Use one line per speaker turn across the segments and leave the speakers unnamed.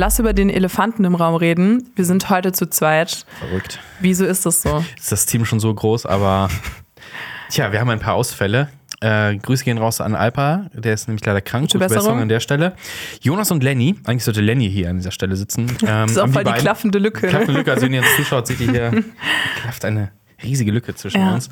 lass über den Elefanten im Raum reden. Wir sind heute zu zweit.
Verrückt.
Wieso ist das so?
Ist das Team schon so groß, aber tja, wir haben ein paar Ausfälle. Äh, Grüße gehen raus an Alpa, der ist nämlich leider krank.
Gute
Gute
Besserung.
an der Stelle. Jonas und Lenny, eigentlich sollte Lenny hier an dieser Stelle sitzen. Ähm,
Das ist auch
haben
voll die
beiden-
klaffende Lücke.
Klaffende Lücke, also wenn ihr jetzt zuschaut, seht ihr hier, klafft eine riesige Lücke zwischen
Ja.
uns.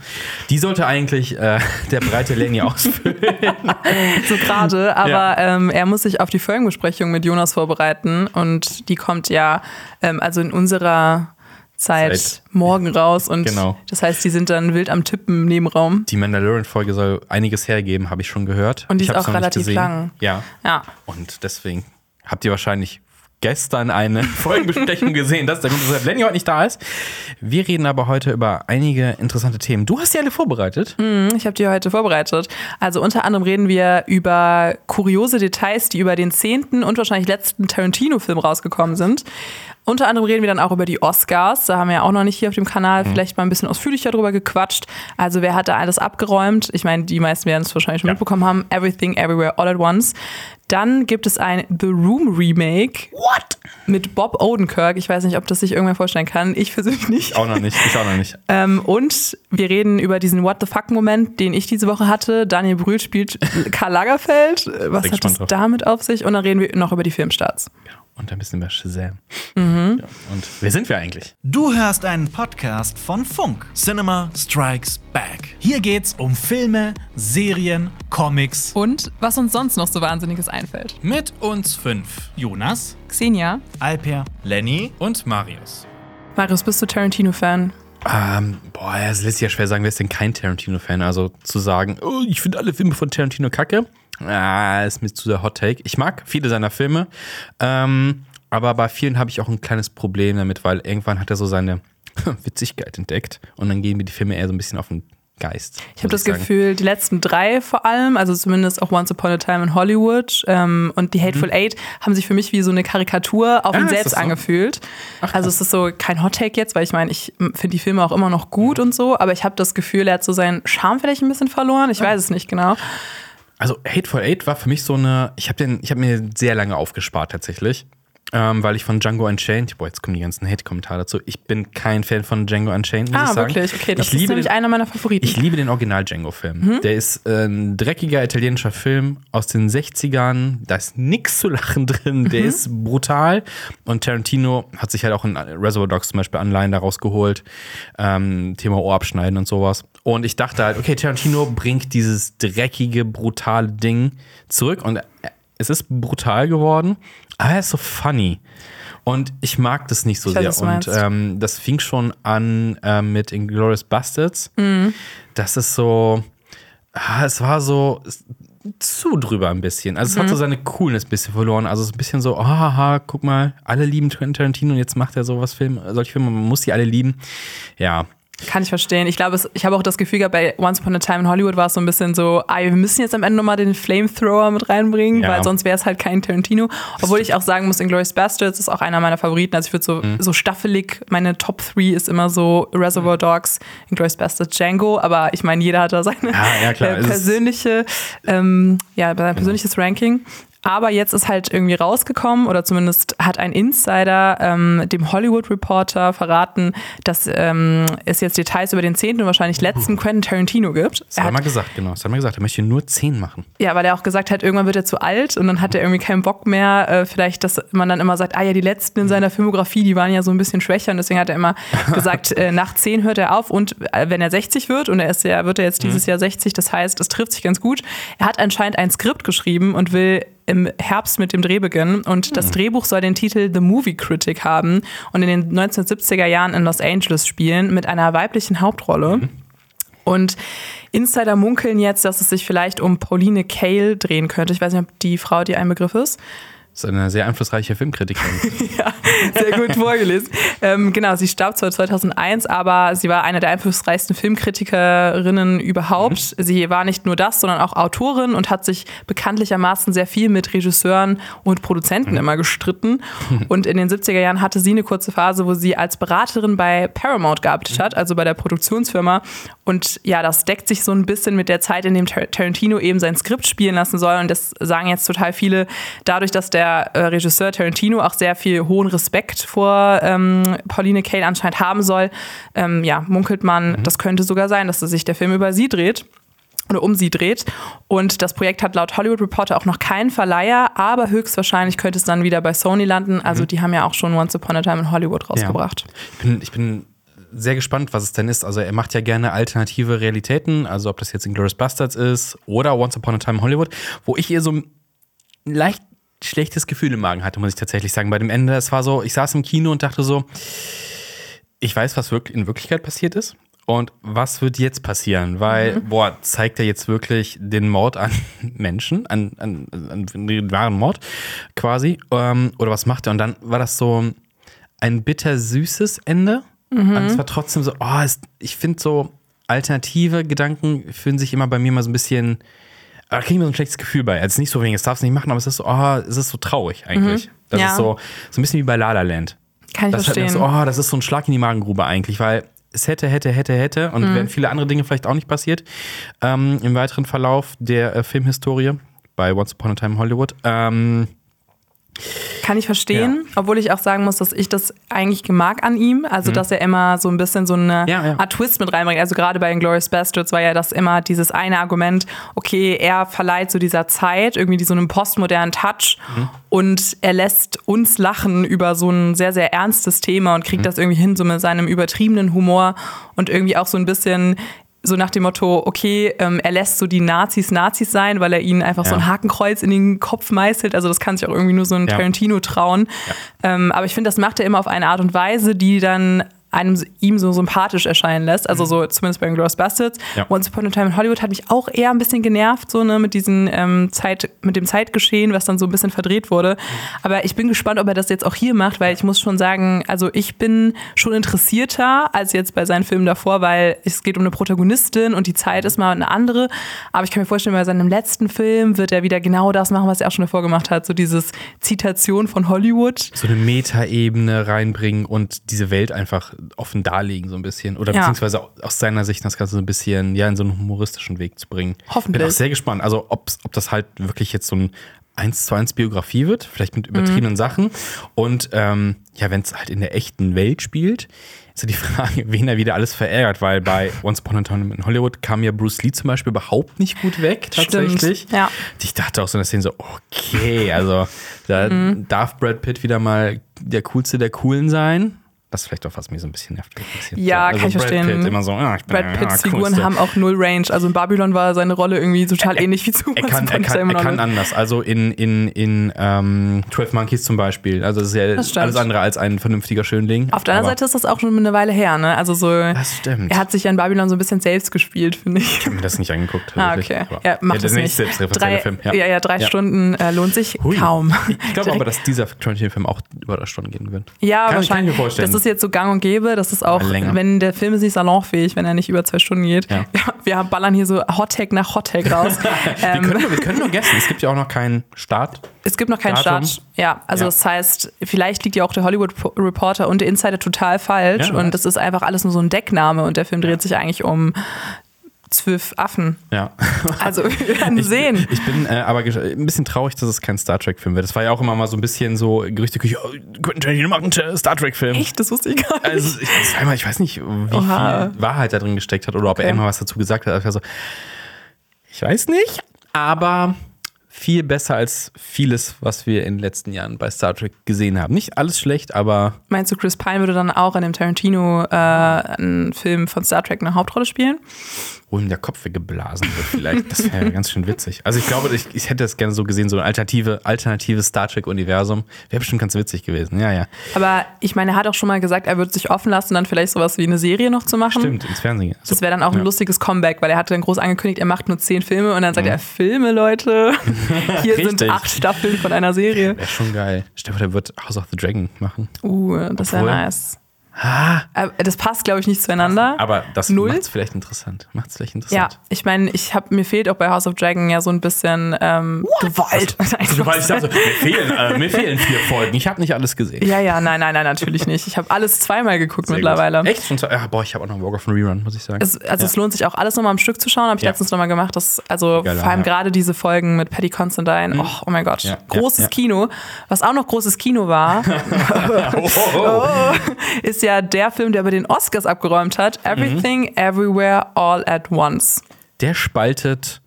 Die sollte eigentlich äh, der breite Lenny ausfüllen.
so gerade, aber ähm, er muss sich auf die Folgenbesprechung mit Jonas vorbereiten und die kommt ja ähm, also in unserer Zeit,
Zeit.
morgen raus und
Genau.
das heißt, die sind dann wild am Tippen im Nebenraum.
Die Mandalorian-Folge soll einiges hergeben, habe ich schon gehört.
Und die
ich
ist auch relativ lang.
Ja.
Ja.
Und deswegen habt ihr wahrscheinlich gestern eine Folgenbesprechung gesehen. Das ist der Grund, weshalb Lenny heute nicht da ist. Wir reden aber heute über einige interessante Themen. Du hast die alle vorbereitet.
Mhm, Ich habe die heute vorbereitet. Also unter anderem reden wir über kuriose Details, die über den zehnten und wahrscheinlich letzten Tarantino-Film rausgekommen sind. Unter anderem reden wir dann auch über die Oscars. Da haben wir ja auch noch nicht hier auf dem Kanal vielleicht mal ein bisschen ausführlicher drüber gequatscht. Also wer hat da alles abgeräumt? Ich meine, die meisten werden es wahrscheinlich schon
Ja.
mitbekommen haben. Everything, Everywhere, All at Once. Dann gibt es ein The Room Remake. What? Mit Bob Odenkirk. Ich weiß nicht, ob das sich irgendwer vorstellen kann. Ich persönlich nicht.
Auch noch nicht. Ich auch noch nicht.
Ähm, und wir reden über diesen What the fuck-Moment, den ich diese Woche hatte. Daniel Brühl spielt Karl Lagerfeld. Was hat das
drauf.
damit auf sich? Und dann reden wir noch über die Filmstarts.
Und ein bisschen über Shazam.
Mhm.
Ja. Und wer sind wir eigentlich?
Du hörst einen Podcast von Funk. Cinema Strikes Back. Hier geht's um Filme, Serien, Comics.
Und was uns sonst noch so Wahnsinniges einfällt.
Mit uns fünf. Jonas,
Xenia.
Alper, Lenny.
Und Marius.
Marius, bist du Tarantino-Fan?
Ähm, boah, es lässt sich ja schwer sagen, wer ist denn kein Tarantino-Fan? Also zu sagen, oh, ich finde alle Filme von Tarantino kacke, ah, ist mir zu der Hot Take. Ich mag viele seiner Filme, ähm, aber bei vielen habe ich auch ein kleines Problem damit, weil irgendwann hat er so seine Witzigkeit entdeckt und dann gehen mir die Filme eher so ein bisschen auf den Geist.
Ich habe das Gefühl, die letzten drei vor allem, also zumindest auch Once Upon a Time in Hollywood ähm, und die Hateful Eight, haben sich für mich wie so eine Karikatur auf
Ah,
ihn selbst
so?
angefühlt. also es ist so kein Hot Take jetzt, weil ich meine, ich finde die Filme auch immer noch gut und so, aber ich habe das Gefühl, er hat so seinen Charme vielleicht ein bisschen verloren. Ich weiß es nicht genau.
Also Hateful Eight war für mich so eine, ich habe den, ich habe mir sehr lange aufgespart tatsächlich, ähm, weil ich von Django Unchained, boah, jetzt kommen die ganzen Hate-Kommentare dazu. Ich bin kein Fan von Django Unchained, muss
Ah,
ich sagen.
wirklich? Okay, das
ich
ist
liebe
nämlich
den,
einer meiner Favoriten.
Ich liebe den Original Django-Film.
Mhm.
Der ist äh, ein dreckiger italienischer Film aus den 60ern. Da ist nichts zu lachen drin. Der
Mhm.
ist brutal. Und Tarantino hat sich halt auch in Reservoir Dogs zum Beispiel Anleihen daraus geholt. Ähm, Thema Ohr abschneiden und sowas. Und ich dachte halt, okay, Tarantino bringt dieses dreckige, brutale Ding zurück. Und es ist brutal geworden, aber er ist so funny. Und ich mag das nicht so
weiß,
sehr. Und ähm, das fing schon an ähm, mit Inglourious Bastards. Das ist so, ah, es war so zu drüber ein bisschen. Also es hat so seine Coolness ein bisschen verloren. Also es ist ein bisschen so, ah, haha, guck mal, alle lieben Tarantino und jetzt macht er sowas Film, solche Filme, man muss die alle lieben. Ja,
Kann ich verstehen. Ich glaube, es- ich habe auch das Gefühl gehabt, bei Once Upon a Time in Hollywood war es so ein bisschen so, ah, wir müssen jetzt am Ende nochmal den Flamethrower mit reinbringen,
Ja.
weil sonst wäre es halt kein Tarantino. Obwohl ich auch sagen muss, Inglourious Bastards ist auch einer meiner Favoriten. Also ich würde so,
Mhm.
so staffelig, meine Top 3 ist immer so Reservoir
Mhm.
Dogs, Inglourious Bastards, Django. Aber ich meine, jeder hat da seine
Ja, ja,
persönliche, ähm, ja, sein persönliches Ranking. Aber jetzt ist halt irgendwie rausgekommen, oder zumindest hat ein Insider ähm, dem Hollywood Reporter verraten, dass ähm, es jetzt Details über den zehnten und wahrscheinlich letzten Quentin Tarantino gibt.
das
Er
hat er mal gesagt, genau. Das hat er mal gesagt, er möchte nur 10 machen.
ja, weil er auch gesagt hat, irgendwann wird er zu alt und dann hat er irgendwie keinen Bock mehr. Äh, vielleicht, dass man dann immer sagt, ah ja, die letzten in seiner Filmografie, die waren ja so ein bisschen schwächer und deswegen hat er immer gesagt, äh, nach 10 hört er auf und äh, wenn er 60 wird und er ist ja, wird er jetzt dieses Jahr 60, das heißt, es trifft sich ganz gut. Er hat anscheinend ein Skript geschrieben und will im Herbst mit dem Dreh beginnen und das Drehbuch soll den Titel The Movie Critic haben und in den 1970er Jahren in Los Angeles spielen mit einer weiblichen Hauptrolle. Und Insider munkeln jetzt, dass es sich vielleicht um Pauline Kael drehen könnte. Ich weiß nicht, ob die Frau dir ein Begriff ist.
Das ist eine sehr einflussreiche Filmkritikerin.
Ja, Sehr gut vorgelesen. Ähm, genau, sie starb zwar 2001, aber sie war eine der einflussreichsten Filmkritikerinnen überhaupt. Mhm. Sie war nicht nur das, sondern auch Autorin und hat sich bekanntlichermaßen sehr viel mit Regisseuren und Produzenten mhm. immer gestritten. Und in den 70er Jahren hatte sie eine kurze Phase, wo sie als Beraterin bei Paramount gearbeitet hat, also bei der Produktionsfirma. Und ja, das deckt sich so ein bisschen mit der Zeit, in dem Tarantino eben sein Skript spielen lassen soll. Und das sagen jetzt total viele, dadurch, dass der äh, Regisseur Tarantino auch sehr viel hohen Respekt vor ähm, Pauline Kael anscheinend haben soll, ähm, ja, munkelt man, mhm. das könnte sogar sein, dass sich der Film über sie dreht oder um sie dreht. Und das Projekt hat laut Hollywood Reporter auch noch keinen Verleiher, aber höchstwahrscheinlich könnte es dann wieder bei Sony landen. Also mhm. die haben ja auch schon Once Upon a Time in Hollywood rausgebracht.
Ja. Ich, bin, ich bin sehr gespannt, was es denn ist. Also er macht ja gerne alternative Realitäten, also ob das jetzt in Glorious Bastards ist oder Once Upon a Time in Hollywood, wo ich eher so leicht schlechtes Gefühl im Magen hatte, muss ich tatsächlich sagen. Bei dem Ende, es war so, ich saß im Kino und dachte so, ich weiß, was in Wirklichkeit passiert ist. Und was wird jetzt passieren? Weil, mhm. boah, zeigt er jetzt wirklich den Mord an Menschen, an, an, an den wahren Mord quasi? Ähm, oder was macht er? Und dann war das so ein bitter-süßes Ende. Mhm. Und es war trotzdem so, oh, es, ich finde so alternative Gedanken fühlen sich immer bei mir mal so ein bisschen, da kriege ich mir so ein schlechtes Gefühl bei. Also nicht so wegen, es darf es nicht machen, aber es ist so, oh, es ist so traurig eigentlich. Mhm. Das ja. ist so, so ein bisschen wie bei La La Land.
Kann ich
das
verstehen.
Halt so, oh, das ist so ein Schlag in die Magengrube eigentlich, weil es hätte, hätte, hätte, hätte und mhm. wären viele andere Dinge vielleicht auch nicht passiert ähm, im weiteren Verlauf der äh, Filmhistorie bei Once Upon a Time in Hollywood. Ähm,
kann ich verstehen, ja. obwohl ich auch sagen muss, dass ich das eigentlich gemag an ihm. Also, mhm. dass er immer so ein bisschen so eine ja, ja. Art Twist mit reinbringt. Also, gerade bei Inglourious Bastards war ja das immer dieses eine Argument, okay, er verleiht so dieser Zeit irgendwie so einen postmodernen Touch mhm. und er lässt uns lachen über so ein sehr, sehr ernstes Thema und kriegt mhm. das irgendwie hin, so mit seinem übertriebenen Humor und irgendwie auch so ein bisschen so nach dem Motto, okay, ähm, er lässt so die Nazis Nazis sein, weil er ihnen einfach ja. so ein Hakenkreuz in den Kopf meißelt. Also das kann sich auch irgendwie nur so ein ja. Tarantino trauen. Ja. Ähm, aber ich finde, das macht er immer auf eine Art und Weise, die dann einem ihm so sympathisch erscheinen lässt. Also mhm. so zumindest bei Glorious Bastards. Ja. Once Upon a Time in Hollywood hat mich auch eher ein bisschen genervt, so ne, mit diesem ähm, Zeit, mit dem Zeitgeschehen, was dann so ein bisschen verdreht wurde. Mhm. Aber ich bin gespannt, ob er das jetzt auch hier macht, weil ich muss schon sagen, also ich bin schon interessierter als jetzt bei seinen Filmen davor, weil es geht um eine Protagonistin und die Zeit ist mal eine andere. Aber ich kann mir vorstellen, bei seinem letzten Film wird er wieder genau das machen, was er auch schon davor gemacht hat. So dieses Zitation von Hollywood.
So eine Metaebene reinbringen und diese Welt einfach offen darlegen, so ein bisschen. Oder ja. beziehungsweise aus seiner Sicht das Ganze so ein bisschen ja, in so einen humoristischen Weg zu bringen.
Hoffentlich.
Bin auch sehr gespannt. Also, ob das halt wirklich jetzt so ein 1 zu 1 Biografie wird, vielleicht mit übertriebenen mhm. Sachen. Und ähm, ja, wenn es halt in der echten Welt spielt, ist ja die Frage, wen er wieder alles verärgert, weil bei Once Upon a Time in Hollywood kam ja Bruce Lee zum Beispiel überhaupt nicht gut weg, tatsächlich.
Stimmt, ja.
Ich dachte auch so in der Szene so, okay, also da mhm. darf Brad Pitt wieder mal der coolste der Coolen sein. Das ist vielleicht auch was mir so ein bisschen nervt.
Ja, also kann ich Brad verstehen. Pitt immer so, ah, Brad Pitts ja, Figuren haben auch null Range. Also in Babylon war seine Rolle irgendwie total er, ähnlich wie zu
Er kann, er kann, er kann anders. Also in, in, in ähm, 12 Monkeys zum Beispiel. Also das ist ja das alles andere als ein vernünftiger Schönling.
Auf der anderen Seite ist das auch schon eine Weile her. Ne? Also so,
das stimmt.
Er hat sich ja in Babylon so ein bisschen selbst gespielt, finde ich.
Ich habe mir das nicht angeguckt.
Ah, okay. Aber ja, macht ja, das nicht. Drei, Film. Ja. ja, ja, drei ja. Stunden äh, lohnt sich Hui. kaum.
Ich glaube aber, dass dieser Tarantino-Film auch über drei Stunden gehen wird.
Ja, kann, wahrscheinlich. Kann ich mir vorstellen. Das ist jetzt so gang und gäbe. Das ist auch, wenn der Film ist nicht salonfähig, wenn er nicht über zwei Stunden geht. Ja. wir ballern hier so Hottag nach Hottag raus.
ähm, wir, können, wir können nur guessen. Es gibt ja auch noch keinen Start.
Es gibt noch keinen Datum. Start. Ja, also ja. das heißt, vielleicht liegt ja auch der Hollywood Reporter und der Insider total falsch. Ja, und das ist einfach alles nur so ein Deckname und der Film dreht sich eigentlich um zwölf Affen.
Ja.
Also wir werden sehen.
Ich, bin äh, aber ein bisschen traurig, dass es kein Star Trek-Film wird. Das war ja auch immer mal so ein bisschen so Gerüchte, oh, Quentin Tarantino macht einen Star Trek-Film.
Echt? Das wusste ich gar nicht.
Also ich, einmal, ich weiß nicht, wie Oha. viel Wahrheit da drin gesteckt hat oder ob okay. er immer was dazu gesagt hat. Also, ich weiß nicht, aber viel besser als vieles, was wir in den letzten Jahren bei Star Trek gesehen haben. Nicht alles schlecht, aber.
Meinst du, Chris Pine würde dann auch in dem Tarantino äh, einen Film von Star Trek eine Hauptrolle spielen?
Wo ihm der Kopf weggeblasen wird vielleicht. Das wäre ja ganz schön witzig. Also ich glaube, ich, ich hätte das gerne so gesehen, so ein alternative, alternatives Star Trek-Universum. Wäre bestimmt ganz witzig gewesen, ja, ja.
Aber ich meine, er hat auch schon mal gesagt, er würde sich offen lassen, dann vielleicht sowas wie eine Serie noch zu machen.
Stimmt, ins Fernsehen. So.
Das wäre dann auch ein
Ja.
lustiges Comeback, weil er hatte dann groß angekündigt, er macht nur zehn Filme und dann sagt er, Filme, Leute. Hier sind
Mhm.
Acht Staffeln von einer Serie.
Wäre schon geil. Stefan, der wird House of the Dragon machen.
Uh, das wäre nice. Aber das passt, glaube ich, nicht zueinander.
Aber das macht es vielleicht interessant. Macht es vielleicht
Ja,
interessant.
ich meine, ich hab, mir fehlt auch bei House of Dragon ja so ein bisschen ähm, Gewalt.
Also, weil ich dachte, mir fehlen, äh, mir fehlen vier Folgen. Ich habe nicht alles gesehen.
ja, ja, nein, nein, nein, natürlich nicht. Ich habe alles zweimal geguckt
Sehr
mittlerweile.
gut. Echt? Schon? Ja, boah, ich habe auch noch Walk of Rerun, muss ich sagen.
Es, also es lohnt sich auch alles nochmal am Stück zu schauen, habe ich
Ja.
letztens nochmal gemacht. Das, also
Geiler,
vor allem
ja.
gerade diese Folgen mit Patty Considine, oh, oh mein Gott,
Ja, ja,
großes
ja.
Kino. Was auch noch großes Kino war,
oh, oh, oh.
ist ja der Film, der bei den Oscars abgeräumt hat.
Mhm.
Everything, Everywhere, All at Once.
Der spaltet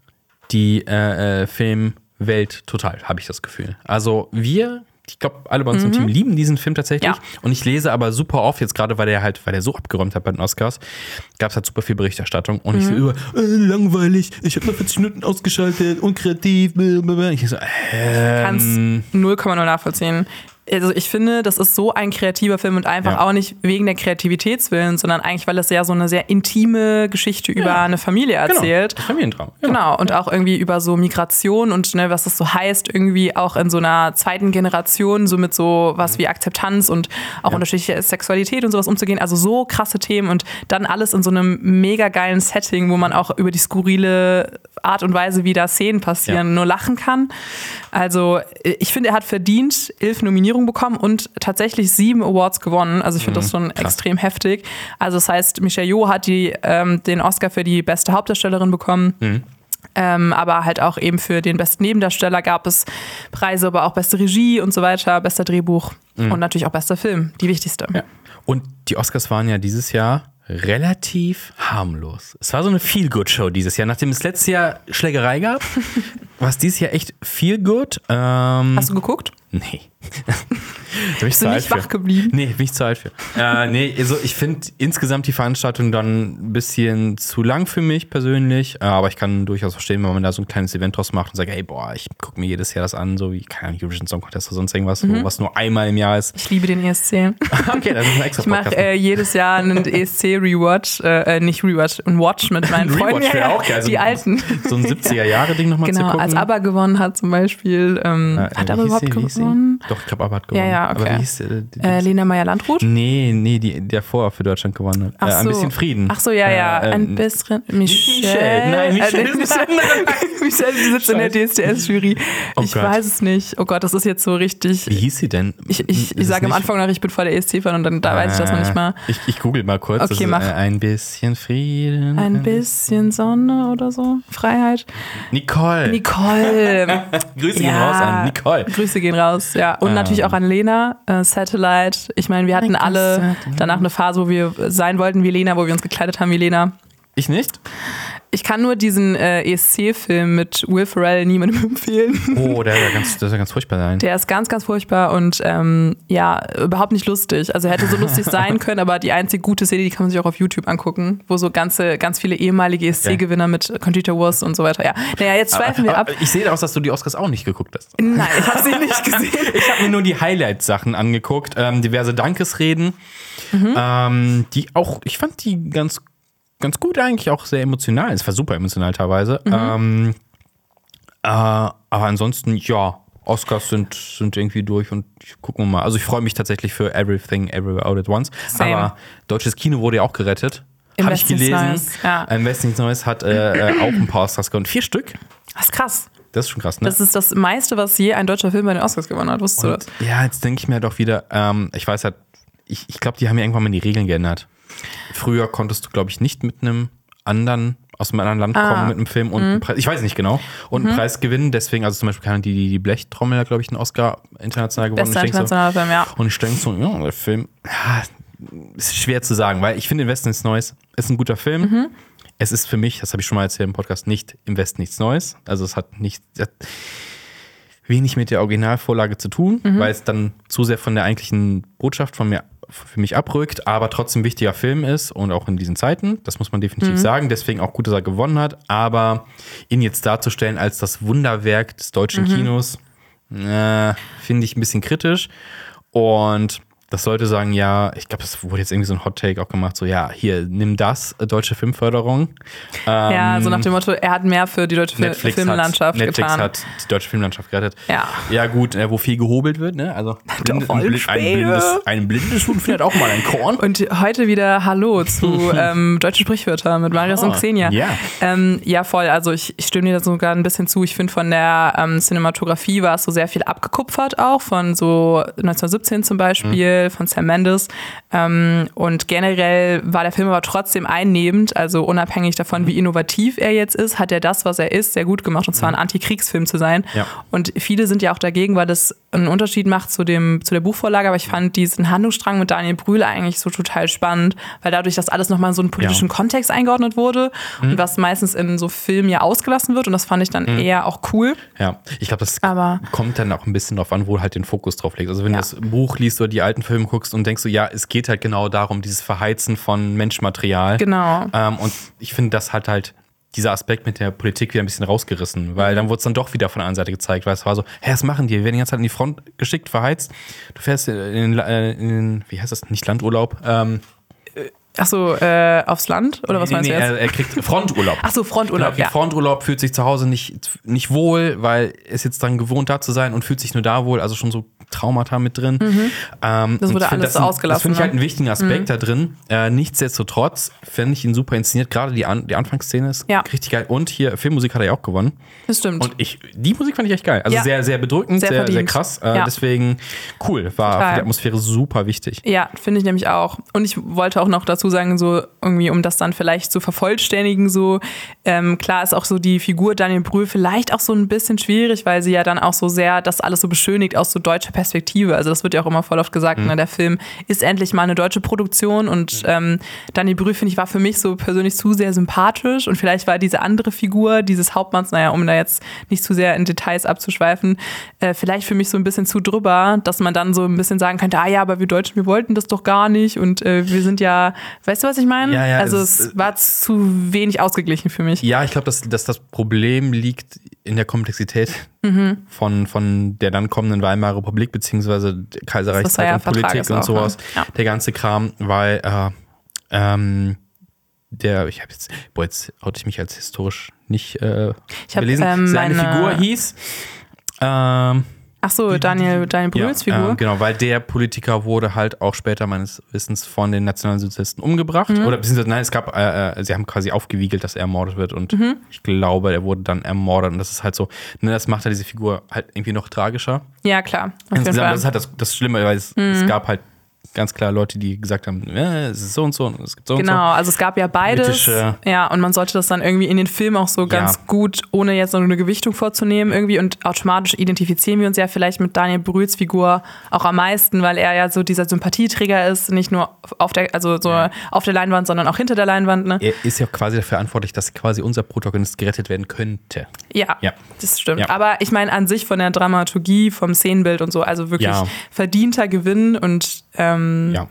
die äh, äh, Filmwelt total, habe ich das Gefühl. Also wir, ich glaube, alle bei uns im Team lieben diesen Film tatsächlich.
Ja.
Und ich lese aber super oft, jetzt gerade, weil der halt, weil der so abgeräumt hat bei den Oscars, gab es halt super viel Berichterstattung. Und ich so über, äh, langweilig, ich habe nach 40 Minuten ausgeschaltet, unkreativ, blablabla. Ich so,
Kannst
ähm,
0,0 nachvollziehen. Also ich finde, das ist so ein kreativer Film und einfach
Ja.
auch nicht wegen der Kreativitätswillen, sondern eigentlich, weil es ja so eine sehr intime Geschichte über eine Familie erzählt.
genau, Familientraum. Ja.
Genau, und auch irgendwie über so Migration und ne, was das so heißt, irgendwie auch in so einer zweiten Generation, so mit so was wie Akzeptanz und auch unterschiedliche Sexualität und sowas umzugehen. Also so krasse Themen und dann alles in so einem mega geilen Setting, wo man auch über die skurrile Art und Weise, wie da Szenen passieren, nur lachen kann. Also ich finde, er hat verdient elf Nominierungen bekommen und tatsächlich sieben Awards gewonnen. Also ich finde das schon extrem heftig. Also das heißt, Michelle Yeoh hat die, ähm, den Oscar für die beste Hauptdarstellerin bekommen. Ähm, aber halt auch eben für den besten Nebendarsteller gab es Preise, aber auch beste Regie und so weiter, bester Drehbuch und natürlich auch bester Film, die wichtigste.
Ja. Und die Oscars waren ja dieses Jahr relativ harmlos. Es war so eine Feel-Good-Show dieses Jahr. Nachdem es letztes Jahr Schlägerei gab, war es dieses Jahr echt Feel-Good. Ähm,
Hast du geguckt?
Nee. bin ich
du nicht wach geblieben?
Nee, bin ich zu alt für. äh, nee, also ich finde insgesamt die Veranstaltung dann ein bisschen zu lang für mich persönlich. Äh, aber ich kann durchaus verstehen, wenn man da so ein kleines Event draus macht und sagt, hey, boah, ich gucke mir jedes Jahr das an, so wie, keine Ahnung, Eurovision Song Contest oder sonst irgendwas,
Mhm.
was nur einmal im Jahr ist.
Ich liebe den ESC.
Okay, das ist ein extra
Ich mache äh, jedes Jahr einen ESC-Rewatch, äh, äh, nicht Rewatch, ein Watch mit meinen
Ein
Freunden.
Rewatch wäre auch geil.
Die
so,
alten.
So ein 70er-Jahre-Ding nochmal zu
Genau,
gucken.
als ABBA gewonnen hat zum Beispiel. Ähm,
Äh,
hat ABBA überhaupt
sie?
Gewonnen?
Doch, ich glaube, ABBA hat gewonnen.
Ja, ja,
Aber
okay.
wie hieß äh, die,
Äh, Lena Meyer-Landrut?
Nee, nee, die, der vorher für Deutschland gewonnen hat.
Ach
äh, ein
so.
bisschen Frieden.
Ach so, ja, ja.
Äh,
ein
äh,
bisschen. Michelle.
Michelle. Nein, Michelle
Äh, Michelle, Michelle die sitzt in der DSDS-Jury.
Oh
ich
Gott.
weiß es nicht. Oh Gott, das ist jetzt so richtig.
Wie hieß sie denn?
Ich, ich, ich sage am Anfang noch, ich bin voll der ESC-Fan und dann da weiß ich das noch nicht mal.
Ich, ich google mal kurz.
Okay, mach.
Äh, ein bisschen Frieden.
Ein bisschen Sonne oder so. Freiheit.
Nicole.
Nicole.
Grüße gehen raus an Nicole.
Grüße gehen raus, ja. Und
Ähm.
natürlich auch an Lena, äh, Satellite. Ich meine, wir hatten alle
satellite.
danach eine Phase, wo wir sein wollten wie Lena, wo wir uns gekleidet haben wie Lena.
Ich nicht?
Ich kann nur diesen äh, ESC-Film mit Will Ferrell niemandem empfehlen.
Oh, der soll ganz, der soll ganz furchtbar sein.
Der ist ganz, ganz furchtbar und ähm, ja, überhaupt nicht lustig. Also er hätte so lustig sein können, aber die einzige gute Serie, die kann man sich auch auf YouTube angucken, wo so ganze, ganz viele ehemalige ESC-Gewinner mit Conchita Wurst und so weiter. Ja, naja, jetzt schweifen wir ab.
Aber ich sehe daraus, dass du die Oscars auch nicht geguckt hast.
Nein, ich habe sie nicht gesehen.
Ich habe mir nur die Highlight-Sachen angeguckt, ähm, diverse Dankesreden, ähm, die auch, ich fand die ganz, ganz gut eigentlich, auch sehr emotional. Es war super emotional teilweise. Ähm, äh, aber ansonsten, ja, Oscars sind, sind irgendwie durch und gucken wir mal. Also ich freue mich tatsächlich für Everything, Everywhere All at Once.
Same.
Aber deutsches Kino wurde ja auch gerettet.
Im
Habe ich gelesen.
Neues, ja.
Im Westen nichts Neues hat äh, äh, auch ein paar Oscars gewonnen. Vier Stück.
Das ist krass.
Das ist schon krass, ne?
Das ist das meiste, was je ein deutscher Film bei den Oscars gewonnen hat. Wusstest du das?
Und, ja, jetzt denke ich mir doch wieder, ähm, ich weiß halt, ich, ich glaube, die haben ja irgendwann mal die Regeln geändert. Früher konntest du, glaube ich, nicht mit einem anderen, aus einem anderen Land
Ah.
kommen mit einem Film und einen Preis, ich weiß nicht genau, und
Mhm.
einen Preis gewinnen. Deswegen, also zum Beispiel kann die, die, Blechtrommel, hat, glaube ich, einen Oscar international gewonnen.
Bester
so,
internationaler Film, ja.
und ich denke so, ja, der Film, ja, ist schwer zu sagen, weil ich finde, Im Westen nichts Neues ist ein guter Film.
Mhm.
Es ist für mich, das habe ich schon mal erzählt im Podcast, nicht Im Westen nichts Neues. Also es hat nicht, wenig mit der Originalvorlage zu tun,
Mhm.
weil es dann zu sehr von der eigentlichen Botschaft von mir für mich abrückt, aber trotzdem wichtiger Film ist und auch in diesen Zeiten, das muss man definitiv
Mhm.
sagen, deswegen auch gut, dass er gewonnen hat, aber ihn jetzt darzustellen als das Wunderwerk des deutschen
Mhm.
Kinos, äh, finde ich ein bisschen kritisch und das sollte sagen, ja, ich glaube, es wurde jetzt irgendwie so ein Hot Take auch gemacht, so ja, hier, nimm das, äh, deutsche Filmförderung.
Ja,
Ähm,
so nach dem Motto, er hat mehr für die deutsche
Netflix,
Filmlandschaft
hat, Netflix
getan.
hat die deutsche Filmlandschaft gerettet.
Ja.
Ja, gut, äh, wo viel gehobelt wird, ne? Also blind, ein, blindes, ein blindes Huhn findet auch mal ein Korn.
Und heute wieder Hallo zu ähm, Deutsche Sprichwörter mit Marius und
Ah,
Xenia.
ja.
Ähm, ja, voll. Also ich, ich stimme dir da sogar ein bisschen zu. Ich finde, von der ähm, Cinematografie war es so sehr viel abgekupfert auch, von so 1917 zum Beispiel, von Sam Mendes. Ähm, und generell war der Film aber trotzdem einnehmend, also unabhängig davon, wie innovativ er jetzt ist, hat er das, was er ist, sehr gut gemacht, und zwar ein Antikriegsfilm zu sein.
Ja.
Und viele sind ja auch dagegen, weil das einen Unterschied macht zu, dem, zu der Buchvorlage. Aber ich fand diesen Handlungsstrang mit Daniel Brühl eigentlich so total spannend, weil dadurch, dass alles nochmal in so einen politischen
Ja.
Kontext eingeordnet wurde und was meistens in so Filmen ja ausgelassen wird. Und das fand ich dann eher auch cool.
Ja, ich glaube, das
Aber-
kommt dann auch ein bisschen drauf an, wo halt den Fokus drauf legst. Also wenn
Ja.
du das Buch liest oder die alten Filme guckst und denkst so, ja, es geht halt genau darum, dieses Verheizen von Menschmaterial.
Genau.
Ähm, und ich finde, das hat halt dieser Aspekt mit der Politik wieder ein bisschen rausgerissen, weil dann wurde es dann doch wieder von der anderen Seite gezeigt, weil es war so, hä, was machen die? Wir werden die ganze Zeit an die Front geschickt, verheizt. Du fährst in den, äh, in den wie heißt das, nicht Landurlaub, ähm,
Ach so, äh, aufs Land? Oder was
nee,
meinst
nee,
du jetzt?
Er, er kriegt Fronturlaub.
Ach so, Fronturlaub,
Genau,
ja.
Fronturlaub fühlt sich zu Hause nicht, nicht wohl, weil er ist jetzt dann gewohnt, da zu sein und fühlt sich nur da wohl, also schon so Traumata mit drin. Ähm,
Das wurde alles
das,
ausgelassen,
Das finde ich
ne?
halt einen wichtigen Aspekt da drin. Äh, nichtsdestotrotz fände ich ihn super inszeniert. Gerade die, An die Anfangsszene ist
Ja.
richtig geil. Und hier, Filmmusik hat er ja auch gewonnen.
Das stimmt.
Und ich, die Musik fand ich echt geil. Also
Ja.
sehr, sehr bedrückend,
Sehr
sehr, sehr, krass. Äh,
Ja.
Deswegen cool. War
Total.
für die Atmosphäre super wichtig.
Ja, finde ich nämlich auch. Und ich wollte auch noch dazu sagen, so irgendwie, um das dann vielleicht zu vervollständigen, so ähm, klar ist auch so die Figur Daniel Brühl vielleicht auch so ein bisschen schwierig, weil sie ja dann auch so sehr das alles so beschönigt aus so deutscher Perspektive. Also das wird ja auch immer voll oft gesagt, ne, der Film ist endlich mal eine deutsche Produktion und ähm, Daniel Brühl, finde ich, war für mich so persönlich zu sehr sympathisch und vielleicht war diese andere Figur, dieses Hauptmanns, naja, um da jetzt nicht zu sehr in Details abzuschweifen, äh, vielleicht für mich so ein bisschen zu drüber, dass man dann so ein bisschen sagen könnte, ah ja, aber wir Deutschen, wir wollten das doch gar nicht und äh, wir sind ja, weißt du, was ich meine?
Ja, ja,
also
es
es,
ist-
war zu wenig ausgeglichen für mich.
Ja, ich glaube, dass, dass das Problem liegt in der Komplexität
Mhm.
von, von der dann kommenden Weimarer Republik beziehungsweise Kaiserreichszeit
Versailler
und Politik und
auch,
sowas.
ne? Ja.
Der ganze Kram, weil äh, ähm, der, ich habe jetzt, boah, jetzt oute ich mich als historisch nicht äh,
Ich hab, ähm,
Seine
meine-
Figur hieß ähm,
Ach so, Daniel, Daniel Brühls
ja,
Figur.
ähm, genau, weil der Politiker wurde halt auch später meines Wissens von den Nationalsozialisten umgebracht.
Mhm.
Oder beziehungsweise, nein, es gab, äh, äh, sie haben quasi aufgewiegelt, dass er ermordet wird. Und
Mhm.
ich glaube, er wurde dann ermordet. Und das ist halt so, ne, das macht halt diese Figur halt irgendwie noch tragischer.
Ja, klar. Auf
Insgesamt, das ist halt das, das Schlimme, weil es, es gab halt ganz klar Leute, die gesagt haben, äh, es ist so und so und es gibt so
Genau, also es gab ja beides.
Politische-
Ja, und man sollte das dann irgendwie in den Film auch so ganz
Ja.
gut, ohne jetzt so eine Gewichtung vorzunehmen, irgendwie. Und automatisch identifizieren wir uns ja vielleicht mit Daniel Brühls Figur auch am meisten, weil er ja so dieser Sympathieträger ist, nicht nur auf der, also so auf der Leinwand, sondern auch hinter der Leinwand. Ne?
so. Er ist ja quasi dafür verantwortlich, dass quasi unser Protagonist gerettet werden könnte.
Ja,
Ja.
das stimmt.
Ja.
Aber ich meine an sich von der Dramaturgie, vom Szenenbild und so, also wirklich
Ja.
verdienter Gewinn und ähm,
Ja.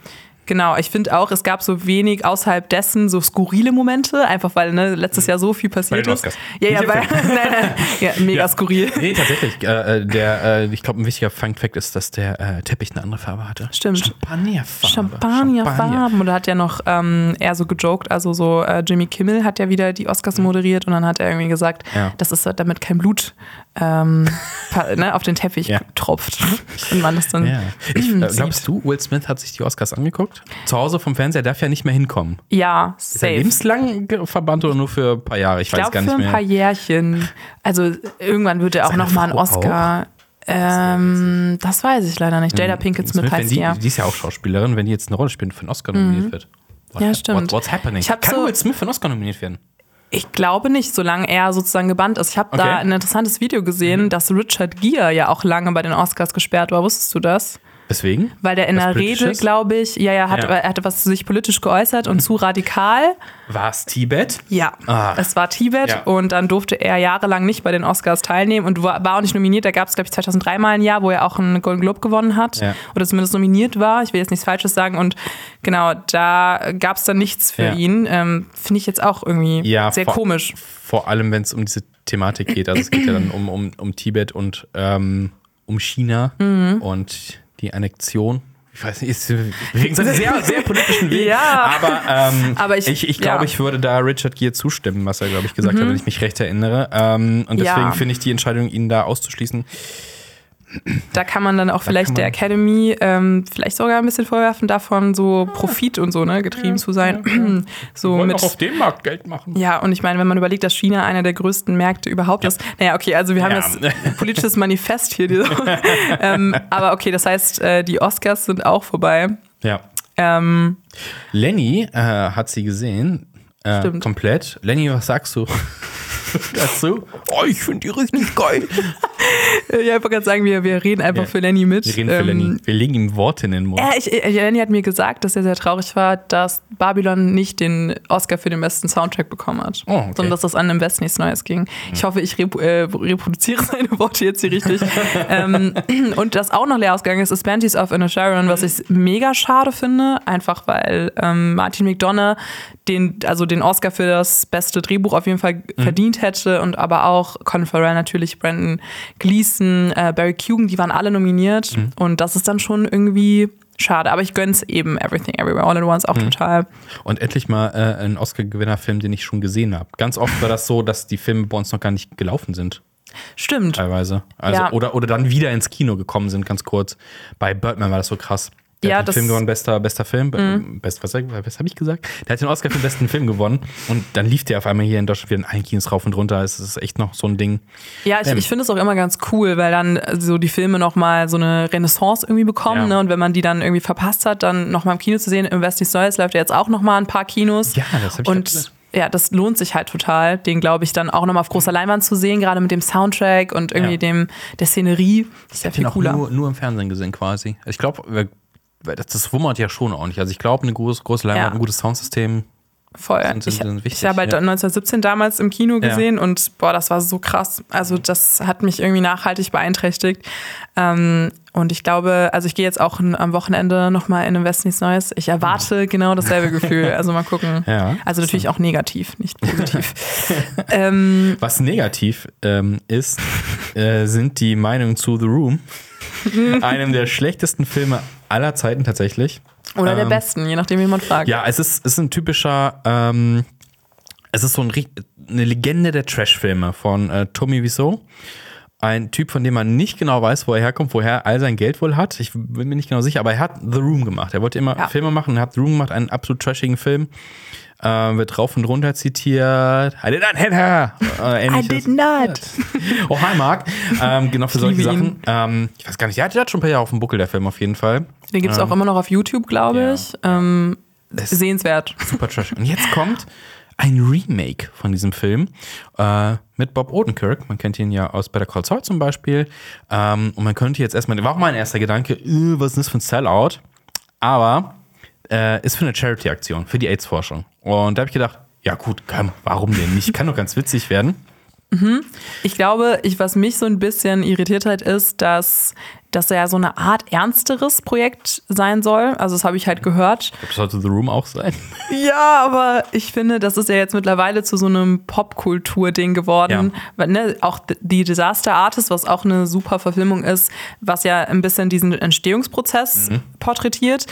Genau, ich finde auch, es gab so wenig außerhalb dessen so skurrile Momente, einfach weil ne, letztes Jahr so viel passiert
den
ist.
Oscars.
Ja, ja,
Nicht
bei, nein, nein, ja, mega skurril.
Nee, tatsächlich. Äh, äh, der, äh, ich glaube, ein wichtiger Fun Fact ist, dass der äh, Teppich eine andere Farbe hatte.
Stimmt.
Champagnerfarbe.
Champagnerfarben. Und da hat ja noch ähm, eher so gejoked, also so äh, Jimmy Kimmel hat ja wieder die Oscars moderiert und dann hat er irgendwie gesagt,
Ja.
das ist damit kein Blut ähm, ne, auf den Teppich
Ja.
tropft. Und man das dann
Ja. Ich, äh, glaubst du, Will Smith hat sich die Oscars angeguckt? Zu Hause vom Fernseher darf ja nicht mehr hinkommen.
Ja,
Ist er
safe.
lebenslang verbannt oder nur für ein paar Jahre? Ich,
Ich
weiß
glaube
gar
für
nicht
ein
mehr.
paar Jährchen. Also irgendwann wird er auch
Seine
noch mal einen Oscar. Ähm, das weiß ich leider nicht. Jada Pinkett Smith
wenn
heißt
die,
ja.
die ist ja auch Schauspielerin, wenn die jetzt eine Rolle spielt, für einen Oscar nominiert wird. What,
Ja, stimmt.
What, what's happening?
Ich
Kann
so-
Will Smith für einen Oscar nominiert werden?
Ich glaube nicht, solange er sozusagen gebannt ist. Ich habe
Okay. Mhm.
da ein interessantes Video gesehen, dass Richard Gere ja auch lange bei den Oscars gesperrt war. Wusstest du das?
Deswegen?
Weil der in der Rede, glaube ich, ja, ja, hat,
Ja.
er hatte was sich politisch geäußert und zu radikal.
War es Tibet?
Ja,
Ah.
es war Tibet
Ja.
und dann durfte er jahrelang nicht bei den Oscars teilnehmen und war, war auch nicht nominiert. Da gab es, glaube ich, 2003 mal ein Jahr, wo er auch einen Golden Globe gewonnen hat
Ja.
oder zumindest nominiert war. Ich will jetzt nichts Falsches sagen und genau, da gab es dann nichts für ihn. Ähm, Finde ich jetzt auch irgendwie sehr
vor-
komisch.
Vor allem, wenn es um diese Thematik geht. Also es geht ja dann um, um, um Tibet und ähm, um China
Mhm.
und die Annexion. Ich weiß nicht, ist wegen seinem sehr, sehr politischen Weg.
Ja.
Aber, ähm,
Aber ich-
ich, ich glaube,
ja. Mhm.
ich würde da Richard Gere zustimmen, was er, glaube ich, gesagt hat, wenn ich mich recht erinnere. Ähm, und deswegen
Ja.
finde ich die Entscheidung, ihn da auszuschließen.
Da kann man dann auch vielleicht
kann
der Academy ähm, vielleicht sogar ein bisschen vorwerfen, davon so Profit und so, ne, getrieben zu sein. so mit
dem Markt Geld machen.
Ja, und ich meine, wenn man überlegt, dass China einer der größten Märkte überhaupt ist. Naja, okay, also wir haben
Ja.
jetzt ein politisches Manifest hier. Ähm, aber okay, das heißt, äh, die Oscars sind auch vorbei.
Ja.
Ähm,
Lenny äh, hat sie gesehen. Äh,
Stimmt.
komplett. Lenny, was sagst du dazu? Oh, ich finde die richtig geil.
ja, ich wollte gerade sagen, wir, wir reden einfach
Ja.
für Lenny mit.
Wir reden für
Ähm,
Lenny. Wir legen ihm Worte in den Mund.
Ja, ich, äh, Lenny hat mir gesagt, dass er sehr traurig war, dass Babylon nicht den Oscar für den besten Soundtrack bekommen hat.
Oh, okay.
Sondern dass das an dem Westen nichts Neues ging. Ich hoffe, ich repu äh, reproduziere seine Worte jetzt hier richtig. ähm, und das auch noch leer ausgegangen ist, ist Banshees of Inisherin, was ich mega schade finde. Einfach weil ähm, Martin McDonough den, also den Oscar für das beste Drehbuch auf jeden Fall verdient hätte und aber auch Colin Farrell natürlich, Brandon Gleason, äh, Barry Keoghan, die waren alle nominiert. Und das ist dann schon irgendwie schade. Aber ich gönn's eben Everything Everywhere All at Once auch total.
Und endlich mal äh, ein Oscar-Gewinner-Film, den ich schon gesehen habe. Ganz oft war das so, dass die Filme bei uns noch gar nicht gelaufen sind,
Stimmt.
teilweise. Also,
Ja.
oder, oder dann wieder ins Kino gekommen sind, ganz kurz. Bei Birdman war das so krass. Der
Ja,
hat den
das-
Film gewonnen, bester, bester Film.
Mhm.
Best, was was habe ich gesagt? Der hat den Oscar für den besten Film gewonnen. Und dann lief der auf einmal hier in Deutschland wieder in allen Kinos rauf und runter. Es ist echt noch so ein Ding.
Ja, ich,
Ähm.
ich finde es auch immer ganz cool, weil dann so die Filme nochmal so eine Renaissance irgendwie bekommen.
Ja.
Ne? Und wenn man die dann irgendwie verpasst hat, dann nochmal im Kino zu sehen. Im West Nichts Neues läuft ja jetzt auch nochmal ein paar Kinos.
Ja, das hab ich
Und ja, das lohnt sich halt total, den, glaube ich, dann auch nochmal auf großer Leinwand zu sehen, gerade mit dem Soundtrack und irgendwie
Ja.
dem der Szenerie. Das ist ja
Ich
viel
habe den auch
cooler.
nur, nur im Fernsehen gesehen quasi. Ich glaube, das, das wummert ja schon ordentlich. Also ich glaube, eine große, große Leinwand,
Ja.
ein gutes Soundsystem.
Voll.
sind- sind-
ich
sind wichtig,
ich habe halt
ja.
1917 damals im Kino
Ja.
gesehen und boah, das war so krass. Also das hat mich irgendwie nachhaltig beeinträchtigt. Ähm, und ich glaube, also ich gehe jetzt auch am Wochenende nochmal in nichts Neues. Ich erwarte genau dasselbe Gefühl. Also mal gucken.
Ja.
Also natürlich auch negativ, nicht positiv. ähm,
Was negativ ähm, ist, äh, sind die Meinungen zu The Room. Einem der schlechtesten Filme aller Zeiten tatsächlich.
oder der
Ähm,
besten, je nachdem, wie man fragt.
Ja, es ist, ist ein typischer, ähm, es ist so ein, eine Legende der Trash-Filme von äh, Tommy Wiseau. Ein Typ, von dem man nicht genau weiß, wo er herkommt, woher er all sein Geld wohl hat. Ich bin mir nicht genau sicher, aber er hat The Room gemacht. Er wollte immer
Ja.
Filme machen, er hat The Room gemacht, einen absolut trashigen Film. Äh, wird rauf und runter zitiert. I did not hit her. Äh,
I did not.
Oh, hi Mark. Ähm, genau für solche Sachen. Ähm, ich weiß gar nicht, der hat, der hat schon ein paar Jahre auf dem Buckel, der Film auf jeden Fall.
Den gibt es auch immer noch auf YouTube, glaube
Ja.
ich. Ähm,
Es-
sehenswert.
Super trash. Und jetzt kommt ein Remake von diesem Film äh, mit Bob Odenkirk. Man kennt ihn ja aus Better Call Saul zum Beispiel. Ähm, und man könnte jetzt erstmal, war auch mein erster Gedanke, äh, was ist das für ein Sellout? Aber äh, ist für eine Charity-Aktion, für die AIDS-Forschung. Und da habe ich gedacht, ja gut, komm, warum denn nicht? Kann doch ganz witzig werden.
Ich glaube, ich, was mich so ein bisschen irritiert hat, ist, dass das ja so eine Art ernsteres Projekt sein soll. Also das habe ich halt gehört.
Das sollte The Room auch sein.
Ja, aber ich finde, das ist ja jetzt mittlerweile zu so einem Popkultur-Ding geworden. Weil, ne, auch die Disaster Artist, was auch eine super Verfilmung ist, was ja ein bisschen diesen Entstehungsprozess porträtiert.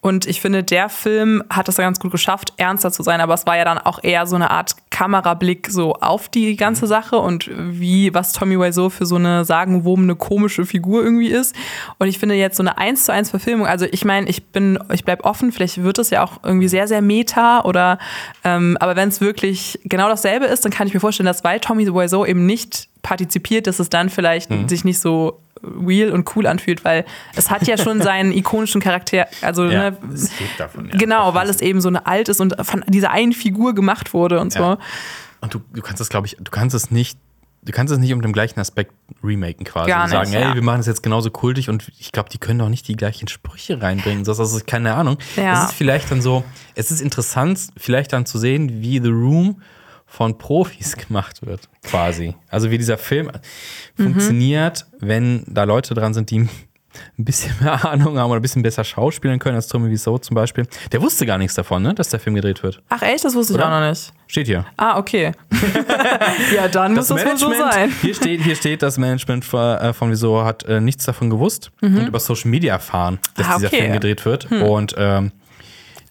Und ich finde, der Film hat es ja ganz gut geschafft, ernster zu sein, aber es war ja dann auch eher so eine Art Kamerablick so auf die ganze Sache und wie, was Tommy Wiseau für so eine sagenwobene, komische Figur irgendwie ist. Und ich finde jetzt so eine 1 zu 1 Verfilmung, also ich meine, ich bin, ich bleib offen, vielleicht wird es ja auch irgendwie sehr, sehr meta oder, ähm, aber wenn es wirklich genau dasselbe ist, dann kann ich mir vorstellen, dass weil Tommy Wiseau eben nicht partizipiert, dass es dann vielleicht sich nicht so real und cool anfühlt, weil es hat ja schon seinen ikonischen Charakter, also
Ja,
ne,
es davon, ja.
genau, weil es eben so eine alt ist und von dieser einen Figur gemacht wurde und so.
Ja. Und du, du kannst es, glaube ich, du kannst es nicht du kannst es nicht unter dem gleichen Aspekt remaken quasi.
Gar
Und sagen,
nicht,
ey,
ja.
wir machen das jetzt genauso kultig und ich glaube, die können doch nicht die gleichen Sprüche reinbringen. Das also keine Ahnung. Es ist vielleicht dann so, es ist interessant, vielleicht dann zu sehen, wie The Room von Profis gemacht wird, quasi. Also wie dieser Film
Mhm.
funktioniert, wenn da Leute dran sind, die ein bisschen mehr Ahnung haben oder ein bisschen besser schauspielen können als Tommy Wiseau zum Beispiel. Der wusste gar nichts davon, ne, dass der Film gedreht wird.
Ach echt, das wusste ich
Oder?
auch noch nicht.
Steht hier.
Ah, okay. ja, dann muss das wohl so sein.
Hier steht, hier steht, das Management von, äh, Wieso hat äh, nichts davon gewusst und über Social Media erfahren, dass
Mhm. Ah,
dieser
okay. Hm.
Film gedreht wird. Und ähm,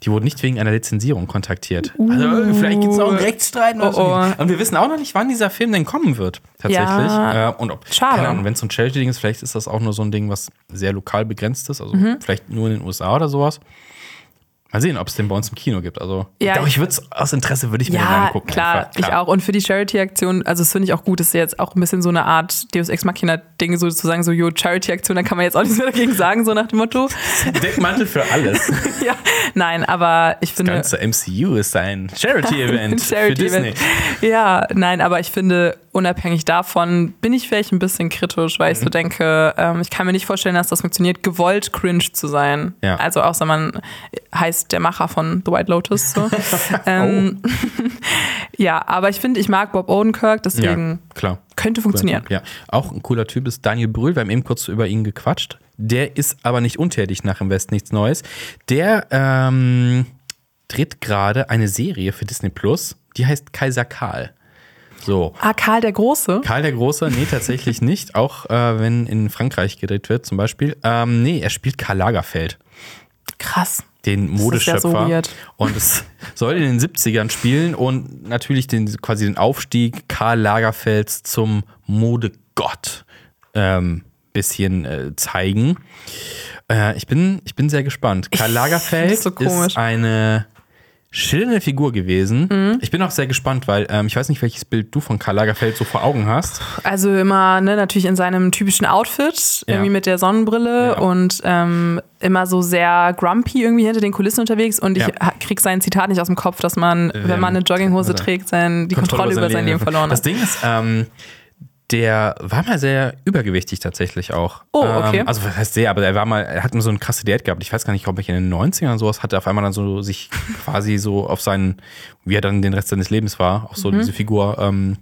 die wurden nicht wegen einer Lizenzierung kontaktiert. Also äh, vielleicht gibt es auch einen Rechtsstreit. oder
Uh. Oh,
so. Und wir wissen auch noch nicht, wann dieser Film denn kommen wird, tatsächlich.
Ja.
Äh, und ob,
Schade.
keine Ahnung, wenn es so ein Charity-Ding ist, vielleicht ist das auch nur so ein Ding, was sehr lokal begrenzt ist. Also
Mhm.
vielleicht nur in den USA oder sowas. Mal sehen, ob es den bei uns im Kino gibt. Also,
Ja,
ich glaube,
ich-
ich würde es aus Interesse würde ich mir den
Ja,
angucken.
klar,
einfach.
ich auch. Und für die Charity-Aktion, also das finde ich auch gut, das ist ja jetzt auch ein bisschen so eine Art Deus Ex Machina-Ding, sozusagen so, yo, Charity-Aktion, da kann man jetzt auch nichts mehr dagegen sagen, so nach dem Motto.
Deckmantel für alles.
ja, nein, aber ich
Das
finde.
ganze MCU ist ein Charity-Event für
Charity-Event.
Disney.
Ja, nein, aber ich finde, unabhängig davon bin ich vielleicht ein bisschen kritisch, weil ich
Mhm.
so denke, ähm, ich kann mir nicht vorstellen, dass das funktioniert, gewollt cringe zu sein.
Ja.
Also außer man heißt der Macher von The White Lotus. So. ähm, ja, aber ich finde, ich mag Bob Odenkirk, deswegen
Ja, klar.
könnte funktionieren.
Ja, auch ein cooler Typ ist Daniel Brühl. Wir haben eben kurz über ihn gequatscht. Der ist aber nicht untätig nach Im Westen nichts Neues. Der ähm, dreht gerade eine Serie für Disney Plus, die heißt Kaiser Karl. So.
Ah, Karl der Große?
Karl der Große, nee, tatsächlich nicht. Auch äh, wenn in Frankreich gedreht wird, zum Beispiel. Ähm, nee, er spielt Karl Lagerfeld.
Krass.
Den
ist ja
Modeschöpfer.
so
und es soll in den 70ern spielen und natürlich den, quasi den Aufstieg Karl Lagerfelds zum Modegott ähm, bisschen äh, zeigen. Äh, ich, bin, ich bin sehr gespannt. Karl Lagerfeld
das so komisch.
ist eine schillernde Figur gewesen.
Mhm.
Ich bin auch sehr gespannt, weil ähm, ich weiß nicht, welches Bild du von Karl Lagerfeld so vor Augen hast.
Also immer, ne, natürlich in seinem typischen Outfit,
Ja.
irgendwie mit der Sonnenbrille
Ja.
und ähm, immer so sehr grumpy irgendwie hinter den Kulissen unterwegs. Und ich
Ja.
krieg sein Zitat nicht aus dem Kopf, dass man, wenn man eine Jogginghose trägt, sein, die Kontrolle, über sein Leben verloren
Das
hat.
Ding ist, ähm, der war mal sehr übergewichtig tatsächlich auch.
Oh, okay.
Ähm, also was heißt sehr, aber er war mal, er hat mal so eine krasse Diät gehabt. Ich weiß gar nicht, ob ich in den 90ern oder sowas hatte, auf einmal dann so sich quasi so auf seinen, wie er dann den Rest seines Lebens war, auch so
Mhm.
diese Figur ähm,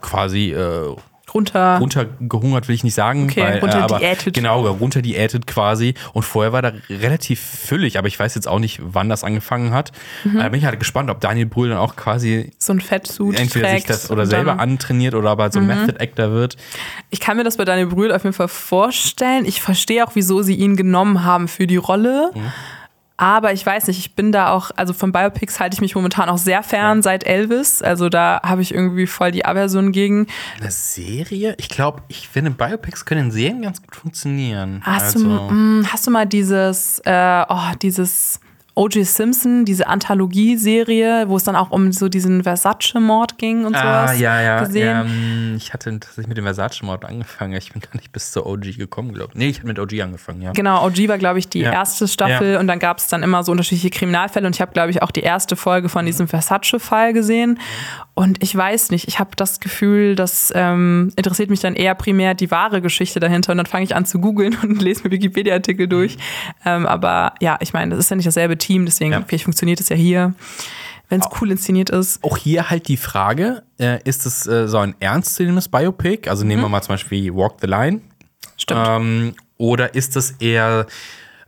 quasi äh,
Runter.
runtergehungert will ich nicht sagen,
Okay,
weil, äh,
runterdiätet.
genau, runterdiätet quasi und vorher war der relativ füllig, aber ich weiß jetzt auch nicht, wann das angefangen hat.
Mhm.
Da bin ich halt gespannt, ob Daniel Brühl dann auch quasi
so ein Fettsuit
entweder sich das oder selber antrainiert oder aber so ein Method Actor wird.
Ich kann mir das bei Daniel Brühl auf jeden Fall vorstellen. Ich verstehe auch, wieso sie ihn genommen haben für die Rolle.
Mhm.
Aber ich weiß nicht, ich bin da auch, also von Biopics halte ich mich momentan auch sehr fern seit Elvis. Also da habe ich irgendwie voll die Aversion gegen.
Eine Serie? Ich glaube, ich finde Biopics können in Serien ganz gut funktionieren.
Hast,
also,
du, mh, hast du mal dieses, äh, oh, dieses O.J. Simpson, diese Anthologie-Serie, wo es dann auch um so diesen Versace-Mord ging und sowas
Ah, ja, ja.
gesehen?
Ähm, ich hatte tatsächlich mit dem Versace-Mord angefangen. Ich bin gar nicht bis zur OG gekommen, glaube ich. Nee, ich habe mit OG angefangen, ja.
Genau, OG war, glaube ich, die
Ja.
erste Staffel
Ja.
und dann gab es dann immer so unterschiedliche Kriminalfälle und ich habe, glaube ich, auch die erste Folge
Mhm.
von diesem Versace-Fall gesehen. Und ich weiß nicht, ich habe das Gefühl, das ähm, interessiert mich dann eher primär die wahre Geschichte dahinter und dann fange ich an zu googeln und lese mir Wikipedia-Artikel durch. Ähm, aber ja, ich meine, das ist ja nicht dasselbe Team, deswegen
Ja.
vielleicht funktioniert es ja hier, wenn es cool inszeniert ist.
Auch hier halt die Frage, äh, ist es äh, so ein ernstzunehmendes Biopic? Also nehmen wir mal zum Beispiel Walk the Line.
Stimmt.
Ähm, oder ist das eher,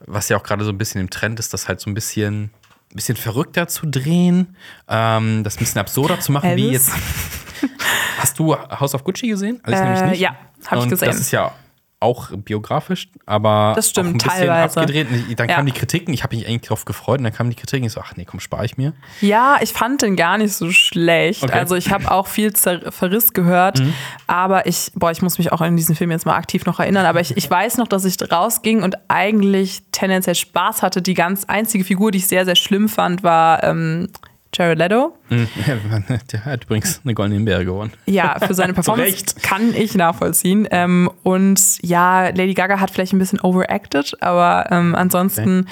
was ja auch gerade so ein bisschen im Trend ist, das halt so ein bisschen, bisschen verrückter zu drehen, ähm, das ein bisschen absurder zu machen, wie
Elvis?
jetzt. Hast du House of Gucci gesehen? Also
Äh,
nicht.
ja, hab ich gesehen.
Das ist ja auch biografisch, aber
Das stimmt,
auch ein bisschen
teilweise.
abgedreht. Dann
Ja.
kamen die Kritiken, ich habe mich eigentlich drauf gefreut, und dann kamen die Kritiken, ich so, ach nee, komm, spare ich mir.
Ja, ich fand den gar nicht so schlecht.
Okay. Mhm.
Also ich habe auch viel Zer Verriss gehört, aber ich, boah, ich muss mich auch an diesen Film jetzt mal aktiv noch erinnern, aber ich, ich weiß noch, dass ich rausging und eigentlich tendenziell Spaß hatte. Die ganz einzige Figur, die ich sehr, sehr schlimm fand, war ähm, Jared Leto.
Der hat übrigens eine goldene Himbeere gewonnen.
Ja, für seine Performance kann ich nachvollziehen. Ähm, und ja, Lady Gaga hat vielleicht ein bisschen overacted, aber ähm, ansonsten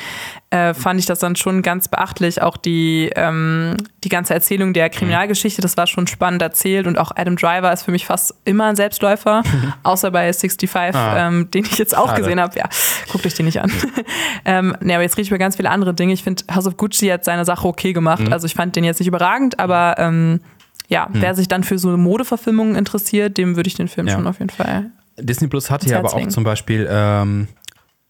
äh, fand ich das dann schon ganz beachtlich. Auch die, ähm, die ganze Erzählung der Kriminalgeschichte, das war schon spannend erzählt. Und auch Adam Driver ist für mich fast immer ein Selbstläufer, außer bei 65,
Ah.
ähm, den ich jetzt auch
Schade.
gesehen habe. Ja, guckt euch den nicht an. ähm, nee, aber jetzt rede ich über ganz viele andere Dinge. Ich finde, House of Gucci hat seine Sache okay gemacht.
Mhm.
Also ich fand den jetzt nicht überragend, aber ähm, ja, wer sich dann für so Modeverfilmungen interessiert, dem würde ich den Film
Ja.
schon auf jeden Fall.
Disney Plus hatte ja aber auch zum Beispiel ähm,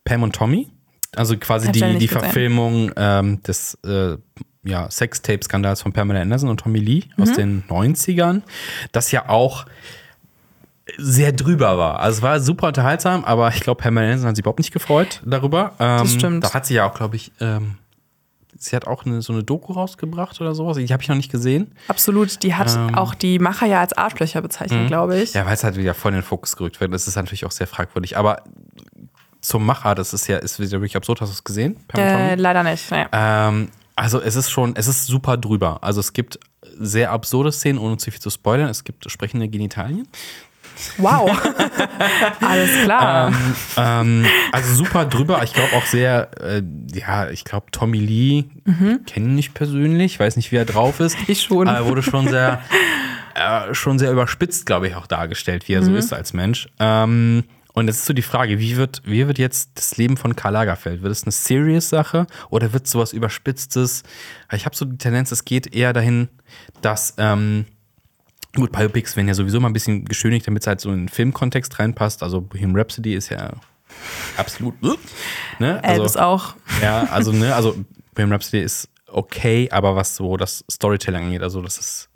Pam und Tommy. Also quasi
Hab
die, die
gesehen.
Verfilmung ähm, des äh, ja, Sextape-Skandals von Pamela Anderson und Tommy Lee
Mhm.
aus den 90ern. Das ja auch sehr drüber war. Also es war super unterhaltsam, aber ich glaube, Pamela Anderson hat sich überhaupt nicht gefreut darüber. Ähm,
Das stimmt.
Da hat sie ja auch, glaube ich, ähm, sie hat auch eine, so eine Doku rausgebracht oder sowas. Die habe ich noch nicht gesehen.
Absolut. Die hat
Ähm.
auch die Macher ja als Arschlöcher bezeichnet, glaube ich.
Ja, weil es halt wieder voll in den Fokus gerückt wird. Das ist natürlich auch sehr fragwürdig. Aber zum Macher, das ist ja ist wirklich absurd. Hast du es gesehen?
Äh, leider nicht. Naja.
Ähm, also es ist schon, es ist super drüber. Also es gibt sehr absurde Szenen, ohne zu viel zu spoilern. Es gibt sprechende Genitalien.
Wow. Alles klar.
ähm, also super drüber. Ich glaube auch sehr, äh, ja, ich glaube Tommy Lee,
Mhm.
kenne nicht persönlich, weiß nicht, wie er drauf ist.
Ich schon.
Aber er wurde schon sehr, äh, schon sehr überspitzt, glaube ich, auch dargestellt, wie er
Mhm.
so ist als Mensch. Ähm, und es ist so die Frage, wie wird, wie wird jetzt das Leben von Karl Lagerfeld? Wird es eine serious Sache oder wird sowas Überspitztes? Ich habe so die Tendenz, es geht eher dahin, dass ähm, Gut, Biopics werden ja sowieso mal ein bisschen geschönigt, damit es halt so in den Filmkontext reinpasst. Also Bohemian Rhapsody ist ja absolut. Ne?
Elvis
Also,
auch.
ja, also, ne, also Bohemian Rhapsody ist okay, aber was so das Storytelling angeht, also das ist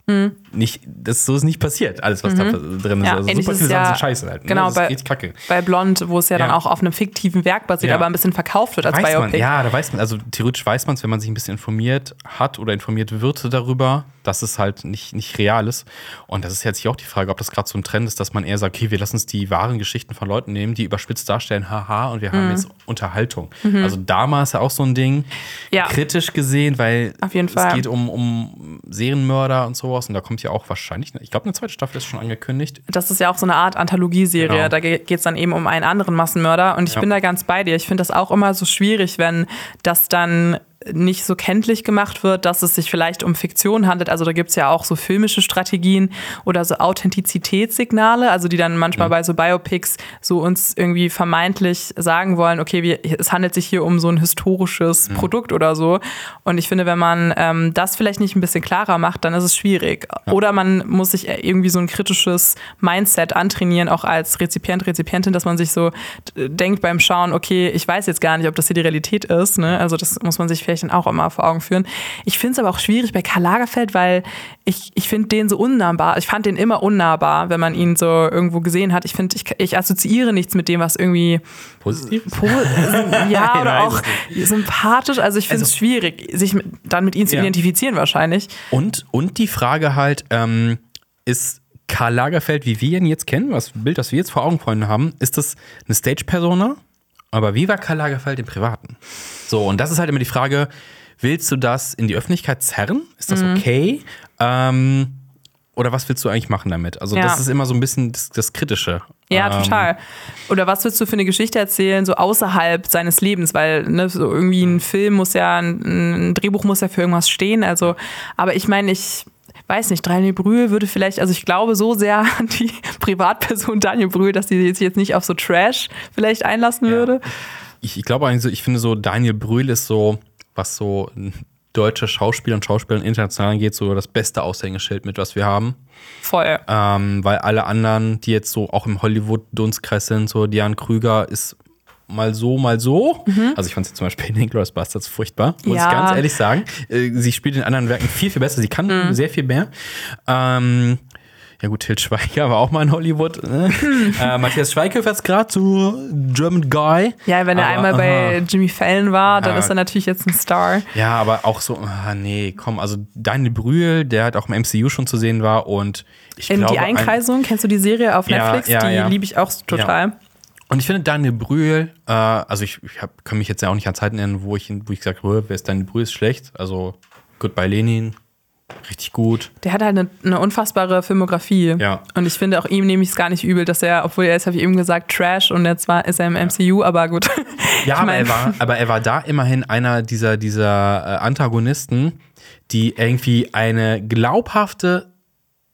nicht, das so ist nicht passiert, alles, was da drin ist.
Mhm. Ja,
also super
ist
viele Sachen sind scheiße halt.
genau,
ne? Das
bei-
richtig kacke.
Bei Blond, wo es ja, dann
Ja.
auch auf einem fiktiven Werk basiert,
Ja.
aber ein bisschen verkauft wird als
weiß
Biopic.
man, ja, da weiß man, also theoretisch weiß man es, wenn man sich ein bisschen informiert hat oder informiert wird darüber, dass es halt nicht, nicht real ist. Und das ist jetzt hier auch die Frage, ob das gerade so ein Trend ist, dass man eher sagt, okay, wir lassen uns die wahren Geschichten von Leuten nehmen, die überspitzt darstellen, haha, und wir
Mhm.
haben jetzt Unterhaltung. Also damals ja auch so ein Ding, kritisch gesehen, weil es geht um, um Serienmörder und sowas. Und da kommt ja auch wahrscheinlich, ich glaube, eine zweite Staffel ist schon angekündigt.
Das ist ja auch so eine Art Anthologieserie.
Genau.
Da geht es dann eben um einen anderen Massenmörder. Und ich
Ja.
bin da ganz bei dir. Ich finde das auch immer so schwierig, wenn das dann nicht so kenntlich gemacht wird, dass es sich vielleicht um Fiktion handelt. Also da gibt es ja auch so filmische Strategien oder so Authentizitätssignale, also die dann manchmal bei so Biopics so uns irgendwie vermeintlich sagen wollen, okay, wir, es handelt sich hier um so ein historisches Produkt oder so. Und ich finde, wenn man ähm, das vielleicht nicht ein bisschen klarer macht, dann ist es schwierig. Oder man muss sich irgendwie so ein kritisches Mindset antrainieren, auch als Rezipient, Rezipientin, dass man sich so denkt beim Schauen, okay, ich weiß jetzt gar nicht, ob das hier die Realität ist. Ne? Also das muss man sich vielleicht dann auch immer vor Augen führen. Ich finde es aber auch schwierig bei Karl Lagerfeld, weil ich, ich finde den so unnahbar. Ich fand den immer unnahbar, wenn man ihn so irgendwo gesehen hat. Ich finde, ich, ich assoziiere nichts mit dem, was irgendwie
Positiv?
po ja oder
weiß
auch sympathisch. Also ich finde es
Also-
schwierig, sich mit, dann mit ihm zu
Ja.
identifizieren wahrscheinlich.
Und, und die Frage halt, ähm, ist Karl Lagerfeld, wie wir ihn jetzt kennen, das Bild, das wir jetzt vor Augen vorhin haben, ist das eine Stage-Persona? Aber wie war Karl Lagerfeld im Privaten? So, und das ist halt immer die Frage, willst du das in die Öffentlichkeit zerren? Ist das
Mhm.
okay? Ähm, oder was willst du eigentlich machen damit? Also,
Ja.
das ist immer so ein bisschen das, das Kritische.
Ja,
Ähm,
total. Oder was willst du für eine Geschichte erzählen, so außerhalb seines Lebens? Weil ne, so irgendwie ein Film muss ja, ein, ein Drehbuch muss ja für irgendwas stehen. Also, aber ich meine, ich weiß nicht, Daniel Brühl würde vielleicht, also ich glaube so sehr an die Privatperson Daniel Brühl, dass die sich jetzt nicht auf so Trash vielleicht einlassen würde.
Ich, ich glaube eigentlich so, ich finde so, Daniel Brühl ist so, was so deutsche Schauspieler und Schauspieler international angeht, so das beste Aushängeschild mit, was wir haben.
Voll.
Ähm, weil alle anderen, die jetzt so auch im Hollywood-Dunstkreis sind, so Diane Krüger ist mal so, mal so. Also ich fand sie zum Beispiel in Inglourious Bastards furchtbar, muss
Mhm. Ja.
ich ganz ehrlich sagen. Äh, Sie spielt in anderen Werken viel, viel besser. Sie kann
Mhm.
sehr viel mehr. Ähm, ja gut, Til Schweiger war auch mal in Hollywood. Ne? äh, Matthias Schweighöfer ist gerade so German Guy.
Ja, wenn er
Aber,
einmal bei
aha.
Jimmy Fallon war, dann
Ja.
ist er natürlich jetzt ein Star.
Ja, aber auch so, ah, nee, komm, also Daniel Brühl, der halt auch im MCU schon zu sehen war und ich
In
glaube,
die
ein-
Einkreisung, kennst du die Serie auf Netflix?
ja,
die
ja.
liebe ich auch total.
Und ich finde Daniel Brühl, äh, also ich, ich hab, kann mich jetzt ja auch nicht an Zeiten erinnern, wo ich, wo ich gesagt habe, wer ist Daniel Brühl, ist schlecht. Also Goodbye Lenin, richtig gut.
Der hat halt eine, eine unfassbare Filmografie.
Ja.
Und ich finde auch ihm nehme ich es gar nicht übel, dass er, obwohl er ist, habe ich eben gesagt, Trash und jetzt war, ist er im MCU, aber gut.
Ja, aber, er war, aber er war da immerhin einer dieser, dieser äh, Antagonisten, die irgendwie eine glaubhafte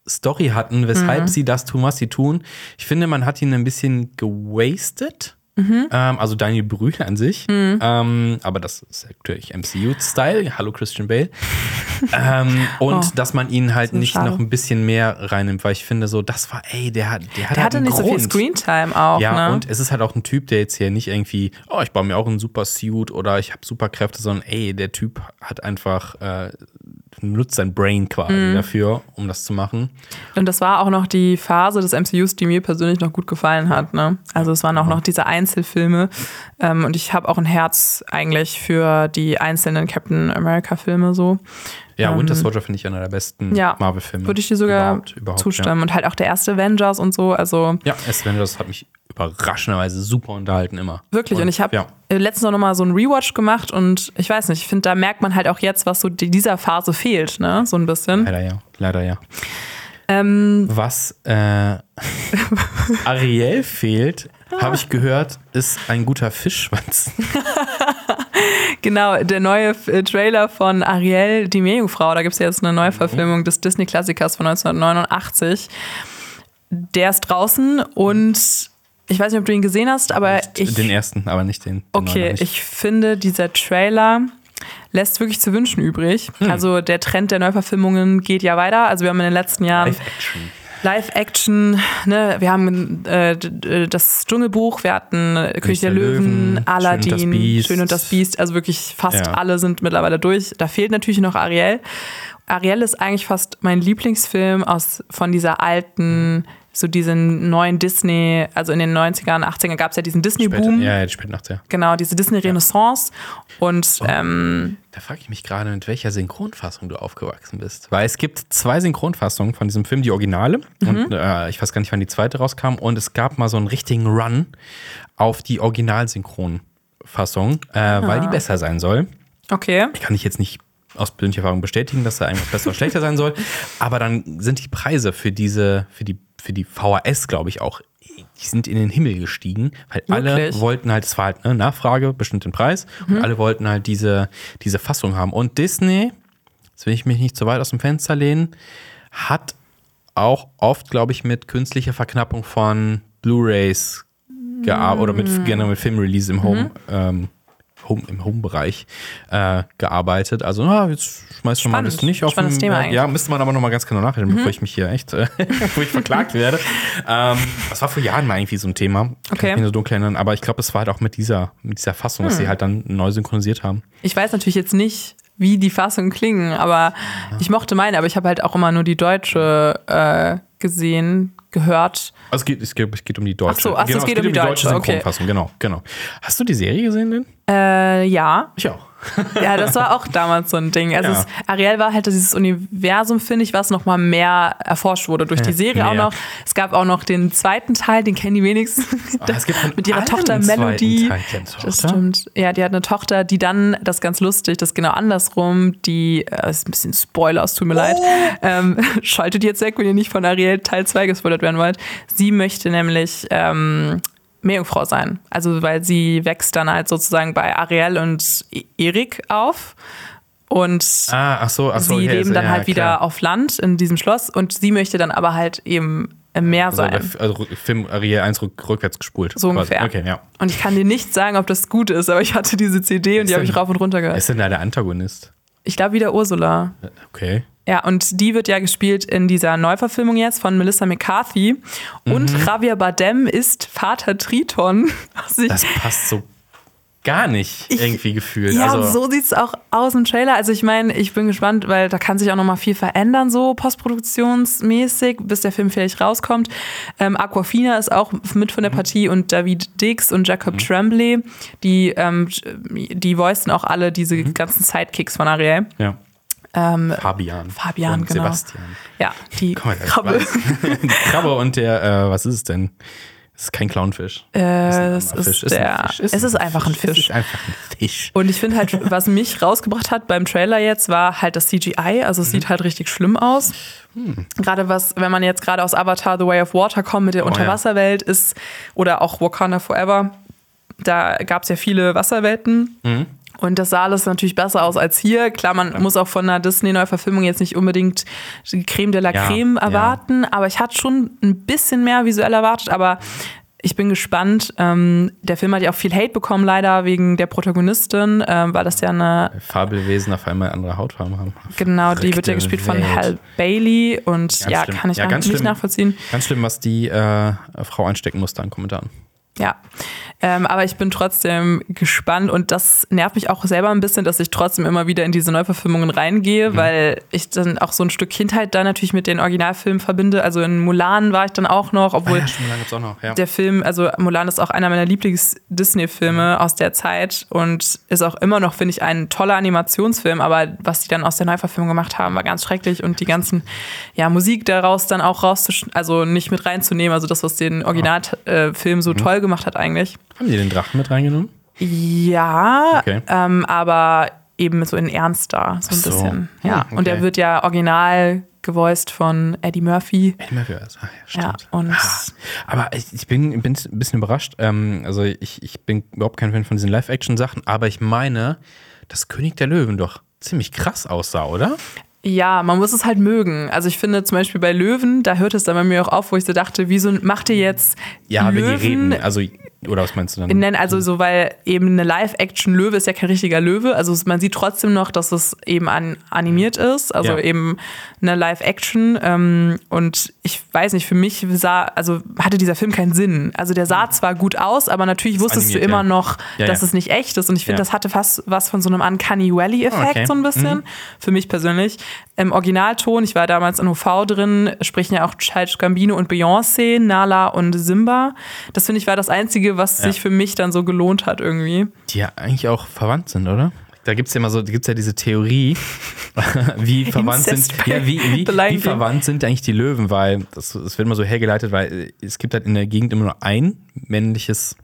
Story hatten, weshalb
Mhm.
sie das tun, was sie tun. Ich finde, man hat ihn ein bisschen gewastet.
Mhm.
Ähm, also Daniel Brühl an sich. Ähm, aber das ist natürlich MCU-Style. Hallo Christian Bale. ähm, und
Oh,
dass man ihn halt nicht
schade.
noch ein bisschen mehr reinnimmt, weil ich finde so, das war, ey, der hat, der hat
Der
halt
hatte nicht so viel
Grund.
Screentime auch.
Ja,
ne?
und es ist halt auch ein Typ, der jetzt hier nicht irgendwie, oh, ich baue mir auch einen super Suit oder ich habe Superkräfte, sondern ey, der Typ hat einfach, äh, nutzt sein Brain quasi
Mhm.
dafür, um das zu machen.
Und das war auch noch die Phase des MCUs, die mir persönlich noch gut gefallen hat. Ne? Also es waren auch noch diese Einzelfilme. Ähm, und ich habe auch ein Herz eigentlich für die einzelnen Captain America-Filme so.
Ja,
Ähm,
Winter Soldier finde ich einer der besten
Ja,
Marvel-Filme.
Würde ich dir sogar
überhaupt, überhaupt,
zustimmen. Und halt auch der erste Avengers und so. Also
Ja, ja Avengers hat mich überraschenderweise super unterhalten immer.
wirklich. Und, ich habe
Ja,
äh, letztens auch noch mal so einen Rewatch gemacht und ich weiß nicht, ich finde, da merkt man halt auch jetzt, was so die- dieser Phase fehlt, ne? So ein bisschen.
leider ja, leider ja.
Ähm,
Was äh, Ariel fehlt, habe ich gehört, ist ein guter Fischschwanz.
Genau, der neue äh, Trailer von Ariel, die Meerjungfrau, da gibt es jetzt eine Neuverfilmung des Disney-Klassikers von 1989. Der ist draußen und ich weiß nicht, ob du ihn gesehen hast, aber ich.
den ersten, aber nicht den. den
Okay,
nicht.
ich finde, dieser Trailer lässt wirklich zu wünschen übrig.
Hm.
Also der Trend der Neuverfilmungen geht ja weiter. Also wir haben in den letzten Jahren
Live-Action.
Ne? wir haben äh, das Dschungelbuch, wir hatten äh, König der,
der
Löwen,
Löwen,
Aladdin,
Schön und das Biest.
Schön und das Biest. Also wirklich fast
Ja.
alle sind mittlerweile durch. Da fehlt natürlich noch Ariel. Ariel ist eigentlich fast mein Lieblingsfilm aus von dieser alten, so diesen neuen Disney, also in den 90ern, 80ern gab es ja diesen Disney-Boom.
Ja, ja, spät nachts, ja.
Genau, diese Disney-Renaissance. Und ähm,
Da frage ich mich gerade, mit welcher Synchronfassung du aufgewachsen bist. Weil es gibt zwei Synchronfassungen von diesem Film, die Originale.
Mhm.
Und äh, ich weiß gar nicht, wann die zweite rauskam. Und es gab mal so einen richtigen Run auf die Originalsynchronfassung, äh, weil die
Ah.
besser sein soll.
okay.
Ich kann ich jetzt nicht aus persönlicher Erfahrung bestätigen, dass da irgendwas besser oder schlechter sein soll. Aber dann sind die Preise für diese, für die, für die VHS, glaube ich, auch, die sind in den Himmel gestiegen, weil alle
Wirklich?
wollten halt, es war halt eine Nachfrage, bestimmt den Preis,
Mhm.
und alle wollten halt diese, diese Fassung haben. Und Disney, jetzt will ich mich nicht zu weit aus dem Fenster lehnen, hat auch oft, glaube ich, mit künstlicher Verknappung von Blu-Rays gearbeitet oder
Mm.
mit, generell mit Filmrelease im
Mhm.
Home, ähm, Home im Home-Bereich äh, gearbeitet. Also, na, jetzt schmeißt schon mal
Spannend.
das nicht auf
Spannendes
den,
Thema
äh,
eigentlich. Mhm.
Ja, müsste man aber noch mal ganz genau nachreden, bevor ich mich hier echt, äh, bevor ich verklagt werde. Ähm, das war vor Jahren mal irgendwie so ein Thema. Kann
Okay.
ich mich nur dunkel erinnern, aber ich glaube, es war halt auch mit dieser, mit dieser Fassung, dass sie
Hm.
halt dann neu synchronisiert haben.
Ich weiß natürlich jetzt nicht, wie die Fassungen klingen, aber ich mochte meine, aber ich habe halt auch immer nur die deutsche äh, gesehen, gehört.
Also es geht, es geht, es geht um die deutsche.
Ach so, ach so, es geht um die deutsche, okay.
Synchronfassung, genau, genau. Hast du die Serie gesehen denn?
Äh, ja,
Ich auch.
ja, das war auch damals so ein Ding. Also
Ja.
es, Ariel war halt dieses Universum, finde ich, was noch mal mehr erforscht wurde durch die Serie auch
mehr.
noch. Es gab auch noch den zweiten Teil, den kennen die wenigsten.
Ah, es gibt von
mit ihrer Tochter Melody.
Teil. Eine
Das
Tochter?
stimmt. Ja, die hat eine Tochter, die dann, das ist ganz lustig, das ist genau andersrum, die, äh, ist ein bisschen Spoiler, es tut mir leid, ähm, schaltet jetzt weg, wenn ihr nicht von Ariel Teil 2 gespoilert werden wollt. Sie möchte nämlich ähm, Meerjungfrau sein. Also, weil sie wächst dann halt sozusagen bei Ariel und Erik auf. Und
Ah, ach so, ach so.
sie
okay,
leben
ist-
dann
ja,
halt wieder
klar.
auf Land in diesem Schloss und sie möchte dann aber halt eben im Meer
Also,
sein.
der- also Film Ariel 1 rück, rückwärts gespult.
So
quasi.
ungefähr.
Okay, ja.
Und ich kann dir nicht sagen, ob das gut ist, aber ich hatte diese CD und die habe ich rauf und runter
Wer
gehört.
ist denn da der Antagonist?
Ich glaube wieder Ursula.
Okay.
Ja, und die wird ja gespielt in dieser Neuverfilmung jetzt von Melissa McCarthy. Und
Mhm.
Javier Bardem ist Vater Triton. Ich,
Das passt so gar nicht
Ich-
irgendwie gefühlt.
ja,
also,
so sieht es auch aus im Trailer. Also ich meine, ich bin gespannt, weil da kann sich auch noch mal viel verändern, so postproduktionsmäßig, bis der Film vielleicht rauskommt. Ähm, Aquafina ist auch mit
Mhm.
von der Partie und David Dix und Jacob Tremblay, die, ähm, die voicen auch alle diese
Mhm.
ganzen Sidekicks von Ariel.
ja.
Ähm,
Fabian.
Fabian,
und
genau.
Sebastian.
ja, die
Komm
Krabbe.
Die Krabbe und der, äh, was ist es denn? Es ist kein Clownfisch.
Äh,
Es
es
ist ein
ist,
Fisch.
der,
Fisch.
es ist einfach ein
Es
Fisch.
ist einfach ein Fisch.
Und ich finde halt, was mich rausgebracht hat beim Trailer jetzt, war halt das CGI. Also es sieht halt richtig schlimm aus. Gerade was, wenn man jetzt gerade aus Avatar The Way of Water kommt mit der
Oh, ja.
Unterwasserwelt ist, oder auch Wakanda Forever, da gab es ja viele Wasserwelten. Und das sah alles natürlich besser aus als hier. Klar, man muss auch von einer Disney-Neuverfilmung jetzt nicht unbedingt die Creme de la
Ja,
Creme
ja.
erwarten, aber ich hatte schon ein bisschen mehr visuell erwartet, aber ich bin gespannt. Ähm, der Film hat ja auch viel Hate bekommen, leider wegen der Protagonistin, ähm, weil das ja eine,
Fabelwesen auf einmal andere Hautfarben haben.
genau, die wird ja gespielt von
Welt.
Hal Bailey und
Ganz
ja,
schlimm.
kann ich
Ja, ganz
nicht
schlimm.
nachvollziehen.
Ganz schlimm, was die äh, Frau einstecken musste an Kommentaren.
Ja, ähm, aber ich bin trotzdem gespannt und das nervt mich auch selber ein bisschen, dass ich trotzdem immer wieder in diese Neuverfilmungen
Mhm.
reingehe, weil ich dann auch so ein Stück Kindheit da natürlich mit den Originalfilmen verbinde. Also in Mulan war ich dann auch noch, obwohl
Ah ja, auch noch.
Der Film, also Mulan ist auch einer meiner Lieblings-Disney-Filme
Mhm.
aus der Zeit und ist auch immer noch, finde ich, ein toller Animationsfilm, aber was die dann aus der Neuverfilmung gemacht haben, war ganz schrecklich und die ganzen, ja, Musik daraus dann auch rauszuschneiden, also nicht mit reinzunehmen, also das, was den Originalfilm
Mhm.
so toll gemacht hat eigentlich.
Haben die den Drachen mit reingenommen?
Ja,
Okay.
ähm, aber eben so in ernster, so ein
so.
bisschen.
Hm,
Ja, und der
okay.
wird ja original gevoiced von Eddie Murphy.
Eddie Murphy es. Ah, ja,
Ja,
stimmt.
und
Ah, aber ich, ich bin, bin ein bisschen überrascht. Ähm, also ich, ich bin überhaupt kein Fan von diesen Live-Action-Sachen, aber ich meine, dass König der Löwen doch ziemlich krass aussah, oder?
Ja, man muss es halt mögen. Also ich finde zum Beispiel bei Löwen, da hört es dann bei mir auch auf, wo ich so dachte, wieso macht ihr jetzt
Ja,
Löwen?
wenn die reden. Also, oder was meinst du dann?
Nein, also so, weil eben eine Live-Action-Löwe ist ja kein richtiger Löwe. Also man sieht trotzdem noch, dass es eben an, animiert ist. Also
Ja.
eben eine Live-Action. Ähm, und ich weiß nicht, für mich sah, also hatte dieser Film keinen Sinn. Also der sah zwar gut aus, aber natürlich wusstest du
animiert,
immer
ja.
noch,
Ja,
dass es nicht echt ist. Und ich finde, das hatte fast was von so einem Uncanny Valley-Effekt,
Okay.
so ein bisschen.
Mhm.
Für mich persönlich. Im Originalton, ich war damals in OV drin, sprechen ja auch Childish Gambino und Beyoncé, Nala und Simba. Das finde ich war das Einzige, was
Ja.
sich für mich dann so gelohnt hat irgendwie.
Die ja eigentlich auch verwandt sind, oder? Da gibt es ja immer so, da gibt's ja diese Theorie, wie verwandt
Incest
sind, ja, wie, wie, wie verwandt sind eigentlich die Löwen, weil das, das wird immer so hergeleitet, weil es gibt halt in der Gegend immer nur ein männliches,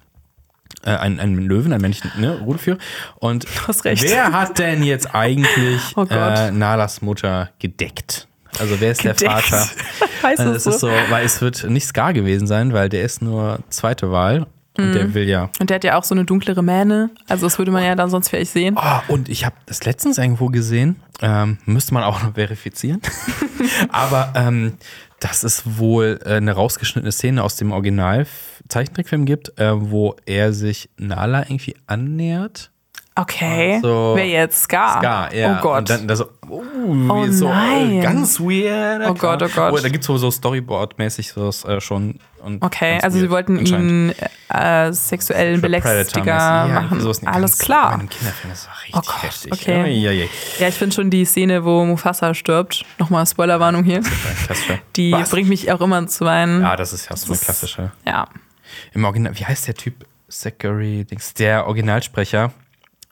äh, ein, ein Löwen, ein männlichen ne, Rudelführer. Und wer hat denn jetzt eigentlich
Oh
äh, Nalas Mutter gedeckt? Also wer ist der
Gedeckt.
Vater?
heißt
Also
es
es
so?
ist so, weil es wird nicht Scar gewesen sein, weil der ist nur zweite Wahl und
Mhm.
der will ja
Und der hat ja auch so eine dunklere Mähne. Also das würde man ja dann sonst vielleicht sehen.
Oh, und ich habe das letztens irgendwo gesehen, ähm, müsste man auch noch verifizieren. Aber ähm, dass es wohl äh, eine rausgeschnittene Szene aus dem Original-Zeichentrickfilm gibt, äh, wo er sich Nala irgendwie annähert.
Okay.
So.
Wer jetzt? Scar?
Scar, ja.
Oh Gott.
Und dann da so, uh,
Oh
wie so
nein.
äh, ganz weird.
Oh Gott, oh Gott.
da gibt es so Storyboard-mäßig sowas äh, schon. Und
okay, also sie
weird,
wollten
anscheinend.
ihn äh, sexuellen
Für
Belästiger.
Ja,
machen. Alles klar.
Einem das
Oh Gott,
heftig.
okay.
Ja, ja, ja.
Ich finde schon die Szene, wo Mufasa stirbt, nochmal Spoilerwarnung hier, die
Was?
bringt mich auch immer zu weinen.
Ja, das ist ja so eine klassische.
Ja.
Im Original, wie heißt der Typ? Zachary, Dings. Der Originalsprecher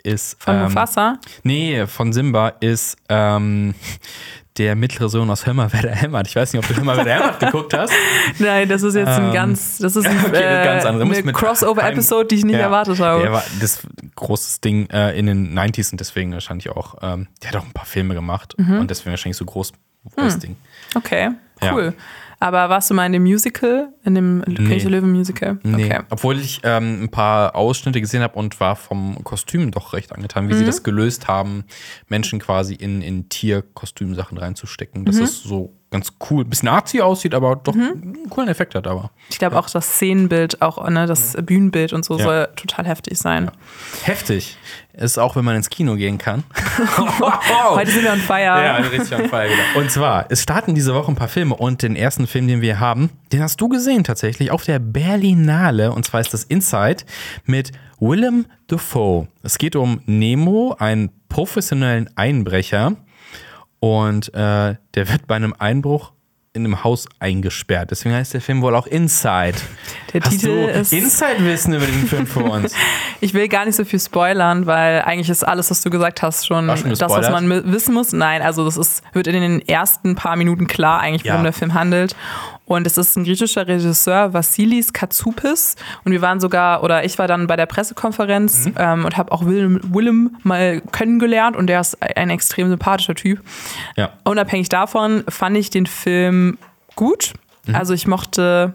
ist.
Von
ähm,
Mufasa.
Nee, von Simba ist ähm, der mittlere Sohn aus Hör mal, wer da hämmert. Ich weiß nicht, ob du Hör mal, wer da hämmert geguckt hast.
Nein, das ist jetzt ein
ähm,
ganz, das ist ein,
okay,
äh,
ganz andere.
Eine Crossover-Episode, die ich nicht
Ja,
erwartet habe.
Der war das großes Ding äh, in den 90s und deswegen wahrscheinlich auch. Ähm, der hat auch ein paar Filme gemacht
Mhm.
und deswegen wahrscheinlich so groß,
Hm.
großes Ding.
Okay,
Ja.
Aber warst du mal in dem Musical, in dem König der Löwen Musical?
Nee,
Okay.
obwohl ich ähm, ein paar Ausschnitte gesehen habe und war vom Kostüm doch recht angetan, wie
Mhm.
sie das gelöst haben, Menschen quasi in, in Tierkostümsachen reinzustecken. Das
Mhm.
ist so ganz cool. Ein bisschen artsy aussieht, aber doch einen coolen Effekt hat aber.
Ich glaube auch das Szenenbild, auch ne, das Bühnenbild und so
Ja.
soll total heftig sein.
Heftig. Ist auch, wenn man ins Kino gehen kann.
Heute sind wir on fire.
Ja, richtig on fire wieder. Und zwar, es starten diese Woche ein paar Filme und den ersten Film, den wir haben, den hast du gesehen tatsächlich auf der Berlinale und zwar ist das Inside mit Willem Dafoe. Es geht um Nemo, einen professionellen Einbrecher und äh, der wird bei einem Einbruch in einem Haus eingesperrt. Deswegen heißt der Film wohl auch Inside.
Der
Hast
Titel
du
ist-
Inside-Wissen über den Film für uns?
Ich will gar nicht so viel spoilern, weil eigentlich ist alles, was du gesagt hast, schon,
schon
das, was man wissen muss. Nein, also das ist, wird in den ersten paar Minuten klar, eigentlich, worum
Ja.
der Film handelt. Und es ist ein griechischer Regisseur, Vassilis Katsoupis. Und wir waren sogar, oder ich war dann bei der Pressekonferenz ähm, und habe auch Willem, Willem mal kennengelernt. Und der ist ein extrem sympathischer Typ.
Ja.
Unabhängig davon fand ich den Film gut. Also ich mochte,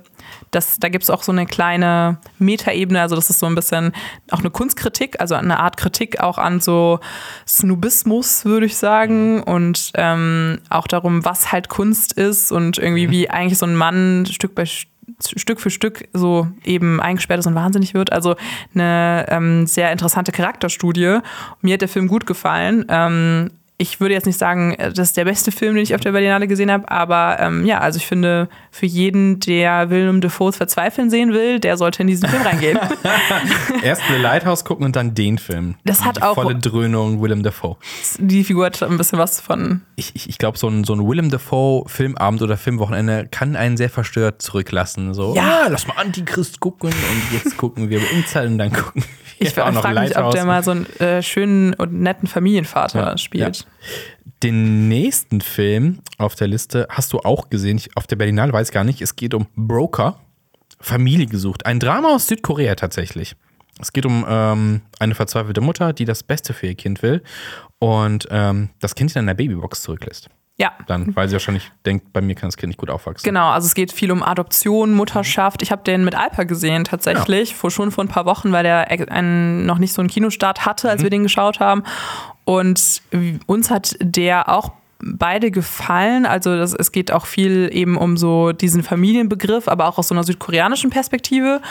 das, da gibt es auch so eine kleine Metaebene, also das ist so ein bisschen auch eine Kunstkritik, also eine Art Kritik auch an so Snobismus, würde ich sagen, und ähm, auch darum, was halt Kunst ist und irgendwie wie eigentlich so ein Mann Stück bei Stück Stück für Stück so eben eingesperrt ist und wahnsinnig wird. Also eine ähm, sehr interessante Charakterstudie. Mir hat der Film gut gefallen. Ähm, ich würde jetzt nicht sagen, äh, das ist der beste Film, den ich auf der Berlinale gesehen habe, aber ähm, ja, also ich finde, für jeden, der Willem Dafoes Verzweifeln sehen will, der sollte in diesen Film reingehen.
Erst The Lighthouse gucken und dann den Film.
Das hat
Die
auch-
Volle Dröhnung Willem Dafoe.
Die Figur hat ein bisschen was von.
Ich, ich, ich glaube, so ein, so ein Willem Dafoe-Filmabend oder Filmwochenende kann einen sehr verstört zurücklassen. So,
Ja.
"Ah, lass mal Antichrist gucken und jetzt gucken wir Inside und dann gucken wir
Ich frage mich, ob der mal so einen äh, schönen und netten Familienvater
Ja,
spielt.
Den nächsten Film auf der Liste hast du auch gesehen. Ich, auf der Berlinale weiß ich gar nicht. Es geht um Broker, Familie gesucht. Ein Drama aus Südkorea tatsächlich. Es geht um ähm, eine verzweifelte Mutter, die das Beste für ihr Kind will und ähm, das Kind in einer Babybox zurücklässt.
Ja.
Dann, weil sie wahrscheinlich denkt, bei mir kann das Kind nicht gut aufwachsen.
Genau, also es geht viel um Adoption, Mutterschaft. Ich habe den mit Alper gesehen tatsächlich, vor, schon vor ein paar Wochen, weil der einen, noch nicht so einen Kinostart hatte, als wir den geschaut haben. Und uns hat der auch beide gefallen. Also das, es geht auch viel eben um so diesen Familienbegriff, aber auch aus so einer südkoreanischen Perspektive.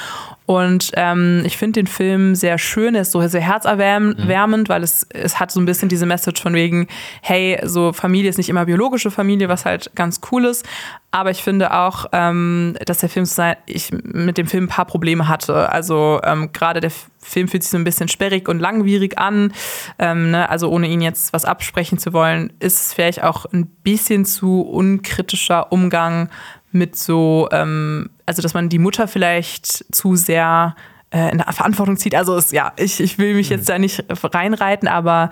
Und ähm, ich finde den Film sehr schön, er ist so sehr herzerwärmend, weil es, es hat so ein bisschen diese Message von wegen, hey, so Familie ist nicht immer biologische Familie, was halt ganz cool ist. Aber ich finde auch, ähm, dass der Film ich mit dem Film ein paar Probleme hatte. Also ähm, gerade der Film fühlt sich so ein bisschen sperrig und langwierig an. Ähm, ne? Also ohne ihn jetzt was absprechen zu wollen, ist es vielleicht auch ein bisschen zu unkritischer Umgang mit so, ähm, also dass man die Mutter vielleicht zu sehr äh, in der Verantwortung zieht. Also es, ja, ich, ich will mich jetzt da nicht reinreiten, aber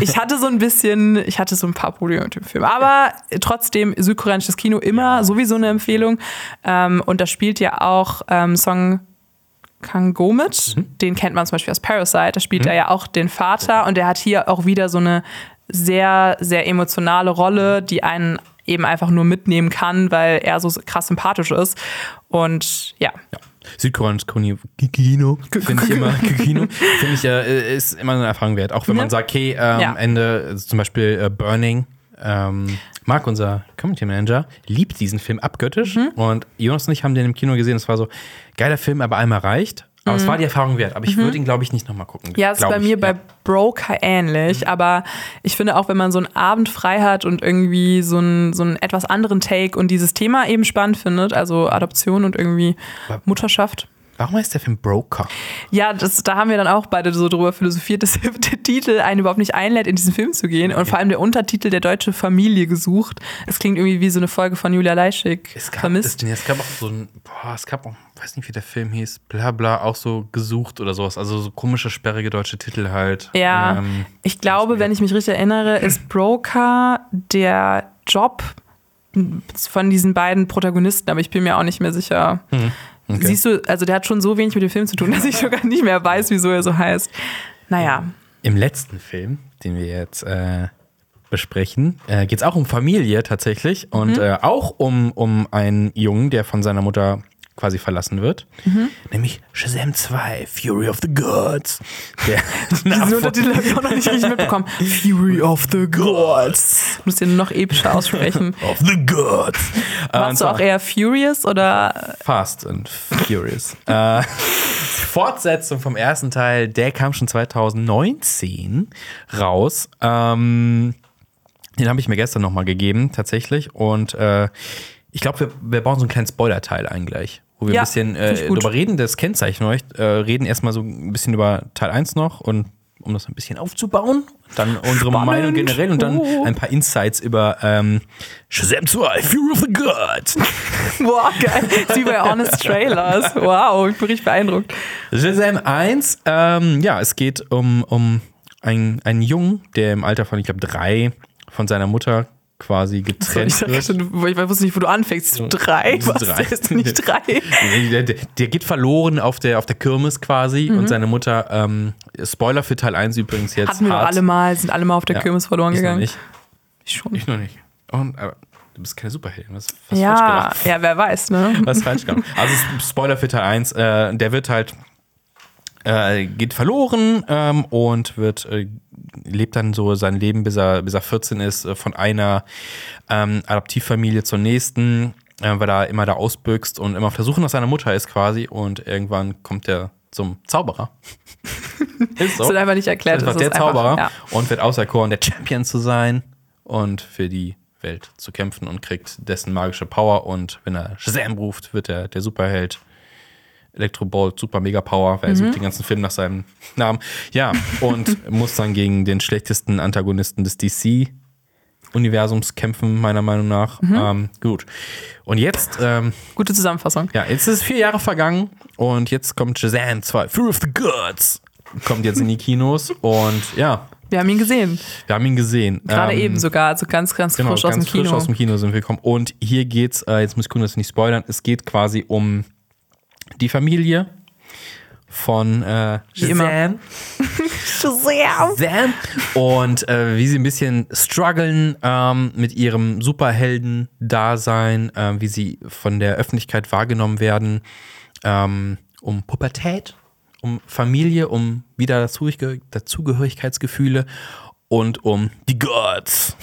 ich hatte so ein bisschen, ich hatte so ein paar Probleme mit dem Film. Aber trotzdem, südkoreanisches Kino immer sowieso eine Empfehlung. Ähm, und da spielt ja auch ähm, Song Kang Go mit. Den kennt man zum Beispiel aus Parasite. Da spielt er ja auch den Vater und der hat hier auch wieder so eine sehr, sehr emotionale Rolle, die einen eben einfach nur mitnehmen kann, weil er so krass sympathisch ist. Und ja,
Südkoreanisches Kino, finde ich immer, Kino, finde ich, äh, ist immer eine Erfahrung wert. Auch wenn man
Ja.
sagt, okay, ähm,
Ja.
Ende, also zum Beispiel äh, Burning, ähm, Marc, unser Community Manager, liebt diesen Film abgöttisch
Mhm.
und Jonas und ich haben den im Kino gesehen. Es war so, geiler Film, aber einmal reicht. Aber es war die Erfahrung wert. Aber ich würde ihn, glaube ich, nicht nochmal gucken.
Mhm. Ja, es ist bei
ich,
mir
ja.
bei Broker ähnlich, aber ich finde auch, wenn man so einen Abend frei hat und irgendwie so einen, so einen etwas anderen Take und dieses Thema eben spannend findet, also Adoption und irgendwie Mutterschaft.
Warum heißt der Film Broker?
Ja, das, da haben wir dann auch beide so drüber philosophiert, dass der Titel einen überhaupt nicht einlädt, in diesen Film zu gehen. Und vor allem der Untertitel der deutsche Familie gesucht. Es klingt irgendwie wie so eine Folge von Julia Leischig
Es gab,
vermisst.
Es, nee, es gab auch so ein, boah, es gab auch, weiß nicht, wie der Film hieß, bla bla, auch so gesucht oder sowas. Also so komische, sperrige deutsche Titel halt.
Ja,
Ähm,
ich glaube, wenn ich mich richtig erinnere, ist Broker der Job von diesen beiden Protagonisten, aber ich bin mir auch nicht mehr sicher.
Mhm. Okay.
Siehst du, also der hat schon so wenig mit dem Film zu tun, dass ich sogar nicht mehr weiß, wieso er so heißt. Naja,
Im letzten Film, den wir jetzt äh, besprechen, äh, geht es auch um Familie tatsächlich und
Mhm.
äh, auch um, um einen Jungen, der von seiner Mutter quasi verlassen wird.
Mhm.
Nämlich Shazam 2, Fury of the Gods. Der
diesen Untertitel habe ich auch noch nicht richtig mitbekommen. Fury of the Gods. Muss den noch epischer aussprechen.
of the Gods. Äh,
Warst du
zwar-
auch eher Furious oder
Fast and Furious. äh, Fortsetzung vom ersten Teil, der kam schon 2019 raus. Ähm, den habe ich mir gestern nochmal gegeben, tatsächlich. Und äh, ich glaube, wir, wir bauen so einen kleinen Spoiler-Teil ein gleich. Wo wir
Ja,
ein bisschen äh, drüber reden, das Kennzeichen euch, äh, reden erstmal so ein bisschen über Teil 1 noch und um das ein bisschen aufzubauen. Dann unsere
Spannend.
Meinung generell und dann
Oh.
ein paar Insights über ähm, Shazam 2, Fury of the Gods.
Boah, geil. Das ist wie bei Honest Trailers. Wow, ich bin richtig beeindruckt.
Shazam 1, ähm, ja, es geht um, um einen, einen Jungen, der im Alter von, ich glaube, drei von seiner Mutter quasi getrennt
ich,
wird.
du- ich wusste nicht, wo du anfängst. Drei? Was?
Drei.
Der ist nicht drei.
der, der, der geht verloren auf der, auf der Kirmes quasi und seine Mutter, ähm, Spoiler für Teil 1 übrigens jetzt.
Mhm. Hatten wir
hart.
alle mal, sind alle mal auf der
Ja.
Kirmes verloren
Ich noch
gegangen.
nicht.
Ich schon.
Ich noch nicht. Und, aber du bist keine Superheldin. Was, was
ja, ja, wer weiß, ne?
Was falsch gemacht. Also Spoiler für Teil 1, äh, der wird halt äh, geht verloren ähm, und wird äh, lebt dann so sein Leben, bis er, bis er 14 ist, äh, von einer ähm, Adoptivfamilie zur nächsten, äh, weil er immer da ausbüchst und immer auf der Suche nach seiner Mutter ist quasi und irgendwann kommt er zum Zauberer. ist so.
Das wird einfach nicht erklärt.
Das war der
ist einfach-
Zauberer
Ja.
und wird auserkoren, der Champion zu sein und für die Welt zu kämpfen und kriegt dessen magische Power. Und wenn er Shazam ruft, wird er der Superheld. Electrobolt, Super Mega Power, weil er
Mhm.
sucht den ganzen Film nach seinem Namen. Ja, und muss dann gegen den schlechtesten Antagonisten des DC-Universums kämpfen, meiner Meinung nach.
Mhm.
Ähm, gut. Und jetzt ähm,
Gute Zusammenfassung.
ja, jetzt ist vier Jahre vergangen und jetzt kommt Shazam 2, Fear of the Gods. Kommt jetzt in die Kinos und ja,
Wir haben ihn gesehen.
wir haben ihn gesehen.
Gerade
Ähm,
eben sogar. Also ganz, ganz
Genau,
frisch aus dem
ganz frisch
Kino.
aus dem Kino sind wir gekommen. Und hier geht's, äh, jetzt muss ich gucken, dass ich nicht spoilern, es geht quasi um die Familie von äh,
Wie immer.
Shazam.
Shazam!
Shazam. Und äh, wie sie ein bisschen strugglen ähm, mit ihrem Superhelden-Dasein, äh, wie sie von der Öffentlichkeit wahrgenommen werden, ähm, um Pubertät, um Familie, um wieder Dazugehör- Dazugehörigkeitsgefühle und um die Gods.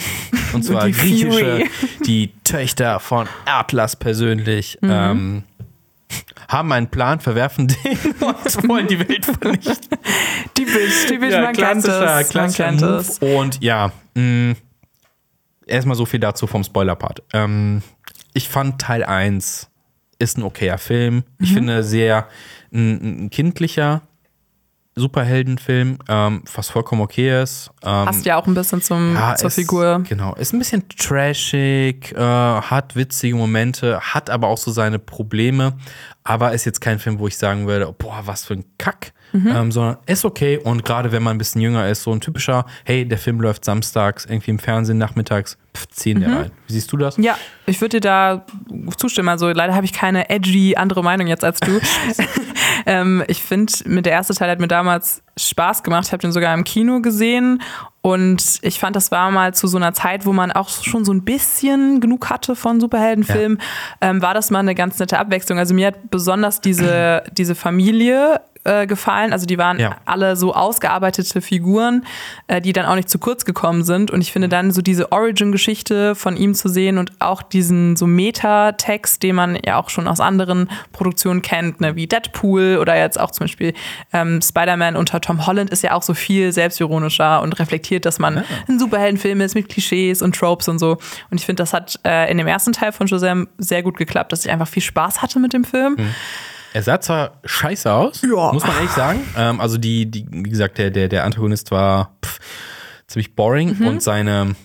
Und zwar
die
griechische,
Fury.
die Töchter von Atlas persönlich. Ähm, haben einen Plan, verwerfen den und wollen die Welt vernichten.
Typisch, typisch, man kennt
klassischer.
Man
klassischer
kennt
Move.
es.
Und ja, mh, erstmal so viel dazu vom Spoiler-Part. Ähm, ich fand Teil 1 ist ein okayer Film. Ich
Mhm.
finde sehr ein, ein kindlicher Superheldenfilm, ähm, was vollkommen okay ist. Ähm,
Passt ja auch ein bisschen zum,
ja,
zur
ist-
Figur.
Genau, ist ein bisschen trashig, äh, hat witzige Momente, hat aber auch so seine Probleme, aber ist jetzt kein Film, wo ich sagen würde, boah, was für ein Kack,
Mhm.
ähm, sondern ist okay und gerade wenn man ein bisschen jünger ist, so ein typischer, hey, der Film läuft samstags irgendwie im Fernsehen nachmittags, ziehen der rein. Wie siehst du das?
Mhm. Ja, ich würde dir da zustimmen. Also leider habe ich keine edgy andere Meinung jetzt als du. ähm, ich finde, mit der erste Teil hat mir damals Spaß gemacht. Ich habe den sogar im Kino gesehen und ich fand, das war mal zu so einer Zeit, wo man auch schon so ein bisschen genug hatte von Superheldenfilmen, ähm, war das mal eine ganz nette Abwechslung. Also mir hat besonders diese, diese Familie äh, gefallen. Also die waren
Ja.
alle so ausgearbeitete Figuren, äh, die dann auch nicht zu kurz gekommen sind. Und ich finde dann so diese Origin-Geschichte von ihm zu sehen und auch diesen so Meta-Text, den man ja auch schon aus anderen Produktionen kennt, ne, wie Deadpool oder jetzt auch zum Beispiel ähm, Spider-Man unter Tom Holland ist ja auch so viel selbstironischer und reflektiert, dass man ein Superheldenfilm ist mit Klischees und Tropes und so. Und ich finde, das hat äh, in dem ersten Teil von Shazam sehr gut geklappt, dass ich einfach viel Spaß hatte mit dem Film.
Er sah zwar scheiße aus,
Ja.
muss man ehrlich sagen. Ähm, also die, die, wie gesagt, der, der, der Antagonist war pff, ziemlich boring
Mhm.
und seine,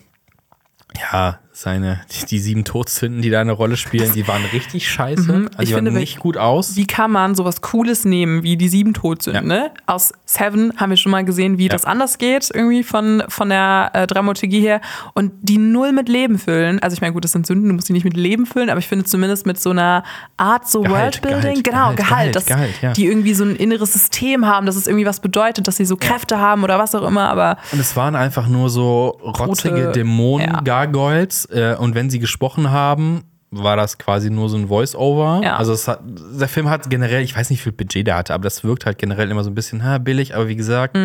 ja, seine, die, die sieben Todsünden, die da eine Rolle spielen, die waren richtig scheiße. Also
Mhm. Ich
die waren
finde,
nicht gut aus.
wie kann man sowas Cooles nehmen wie die sieben Todsünden,
Ja.
ne? Aus Seven haben wir schon mal gesehen, wie das anders geht, irgendwie von, von der äh, Dramaturgie her. Und die null mit Leben füllen. Also ich meine, gut, das sind Sünden, du musst die nicht mit Leben füllen, aber ich finde zumindest mit so einer Art so
Gehalt,
Worldbuilding,
Gehalt,
genau,
Gehalt,
Gehalt, dass
Gehalt, ja.
die irgendwie so ein inneres System haben, dass es irgendwie was bedeutet, dass sie so Kräfte haben oder was auch immer, aber
Und es waren einfach nur so rotzige Dämonen,
ja.
Gargoyles. Äh, und wenn sie gesprochen haben, war das quasi nur so ein Voice-Over.
Ja.
Also es hat, der Film hat generell, ich weiß nicht, wie viel Budget der hatte, aber das wirkt halt generell immer so ein bisschen ha, billig. Aber wie gesagt,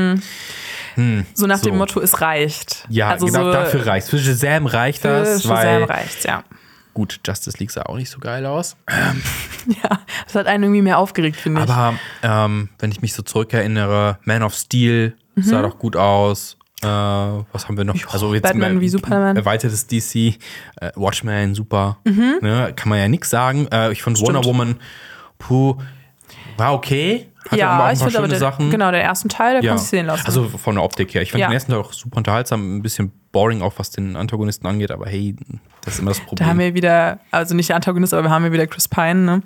so nach
So.
dem Motto, es reicht.
ja,
also
genau
so
dafür reicht Für Shazam reicht
für
das,
Shazam
weil
reicht's, ja.
gut, Justice League sah auch nicht so geil aus.
Ja, das hat einen irgendwie mehr aufgeregt, finde ich.
Aber ähm, wenn ich mich so zurückerinnere, Man of Steel sah doch gut aus. Äh, was haben wir noch? also jetzt
Batman
mehr-
wie Superman.
Erweitertes DC, äh, Watchmen, super. Ne, kann man ja nichts sagen. Äh, ich fand Wonder Woman, puh, war okay. Hatte aber auch
ja,
ein
ich
paar schöne
der,
Sachen.
genau, den ersten Teil, der
Ja.
kann sich sehen lassen.
Also von der Optik her. Ich fand
Ja.
den ersten Teil auch super unterhaltsam, ein bisschen boring, auch was den Antagonisten angeht, aber hey, das ist immer das
Da
Problem.
haben wir wieder, also nicht der Antagonist, aber wir haben hier wieder Chris Pine. Ne?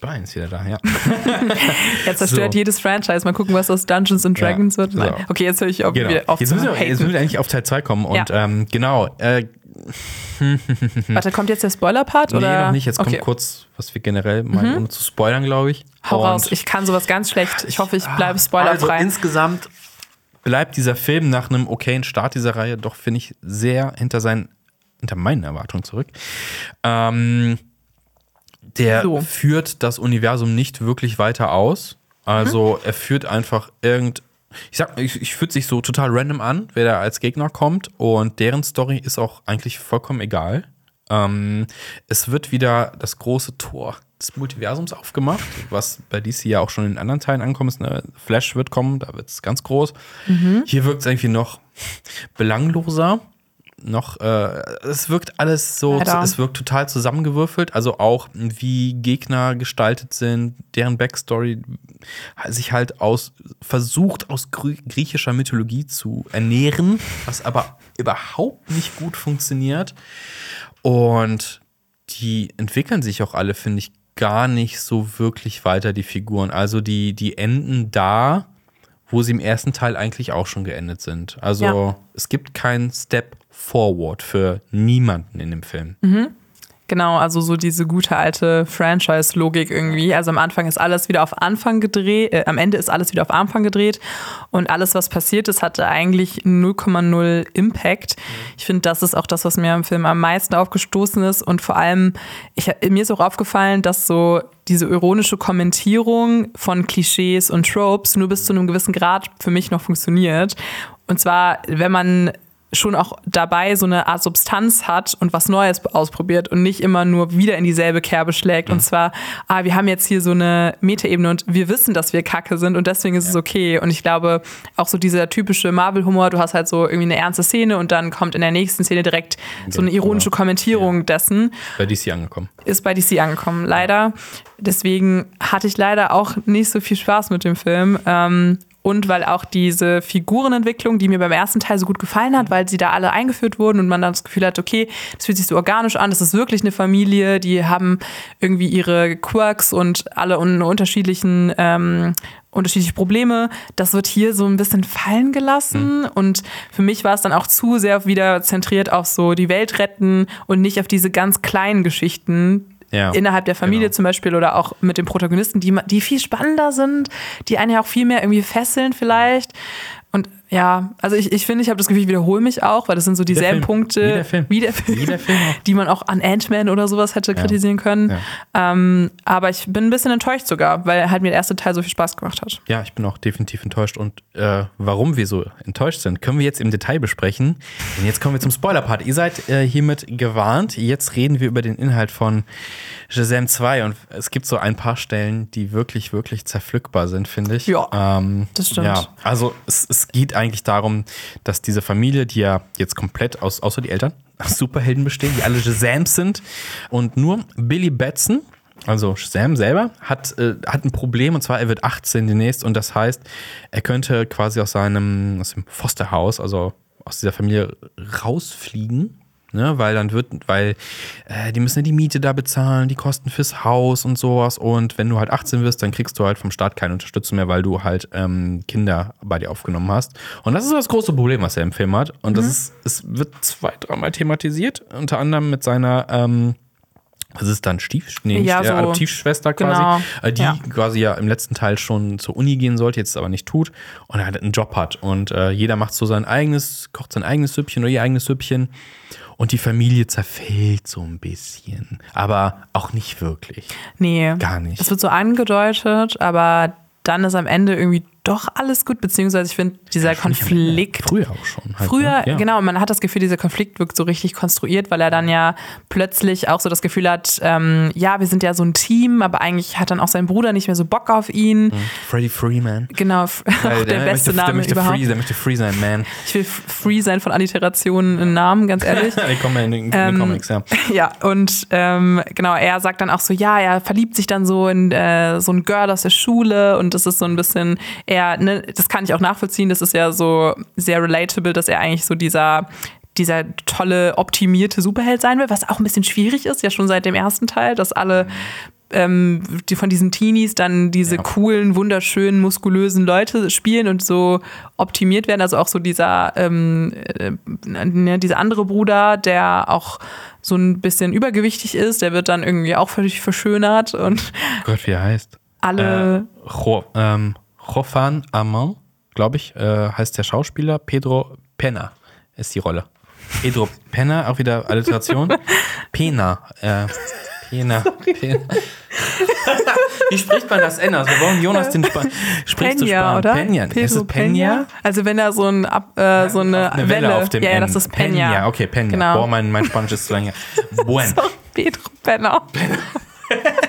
Brian ist wieder da, ja.
Er zerstört
So.
jedes Franchise. Mal gucken, was aus Dungeons and Dragons
Ja,
wird. Nein.
so.
Okay, jetzt höre ich auf,
Genau.
wieder auf
Jetzt müssen, wir, jetzt müssen wir eigentlich auf Teil 2 kommen. Und
Ja.
ähm, genau, äh,
Warte, kommt jetzt der Spoiler-Part?
Nee,
oder?
noch nicht. Jetzt
okay. Mhm.
kommt kurz, was wir generell meinen, ohne zu spoilern, glaube ich.
Hau
Und-
raus. Ich kann sowas ganz schlecht. Ich hoffe, ich bleibe
Also
spoilerfrei.
insgesamt bleibt dieser Film nach einem okayen Start dieser Reihe doch, finde ich, sehr hinter seinen, hinter meinen Erwartungen zurück. Ähm, der
So.
führt das Universum nicht wirklich weiter aus. Also er führt einfach irgend. Ich sag, ich, ich fühlt sich so total random an, wer da als Gegner kommt. Und deren Story ist auch eigentlich vollkommen egal. Ähm, es wird wieder das große Tor des Multiversums aufgemacht, was bei DC ja auch schon in anderen Teilen ankommt. Ist, ne? Flash wird kommen, da wird es ganz groß. Hier wirkt es irgendwie noch belangloser. Noch, äh, es wirkt alles so,
Leider.
es wirkt total zusammengewürfelt. Also auch wie Gegner gestaltet sind, deren Backstory sich halt aus versucht aus griechischer Mythologie zu ernähren, was aber überhaupt nicht gut funktioniert. Und die entwickeln sich auch alle, finde ich, gar nicht so wirklich weiter, die Figuren. Also die, die enden da, wo sie im ersten Teil eigentlich auch schon geendet sind. Also
Ja.
es gibt keinen Step forward für niemanden in dem Film.
Genau, also so diese gute alte Franchise-Logik irgendwie. Also am Anfang ist alles wieder auf Anfang gedreht, äh, am Ende ist alles wieder auf Anfang gedreht und alles, was passiert ist, hatte eigentlich 0,0 Impact. Ich finde, das ist auch das, was mir im Film am meisten aufgestoßen ist und vor allem, ich, mir ist auch aufgefallen, dass so diese ironische Kommentierung von Klischees und Tropes nur bis zu einem gewissen Grad für mich noch funktioniert. Und zwar, wenn man schon auch dabei so eine Art Substanz hat und was Neues ausprobiert und nicht immer nur wieder in dieselbe Kerbe schlägt. Und zwar, ah, wir haben jetzt hier so eine Metaebene und wir wissen, dass wir Kacke sind und deswegen ist es okay. Und ich glaube, auch so dieser typische Marvel-Humor, du hast halt so irgendwie eine ernste Szene und dann kommt in der nächsten Szene direkt so eine ironische Kommentierung dessen
Bei DC angekommen.
ist bei DC angekommen, leider. Deswegen hatte ich leider auch nicht so viel Spaß mit dem Film. Ähm, und weil auch diese Figurenentwicklung, die mir beim ersten Teil so gut gefallen hat, weil sie da alle eingeführt wurden und man dann das Gefühl hat, okay, das fühlt sich so organisch an, das ist wirklich eine Familie, die haben irgendwie ihre Quirks und alle un unterschiedlichen ähm, unterschiedliche Probleme. Das wird hier so ein bisschen fallen gelassen. Und für mich war es dann auch zu sehr wieder zentriert auf so die Welt retten und nicht auf diese ganz kleinen Geschichten,
Ja,
innerhalb der Familie
genau.
zum Beispiel oder auch mit den Protagonisten, die, die viel spannender sind, die einen ja auch viel mehr irgendwie fesseln vielleicht. Und ja, also ich, ich finde, ich habe das Gefühl, ich wiederhole mich auch, weil das sind so dieselben. Punkte,
Wie der Film.
wie der Film,
Wie der Film auch.
die man auch an Ant-Man oder sowas hätte kritisieren können. Ähm, aber ich bin ein bisschen enttäuscht sogar, weil halt mir der erste Teil so viel Spaß gemacht hat.
Ja, ich bin auch definitiv enttäuscht. Und äh, warum wir so enttäuscht sind, können wir jetzt im Detail besprechen. Denn jetzt kommen wir zum Spoiler-Part. Ihr seid äh, hiermit gewarnt. Jetzt reden wir über den Inhalt von Shazam 2. Und es gibt so ein paar Stellen, die wirklich, wirklich zerpflückbar sind, finde ich.
Ja,
ähm,
das stimmt.
Ja, also es, es geht eigentlich darum, dass diese Familie, die ja jetzt komplett aus, außer die Eltern, aus Superhelden bestehen, die alle Shazams sind. Und nur Billy Batson, also Sam selber hat, äh, hat ein Problem und zwar er wird 18 demnächst und das heißt, er könnte quasi aus seinem aus dem Fosterhaus, also aus dieser Familie rausfliegen. Ne, weil dann wird, weil äh, die müssen ja die Miete da bezahlen, die Kosten fürs Haus und sowas. Und wenn du halt 18 wirst, dann kriegst du halt vom Staat keine Unterstützung mehr, weil du halt ähm, Kinder bei dir aufgenommen hast. Und das ist das große Problem, was er im Film hat. Und das ist, es wird zwei, dreimal thematisiert, unter anderem mit seiner ähm, das ist dann Stief, nee,
Ja, so.
Adoptivschwester quasi,
Genau,
äh, die
ja.
quasi ja im letzten Teil schon zur Uni gehen sollte, jetzt aber nicht tut und er halt einen Job hat. Und äh, jeder macht so sein eigenes, kocht sein eigenes Süppchen oder ihr eigenes Süppchen. Und die Familie zerfällt so ein bisschen. Aber auch nicht wirklich.
Nee.
Gar nicht.
Es wird so angedeutet, aber dann ist am Ende irgendwie doch alles gut, beziehungsweise ich finde, dieser Konflikt.
Früher auch schon. Halt,
Früher,
ne? ja.
genau, man hat das Gefühl, dieser Konflikt wirkt so richtig konstruiert, weil er dann ja plötzlich auch so das Gefühl hat, ähm, ja, wir sind ja so ein Team, aber eigentlich hat dann auch sein Bruder nicht mehr so Bock auf ihn.
Freddie Freeman.
Genau, auch der, beste
möchte,
Name
der möchte
überhaupt.
free, der möchte free sein, man.
Ich will free sein von Alliterationen in Namen, ganz ehrlich.
Die kommen ja in den, in den
Ähm,
Comics, ja.
Ja, und ähm, genau, er sagt dann auch so, ja, er verliebt sich dann so in äh, so ein Girl aus der Schule und das ist so ein bisschen, er, ne, das kann ich auch nachvollziehen, das ist ja so sehr relatable, dass er eigentlich so dieser dieser tolle, optimierte Superheld sein will, was auch ein bisschen schwierig ist, ja schon seit dem ersten Teil, dass alle ähm, die von diesen Teenies dann diese
Ja.
coolen, wunderschönen, muskulösen Leute spielen und so optimiert werden. Also auch so dieser, ähm, äh, ne, dieser andere Bruder, der auch so ein bisschen übergewichtig ist, der wird dann irgendwie auch völlig verschönert und
Gott, wie er heißt.
alle.
Äh, Jo, ähm, Jofan Amon, glaube ich, äh, heißt der Schauspieler. Pedro Pena ist die Rolle. Pedro Pena, auch wieder Alliteration. Pena. Äh, Pena. Pena. Wie spricht man das N aus? Wir brauchen Jonas den Span spricht zu
Pena,
Span.
oder?
Pena. Ist es Pena?
Also wenn da so, ein, Ab- äh, so eine,
Eine Welle, auf dem
ja,
N.
das ist Pena.
okay, Pena.
Genau.
Boah, mein, mein Spanisch ist zu lange. Buen.
Sorry, Pedro Penner.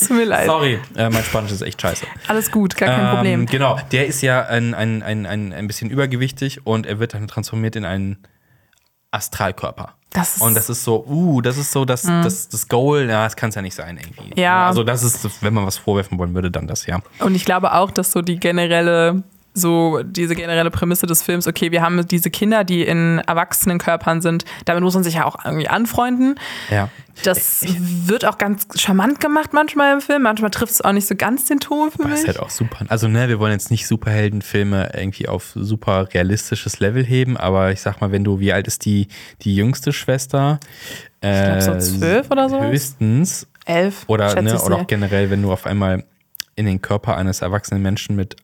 Es tut mir leid.
Sorry, äh, mein Spanisch ist echt scheiße.
Alles gut, gar kein
Ähm,
Problem.
Genau, der ist ja ein, ein, ein, ein, ein bisschen übergewichtig und er wird dann transformiert in einen Astralkörper.
Das
und das ist so, uh, das ist so das, das, das Goal, ja, das kann es ja nicht sein irgendwie.
Ja.
Also das ist, wenn man was vorwerfen wollen würde, dann das, ja.
Und ich glaube auch, dass so die generelle, so diese generelle Prämisse des Films, okay, wir haben diese Kinder, die in erwachsenen Körpern sind, damit muss man sich ja auch irgendwie anfreunden.
Ja.
Das wird auch ganz charmant gemacht manchmal im Film. Manchmal trifft es auch nicht so ganz den Ton für
Das
mich.
ist halt auch super. Also, ne, wir wollen jetzt nicht Superheldenfilme irgendwie auf super realistisches Level heben, aber ich sag mal, wenn du, wie alt ist die, die jüngste Schwester? Ich
glaub, so zwölf oder sowas.
Höchstens.
Elf,
Oder, ne, oder auch generell, wenn du auf einmal in den Körper eines erwachsenen Menschen mit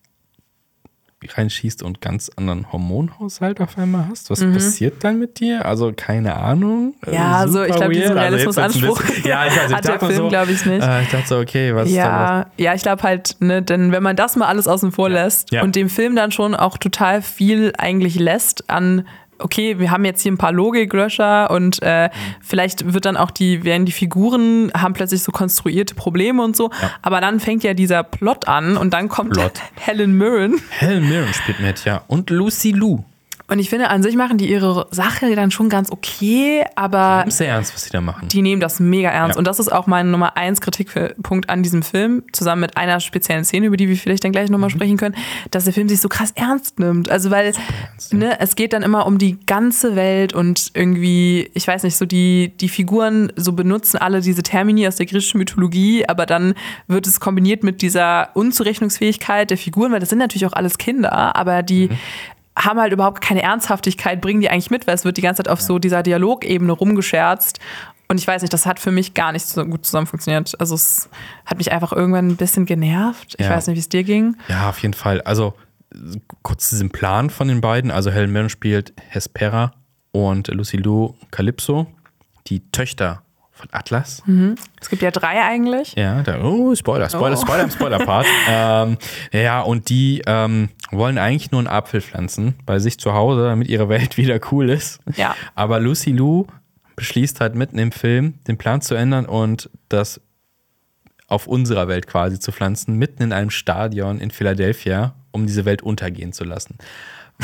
reinschießt und ganz anderen Hormonhaushalt auf einmal hast. Was passiert dann mit dir? Also keine Ahnung.
Mhm. Ja,
Äh,
so, ich
super
glaube, diesen.
Also
Realismusanspruch
Ja, ich, also ich
hat der Film,
so,
glaube ich, nicht.
Äh, ich dachte so, okay, was ist da?
Ja, ja, ich glaube halt, ne, denn wenn man das mal alles außen vor lässt
Ja.
und dem Film dann schon auch total viel eigentlich lässt an okay, wir haben jetzt hier ein paar Logiklöscher und äh,
Mhm.
vielleicht wird dann auch die, werden die Figuren, haben plötzlich so konstruierte Probleme und so. Aber dann fängt ja dieser Plot an und dann kommt
Plot.
Helen Mirren.
Helen Mirren spielt mit, ja. Und Lucy Liu.
Und ich finde, an sich machen die ihre Sache dann schon ganz okay, aber
Ist sehr ernst, was sie da machen.
die nehmen das mega ernst.
Ja.
Und das ist auch mein Nummer eins Kritikpunkt an diesem Film, zusammen mit einer speziellen Szene, über die wir vielleicht dann gleich nochmal
Mhm.
sprechen können, dass der Film sich so krass ernst nimmt. Also weil ne, es geht dann immer um die ganze Welt und irgendwie, ich weiß nicht, so die, die Figuren so benutzen alle diese Termini aus der griechischen Mythologie, aber dann wird es kombiniert mit dieser Unzurechnungsfähigkeit der Figuren, weil das sind natürlich auch alles Kinder, aber die
Mhm.
Haben halt überhaupt keine Ernsthaftigkeit, bringen die eigentlich mit, weil es wird die ganze Zeit auf so dieser Dialogebene rumgescherzt. Und ich weiß nicht, das hat für mich gar nicht so gut zusammen funktioniert. Also es hat mich einfach irgendwann ein bisschen genervt. Ich
Ja.
weiß nicht, wie es dir ging.
Ja, auf jeden Fall. Also kurz zu diesem Plan von den beiden. Also Helen Mirren spielt Hespera und Lucy Liu Calypso, die Töchter von Atlas.
Es gibt ja drei eigentlich.
Ja, da, oh, Spoiler, Spoiler,
Oh.
Spoiler im Spoiler-Part. ähm, ja, und die ähm, wollen eigentlich nur einen Apfel pflanzen bei sich zu Hause, damit ihre Welt wieder cool ist.
Ja.
Aber Lucy Liu beschließt halt mitten im Film, den Plan zu ändern und das auf unserer Welt quasi zu pflanzen, mitten in einem Stadion in Philadelphia, um diese Welt untergehen zu lassen.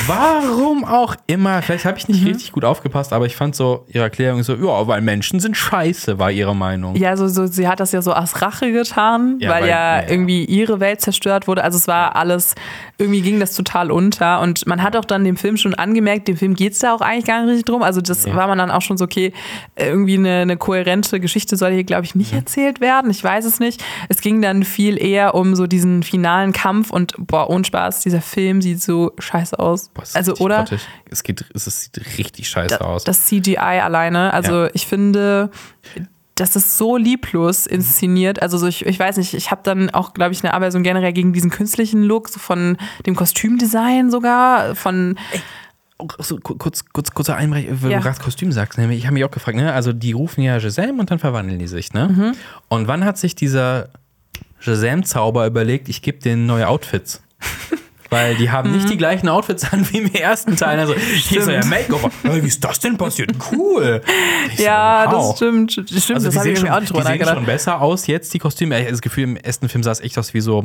Warum auch immer, vielleicht habe ich nicht richtig gut aufgepasst, aber ich fand so ihre Erklärung so, ja, weil Menschen sind scheiße, war ihre Meinung.
Ja, so, so, sie hat das ja so aus Rache getan,
Ja,
weil,
weil-
ja,
ja, ja.
irgendwie ihre Welt zerstört wurde. Also es war alles, irgendwie ging das total unter. Und man hat auch dann dem Film schon angemerkt, dem Film geht es da auch eigentlich gar nicht richtig drum. Also das war man dann auch schon so, okay, irgendwie eine, eine kohärente Geschichte soll hier, glaube ich, nicht erzählt werden. Ich weiß es nicht. Es ging dann viel eher um so diesen finalen Kampf und boah, ohne Spaß, dieser Film sieht so scheiße aus.
Boah, ist
also, oder?
grottig. Es, geht, es, sieht richtig scheiße aus.
Das CGI alleine. Also
Ja.
ich finde, das ist so lieblos inszeniert. Also so ich, ich weiß nicht, ich habe dann auch, glaube ich, eine Aversion generell gegen diesen künstlichen Look, so von dem Kostümdesign sogar, von
Auch so ku- kurz, kurz, kurzer Einbrech, weil
Ja.
du gerade Kostüm sagst. Ne? Ich habe mich auch gefragt, ne? also die rufen ja Shazam und dann verwandeln die sich. Ne?
Mhm.
Und wann hat sich dieser Shazam-Zauber überlegt, ich gebe denen neue Outfits? Weil die haben
Mhm.
nicht die gleichen Outfits an wie im ersten Teil. Also, hier ist ja Make-over. Hey, wie ist das denn passiert? Cool. Ich so,
ja,
wow.
das stimmt. Stimmt,
Also
das
die
habe
sehen,
ich
schon,
auch nicht
die
drüber
sehen
nachgedacht.
schon besser aus jetzt, die Kostüme. Ich habe das Gefühl, im ersten Film sah es echt aus wie so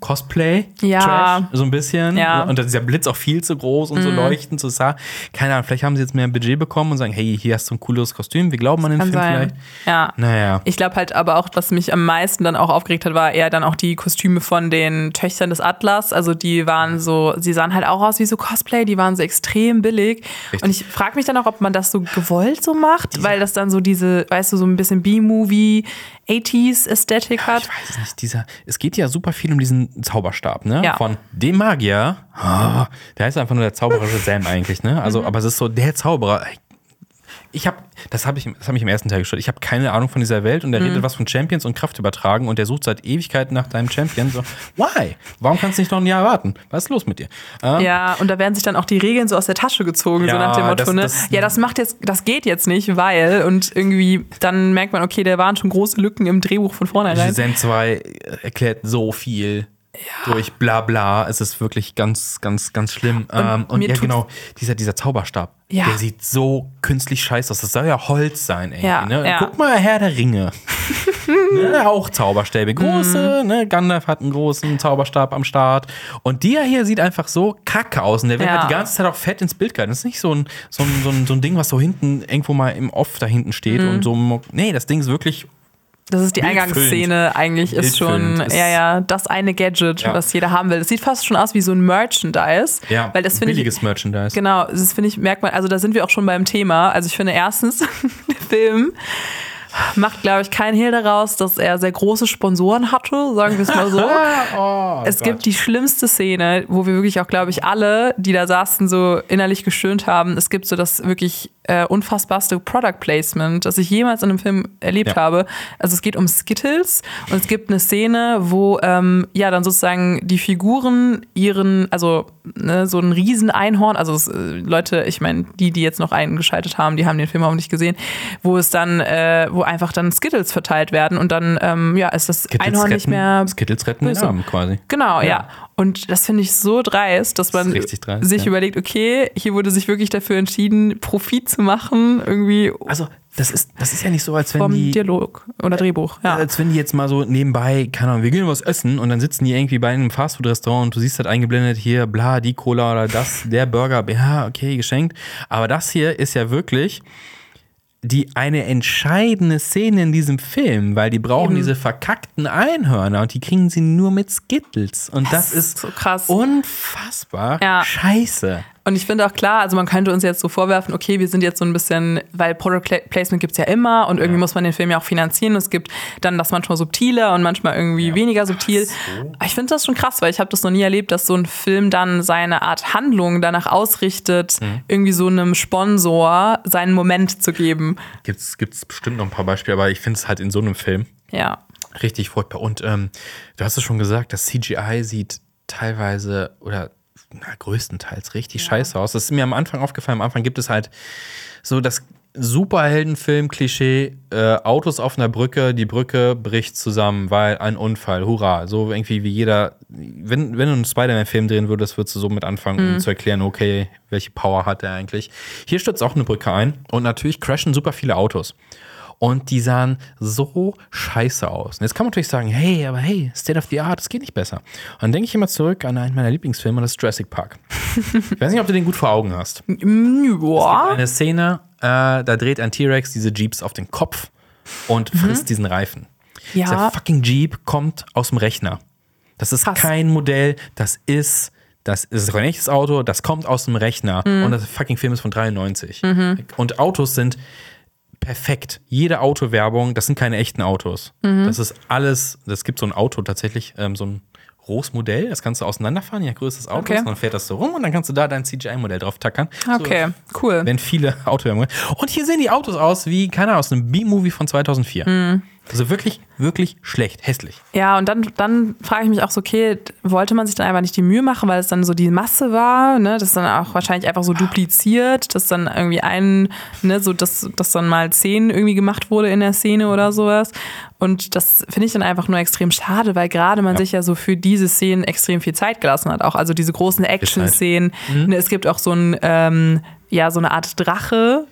Cosplay.
Mhm. Ja.
Trash, so ein bisschen.
Ja. Mhm.
Und da ist der Blitz auch viel zu groß und so leuchtend. So sah. Keine Ahnung, vielleicht haben sie jetzt mehr Budget bekommen und sagen, hey, hier hast du ein cooles Kostüm. Wir glauben an den Film
sein.
vielleicht.
Ja.
Naja.
Ich glaube halt aber auch, was mich am meisten dann auch aufgeregt hat, war eher dann auch die Kostüme von den Töchtern des Atlas. Also die waren waren so, sie sahen halt auch aus wie so Cosplay, die waren so extrem billig.
Richtig.
Und ich frage mich dann auch, ob man das so gewollt so macht, weil das dann so diese, weißt du, so ein bisschen B-Movie, 80s Ästhetik hat.
Ich weiß es nicht, dieser, es geht ja super viel um diesen Zauberstab, ne?
Ja.
Von dem Magier, ah, der heißt einfach nur der zauberische Sam eigentlich, ne?
Mhm.
Also, aber es ist so der Zauberer. Ich habe, das habe ich, das habe ich im ersten Teil gestellt. Ich habe keine Ahnung von dieser Welt und der
Mhm.
redet was von Champions und Kraft übertragen und der sucht seit Ewigkeiten nach deinem Champion. So, why? Warum kannst du nicht noch ein Jahr warten? Was ist los mit dir? Ähm,
Ja, und da werden sich dann auch die Regeln so aus der Tasche gezogen, so
Ja,
nach dem Motto,
das-
ne?
das-
ja, das macht jetzt, das geht jetzt nicht, weil, und irgendwie, dann merkt man, okay, da waren schon große Lücken im Drehbuch von vornherein.
Zen 2 erklärt so viel durch bla bla. Es ist wirklich ganz, ganz, ganz schlimm. Und, ähm, und ja, genau, dieser, dieser Zauberstab,
Ja.
der sieht so künstlich scheiße aus. Das soll ja Holz sein, irgendwie.
Ja,
ne?
ja.
Guck mal, Herr der Ringe. ne, auch Zauberstäbe. Große, ne? Gandalf hat einen großen Zauberstab am Start. Und der hier sieht einfach so kacke aus. Und der wird
Ja.
halt die ganze Zeit auch fett ins Bild gehalten. Das ist nicht so ein, so ein, so ein, so ein Ding, was so hinten irgendwo mal im Off da hinten steht.
Mhm.
Und so, nee, das Ding ist wirklich
Das ist die
Bildfüllend.
Eigangsszene eigentlich, ist schon,
ist-
ja, ja, das eine Gadget,
Ja.
was jeder haben will. Das sieht fast schon aus wie so ein Merchandise.
ja,
weil das finde ich,
billiges Merchandise.
Genau, das finde ich, merkt man, also da sind wir auch schon beim Thema. Also ich finde erstens, der Film macht, glaube ich, keinen Hehl daraus, dass er sehr große Sponsoren hatte, sagen wir es mal so.
Oh,
es gibt die schlimmste Szene, wo wir wirklich auch, glaube ich, alle, die da saßen, so innerlich gestöhnt haben. Es gibt so das wirklich äh, unfassbarste Product Placement, das ich jemals in einem Film erlebt
Ja.
habe. Also es geht um Skittles und es gibt eine Szene, wo ähm, ja dann sozusagen die Figuren ihren, also ne, so ein Rieseneinhorn, also es, äh, Leute, ich meine, die, die jetzt noch eingeschaltet haben, die haben den Film auch nicht gesehen, wo es dann, äh, wo einfach dann Skittles verteilt werden und dann ähm, ja ist das
Skittles
Einhorn nicht
retten,
mehr
Skittles retten
böse.
Abend quasi.
Genau, ja.
Ja.
Und das finde ich so dreist, dass man
richtig dreist,
sich
ja.
überlegt, okay, hier wurde sich wirklich dafür entschieden, Profit zu machen, irgendwie
Also, das ist, das ist ja nicht so, als wenn
vom
die.
Dialog oder Drehbuch. Ja.
Als wenn die jetzt mal so nebenbei, keine Ahnung, wir gehen was essen und dann sitzen die irgendwie bei einem Fastfood-Restaurant und du siehst halt eingeblendet hier, bla, die Cola oder das, der Burger, ja, okay, geschenkt. Aber das hier ist ja wirklich die eine entscheidende Szene in diesem Film, weil die brauchen diese verkackten Einhörner und die kriegen sie nur mit Skittles. Und das,
Das
ist
ist so krass.
unfassbar
Ja.
scheiße.
Und ich finde auch klar, also man könnte uns jetzt so vorwerfen, okay, wir sind jetzt so ein bisschen, weil Product Pla- Placement gibt es ja immer und irgendwie muss man den Film ja auch finanzieren. Es gibt dann das manchmal subtiler und manchmal irgendwie weniger subtil. Aber ich finde das schon krass, weil ich habe das noch nie erlebt, dass so ein Film dann seine Art Handlung danach ausrichtet, irgendwie so einem Sponsor seinen Moment zu geben.
Gibt's, gibt's bestimmt noch ein paar Beispiele, aber ich finde es halt in so einem Film
Ja.
richtig furchtbar. Und ähm, du hast es schon gesagt, das CGI sieht teilweise oder na, größtenteils richtig scheiße aus. Das ist mir am Anfang aufgefallen. Am Anfang gibt es halt so das Superheldenfilm-Klischee, äh, Autos auf einer Brücke, die Brücke bricht zusammen, weil ein Unfall, hurra. So irgendwie wie jeder, wenn, wenn du einen Spider-Man-Film drehen würdest, würdest du so mit anfangen, um zu erklären, okay, welche Power hat er eigentlich. Hier stürzt auch eine Brücke ein und natürlich crashen super viele Autos. Und die sahen so scheiße aus. Und jetzt kann man natürlich sagen, hey, aber hey, State of the Art, es geht nicht besser. Und dann denke ich immer zurück an einen meiner Lieblingsfilme, das ist Jurassic Park. ich weiß nicht, ob du den gut vor Augen hast.
Ja.
Eine Szene, äh, da dreht ein T-Rex diese Jeeps auf den Kopf und frisst diesen Reifen.
Ja.
Dieser fucking Jeep kommt aus dem Rechner. Das ist
Krass.
kein Modell, das ist, das ist ein echtes Auto, das kommt aus dem Rechner. Und das fucking Film ist von 93. Und Autos sind perfekt. Jede Autowerbung, das sind keine echten Autos. Das ist alles, das gibt so ein Auto tatsächlich, ähm, so ein Großmodell, das kannst du auseinanderfahren, ja, größtes Auto
Okay.
ist, und dann fährt das so rum und dann kannst du da dein CGI-Modell drauf tackern.
Okay,
So,
cool.
wenn viele Autowerbungen. Und hier sehen die Autos aus wie, keine Ahnung, aus einem B-Movie von 2004.
Mhm.
Also wirklich, wirklich schlecht, hässlich.
Ja, und dann, dann frage ich mich auch so, okay, wollte man sich dann einfach nicht die Mühe machen, weil es dann so die Masse war, ne, das dann auch wahrscheinlich einfach so dupliziert, dass dann irgendwie ein, ne, so dass, dass dann mal zehn irgendwie gemacht wurde in der Szene oder sowas. Und das finde ich dann einfach nur extrem schade, weil gerade man
Ja.
sich ja so für diese Szenen extrem viel Zeit gelassen hat. Auch also diese großen Action-Szenen. Ne, es gibt auch so ein, ähm, ja, so eine Art Drache,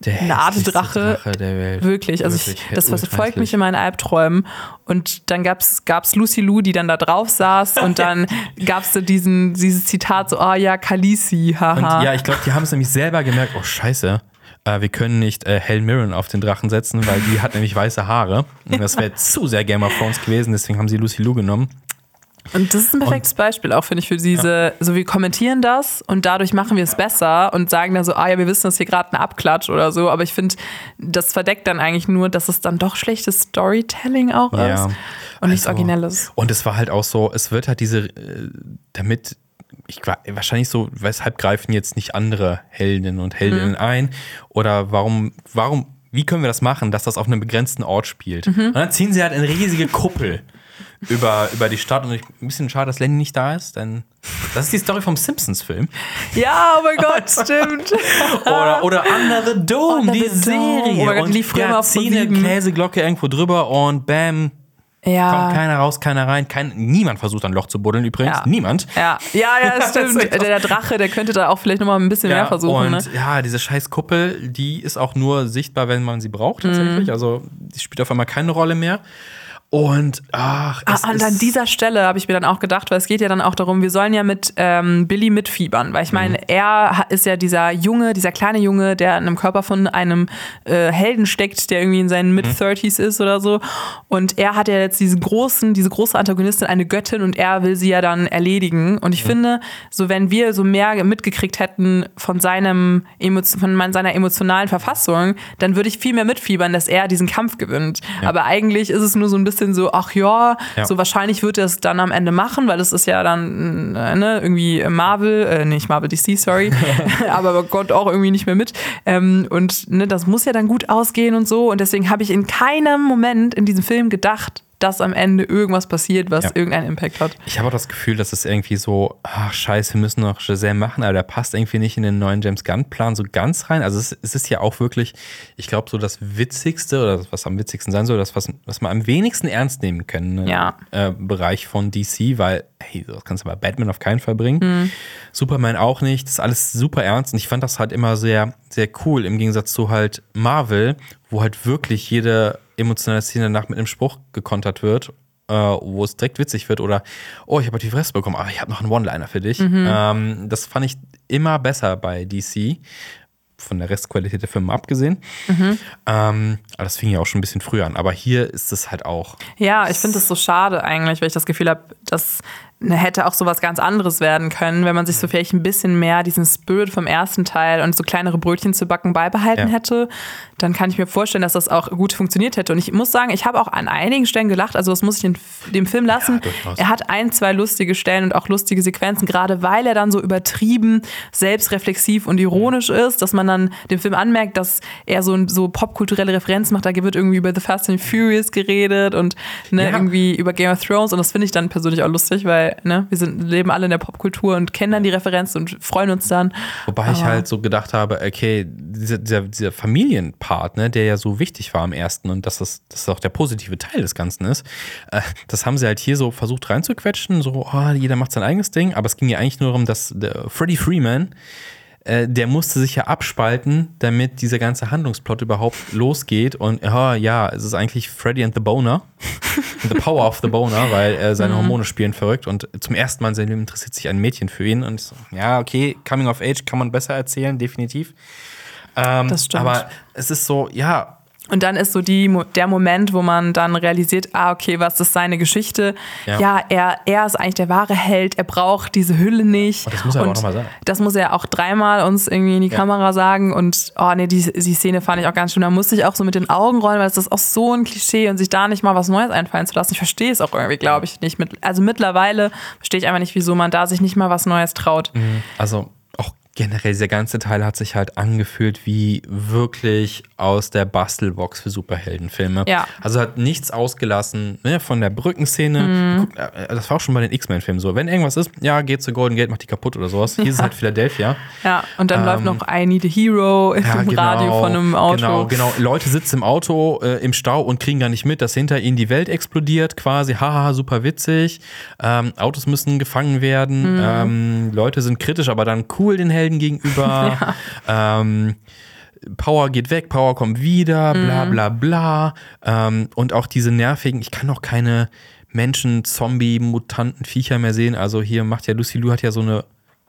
Der
Eine Art
hässlichste
Drache.
der Welt.
Wirklich, also ich, das verfolgt mich in meinen Albträumen. Und dann gab's gab's Lucy Lou, die dann da drauf saß und dann gab's so diesen, dieses Zitat so, oh ja, Khaleesi, haha.
Und ja, ich glaube, die haben es nämlich selber gemerkt, oh scheiße, äh, wir können nicht äh, Helen Mirren auf den Drachen setzen, weil die hat nämlich weiße Haare. Und das wäre zu sehr Game of Thrones gewesen, deswegen haben sie Lucy Lou genommen.
Und das ist ein perfektes Beispiel auch, finde ich, für diese, so wir kommentieren das und dadurch machen wir es besser und sagen dann so, ah ja, wir wissen, dass hier gerade ein Abklatsch oder so, aber ich finde, das verdeckt dann eigentlich nur, dass es dann doch schlechtes Storytelling auch
Ja.
ist und nichts
Also,
Originelles.
Und es war halt auch so, es wird halt diese, äh, damit, ich wahrscheinlich so, weshalb greifen jetzt nicht andere Heldinnen und Heldinnen
Mhm.
ein? Oder warum, warum, wie können wir das machen, dass das auf einem begrenzten Ort spielt?
Mhm.
Und dann ziehen sie halt eine riesige Kuppel über, über die Stadt und ich, ein bisschen schade, dass Lenny nicht da ist, denn das ist die Story vom Simpsons-Film.
Ja, oh mein Gott, stimmt.
Oder, oder Under the Dome,
Under
die
the Dome.
Serie.
Oh mein Gott,
und
die lief früher mal ProSieben.
Käseglocke irgendwo drüber und bam, kommt
Ja.
keiner raus, keiner rein. Kein, niemand versucht ein Loch zu buddeln übrigens.
Ja.
Niemand.
Ja, ja, ja, das
Das
stimmt.
echt
der, Drache, der könnte da auch vielleicht nochmal ein bisschen mehr versuchen.
und
Ne?
ja, diese scheiß Kuppel, die ist auch nur sichtbar, wenn man sie braucht
Mhm.
tatsächlich. Also die spielt auf einmal keine Rolle mehr. Und ach, es
Ah, und an dieser Stelle habe ich mir dann auch gedacht, weil es geht ja dann auch darum, wir sollen ja mit ähm, Billy mitfiebern, weil ich
Mhm.
meine, er ha- ist ja dieser Junge, dieser kleine Junge, der in einem Körper von einem äh, Helden steckt, der irgendwie in seinen
Mhm.
Mid-30s ist oder so. Und er hat ja jetzt diesen großen, diese große Antagonistin, eine Göttin, und er will sie ja dann erledigen. Und ich finde, so wenn wir so mehr mitgekriegt hätten von seinem von seiner emotionalen Verfassung, dann würde ich viel mehr mitfiebern, dass er diesen Kampf gewinnt. Aber eigentlich ist es nur so ein bisschen so, ach ja,
Ja.
so wahrscheinlich wird er es dann am Ende machen, weil es ist ja dann äh, ne, irgendwie Marvel, äh, nicht Marvel DC, sorry, aber Gott auch irgendwie nicht mehr mit. Ähm, und ne, das muss ja dann gut ausgehen und so. Und deswegen habe ich in keinem Moment in diesem Film gedacht, dass am Ende irgendwas passiert, was
Ja.
irgendeinen Impact hat.
Ich habe auch das Gefühl, dass es irgendwie so, ach scheiße, wir müssen noch Shazam machen, aber der passt irgendwie nicht in den neuen James Gunn-Plan so ganz rein. Also es, es ist ja auch wirklich, ich glaube, so das Witzigste oder das, was am witzigsten sein soll, das, was, was man am wenigsten ernst nehmen können, ne,
Ja.
äh, Bereich von DC, weil, hey, das kannst du bei Batman auf keinen Fall bringen.
Mhm.
Superman auch nicht. Das ist alles super ernst und ich fand das halt immer sehr, sehr cool im Gegensatz zu halt Marvel, wo halt wirklich jede emotionale Szene danach mit einem Spruch gekontert wird, äh, wo es direkt witzig wird oder, oh, ich habe die Fresse bekommen, aber ich habe noch einen One-Liner für dich. Ähm, das fand ich immer besser bei DC. Von der Restqualität der Filme abgesehen. Ähm, aber das fing ja auch schon ein bisschen früher an. Aber hier ist es halt auch.
Ja, ich finde das so schade eigentlich, weil ich das Gefühl habe, das hätte auch sowas ganz anderes werden können, wenn man sich so vielleicht ein bisschen mehr diesen Spirit vom ersten Teil und so kleinere Brötchen zu backen beibehalten
Ja.
hätte. Dann kann ich mir vorstellen, dass das auch gut funktioniert hätte. Und ich muss sagen, ich habe auch an einigen Stellen gelacht. Also das muss ich den, dem Film lassen.
durchaus.
er hat ein, zwei lustige Stellen und auch lustige Sequenzen, gerade weil er dann so übertrieben, selbstreflexiv und ironisch ist, dass man dann dem Film anmerkt, dass er so, so popkulturelle Referenzen macht. Da wird irgendwie über The Fast and Furious geredet und ne,
Ja.
irgendwie über Game of Thrones. Und das finde ich dann persönlich auch lustig, weil ne, wir sind, leben alle in der Popkultur und kennen dann die Referenzen und freuen uns dann.
Wobei ich
Aber-
halt so gedacht habe, okay, dieser, dieser, dieser Familienpart, ne, der ja so wichtig war im ersten und dass das, das auch der positive Teil des Ganzen ist, äh, das haben sie halt hier so versucht reinzuquetschen, so, oh, jeder macht sein eigenes Ding, aber es ging ja eigentlich nur darum, dass Freddie Freeman, äh, der musste sich ja abspalten, damit dieser ganze Handlungsplot überhaupt losgeht und oh, ja, es ist eigentlich Freddy and the Boner. The Power of the Boner, weil äh, seine
Mhm.
Hormone spielen verrückt und zum ersten Mal in seinem Leben interessiert sich ein Mädchen für ihn und so, ja, okay, Coming of Age kann man besser erzählen, definitiv. Ähm,
Das stimmt.
Aber es ist so, ja,
Und dann ist so die, der Moment, wo man dann realisiert, ah, okay, was ist seine Geschichte?
Ja.
Ja, er, er ist eigentlich der wahre Held, er braucht diese Hülle nicht.
Und das muss er
Und
auch noch mal sagen.
Das muss er auch dreimal uns irgendwie in die
Ja.
Kamera sagen. Und oh nee, die, die Szene fand ich auch ganz schön. Da musste ich auch so mit den Augen rollen, weil es ist auch so ein Klischee und sich da nicht mal was Neues einfallen zu lassen. Ich verstehe es auch irgendwie, glaube ich, nicht. Also mittlerweile verstehe ich einfach nicht, wieso man da sich nicht mal was Neues traut.
also auch generell dieser ganze Teil hat sich halt angefühlt wie wirklich aus der Bastelbox für Superheldenfilme.
Ja.
Also hat nichts ausgelassen ne, von der Brückenszene. Guck, äh, das war auch schon bei den X-Men-Filmen so. Wenn irgendwas ist, ja, geht zu Golden Gate, macht die kaputt oder sowas. Hier ist es halt Philadelphia.
Ja, und dann
Ähm,
läuft noch I Need a Hero im
Ja, genau,
Radio von einem Auto.
Genau, genau. Leute sitzen im Auto äh, im Stau und kriegen gar nicht mit, dass hinter ihnen die Welt explodiert, quasi. Haha, super witzig. Ähm, Autos müssen gefangen werden.
Mhm.
Ähm, Leute sind kritisch, aber dann cool den Helden gegenüber. Ähm, Power geht weg, Power kommt wieder, bla
Mhm.
bla bla. Ähm, und auch diese nervigen, ich kann auch keine Menschen, Zombie, Mutanten, Viecher mehr sehen. Also hier macht ja Lucy Lou hat ja so eine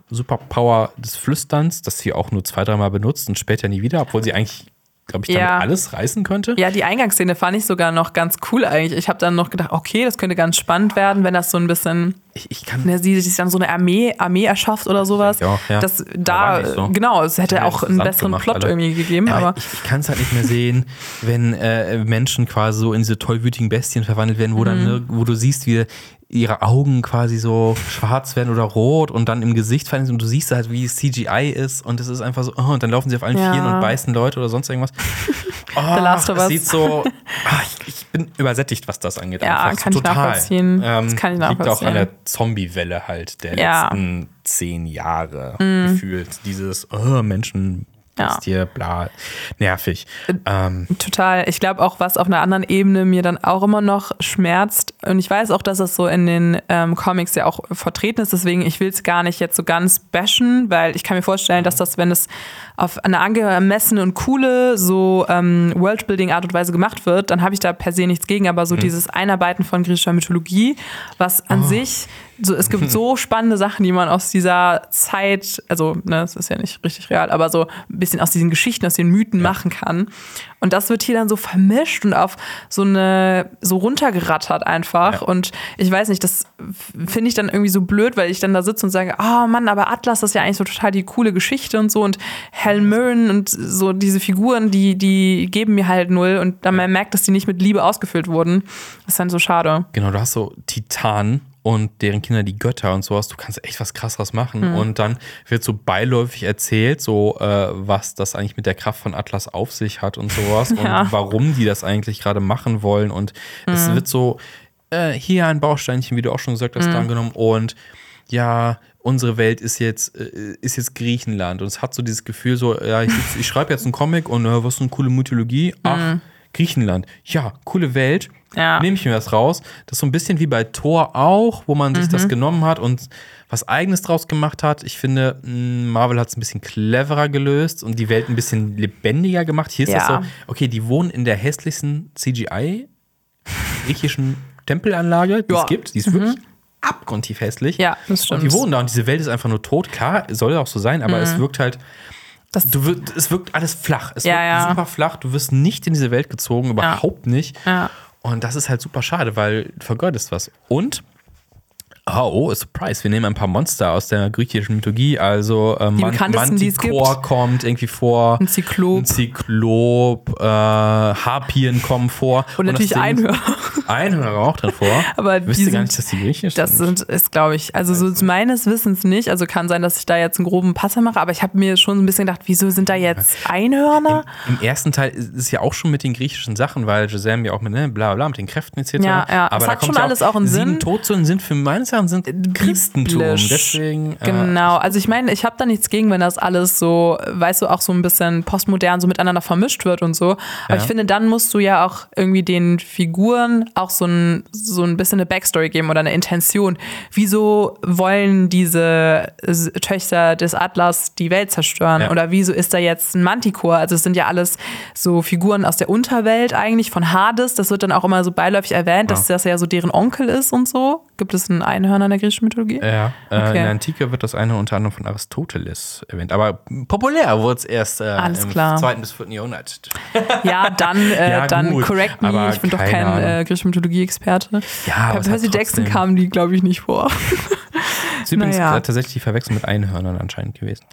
Superpower des Flüsterns, das sie auch nur zwei, dreimal benutzt und später nie wieder, obwohl sie eigentlich glaube ich, damit
Ja.
alles reißen könnte.
Ja, die Eingangsszene fand ich sogar noch ganz cool eigentlich. Ich habe dann noch gedacht, okay, das könnte ganz spannend werden, wenn das so ein bisschen,
Ich, ich kann.
ne, sie sich dann so eine Armee, Armee erschafft oder sowas.
auch, ja.
Das da,
so.
genau, es hätte
Ja,
auch einen besseren
gemacht,
Plot
alle.
irgendwie gegeben,
Ja,
aber
ich, ich kann es halt nicht mehr sehen, wenn äh, Menschen quasi so in diese tollwütigen Bestien verwandelt werden, wo dann,
Mhm.
ne, wo du siehst, wie ihre Augen quasi so schwarz werden oder rot und dann im Gesicht fallen und du siehst halt, wie CGI ist und es ist einfach so, oh, und dann laufen sie auf allen
Ja.
Vieren und beißen Leute oder sonst irgendwas. Oh, es sieht so, ah, ich, ich bin übersättigt, was das angeht.
Ja,
einfach.
kann ich nachvollziehen.
Ähm,
Das kann ich
Liegt auch
nachvollziehen.
an der Zombie-Welle halt der
Ja.
letzten zehn Jahre gefühlt. Dieses oh, Menschen,
Ja.
Bestie, bla, nervig. Ähm,
Total. Ich glaube auch, was auf einer anderen Ebene mir dann auch immer noch schmerzt. Und ich weiß auch, dass es so in den ähm, Comics ja auch vertreten ist. Deswegen, ich will es gar nicht jetzt so ganz bashen, weil ich kann mir vorstellen, dass das, wenn es auf eine angemessene und coole, so ähm, Worldbuilding-Art und Weise gemacht wird, dann habe ich da per se nichts gegen. Aber so dieses Einarbeiten von griechischer Mythologie, was an sich, so, es gibt so spannende Sachen, die man aus dieser Zeit, also, ne, es ist ja nicht richtig real, aber so ein bisschen aus diesen Geschichten, aus den Mythen machen kann. Und das wird hier dann so vermischt und auf so eine, so runtergerattert einfach.
Ja.
Und ich weiß nicht, das finde ich dann irgendwie so blöd, weil ich dann da sitze und sage, oh Mann, aber Atlas ist ja eigentlich so total die coole Geschichte und so und Helen Mirren und so diese Figuren, die, die geben mir halt null und dann man merkt, dass die nicht mit Liebe ausgefüllt wurden. Das ist dann so schade.
genau, du hast so Titanen und deren Kinder die Götter und sowas. Du kannst echt was krasseres machen.
Mhm.
Und dann wird so beiläufig erzählt, so äh, was das eigentlich mit der Kraft von Atlas auf sich hat und sowas
Ja.
und warum die das eigentlich gerade machen wollen. Und es wird so äh, hier ein Bausteinchen, wie du auch schon gesagt hast, drangenommen und ja, unsere Welt ist jetzt, äh, ist jetzt Griechenland und es hat so dieses Gefühl so, ja, ich, ich schreibe jetzt einen Comic und äh, was ist eine coole Mythologie? Ach, Griechenland. Ja, coole Welt.
Ja.
Nehme ich mir was raus. Das ist so ein bisschen wie bei Thor auch, wo man sich
Mhm.
das genommen hat und was Eigenes draus gemacht hat. Ich finde, mh, Marvel hat es ein bisschen cleverer gelöst und die Welt ein bisschen lebendiger gemacht. Hier ist das
Ja.
so, okay, die wohnen in der hässlichsten CGI griechischen Tempelanlage, die
Ja. Mhm.
es gibt. Die ist wirklich abgrundtief hässlich.
Ja, das
Und
stimmt.
die wohnen da und diese Welt ist einfach nur tot. Klar, soll auch so sein, aber es wirkt halt,
Mhm. Das,
du wirkt, es wirkt alles flach. Es
Ja,
wirkt
ja.
super flach. Du wirst nicht in diese Welt gezogen, überhaupt nicht.
Ja.
Und das ist halt super schade, weil du vergeudest was. Und, oh, oh, Surprise, wir nehmen ein paar Monster aus der griechischen Mythologie. Also ähm, Man- Manticore kommt irgendwie vor.
Ein Zyklop.
Ein Zyklop, äh, Harpien kommen vor.
Und natürlich
das Ding-
Einhörner.
Einhörner auch drin vor.
Aber
ich wüsste gar
sind-
nicht, dass die griechisch
Das
sind.
sind, ist, glaube ich, also so meines Wissens nicht. Also kann sein, dass ich da jetzt einen groben Passer mache, aber ich habe mir schon ein bisschen gedacht, wieso sind da jetzt Einhörner?
Im ersten Teil ist es ja auch schon mit den griechischen Sachen, weil Giselle ja auch mit, ne, bla bla, mit den Kräften etc.
Ja, ja.
Aber
Es
da
hat
kommt
schon
ja
alles auch einen
sieben
Sinn.
Todsünden sind für meines Erachtens sind Christentum. Deswegen.
Genau, also ich meine, ich habe da nichts gegen, wenn das alles so, weißt du, auch so ein bisschen postmodern so miteinander vermischt wird und so. Aber
Ja.
ich finde, dann musst du ja auch irgendwie den Figuren auch so ein, so ein bisschen eine Backstory geben oder eine Intention. Wieso wollen diese Töchter des Atlas die Welt zerstören?
Ja.
Oder wieso ist da jetzt ein Manticore? Also es sind ja alles so Figuren aus der Unterwelt eigentlich, von Hades. Das wird dann auch immer so beiläufig erwähnt, dass das ja so deren Onkel ist und so. Gibt es einen Einhörner in der griechischen Mythologie?
Ja, äh,
Okay.
in der Antike wird das eine unter anderem von Aristoteles erwähnt. Aber populär wurde es erst äh, im
klar.
zweiten bis vierten Jahrhundert.
Ja, dann, äh,
Ja,
dann
gut,
correct me. Ich bin doch kein äh, griechische Mythologie-Experte.
Ja,
Bei Percy Jackson kamen die, glaube ich, nicht vor.
Ist übrigens
Naja.
äh, tatsächlich die Verwechslung mit Einhörnern anscheinend gewesen.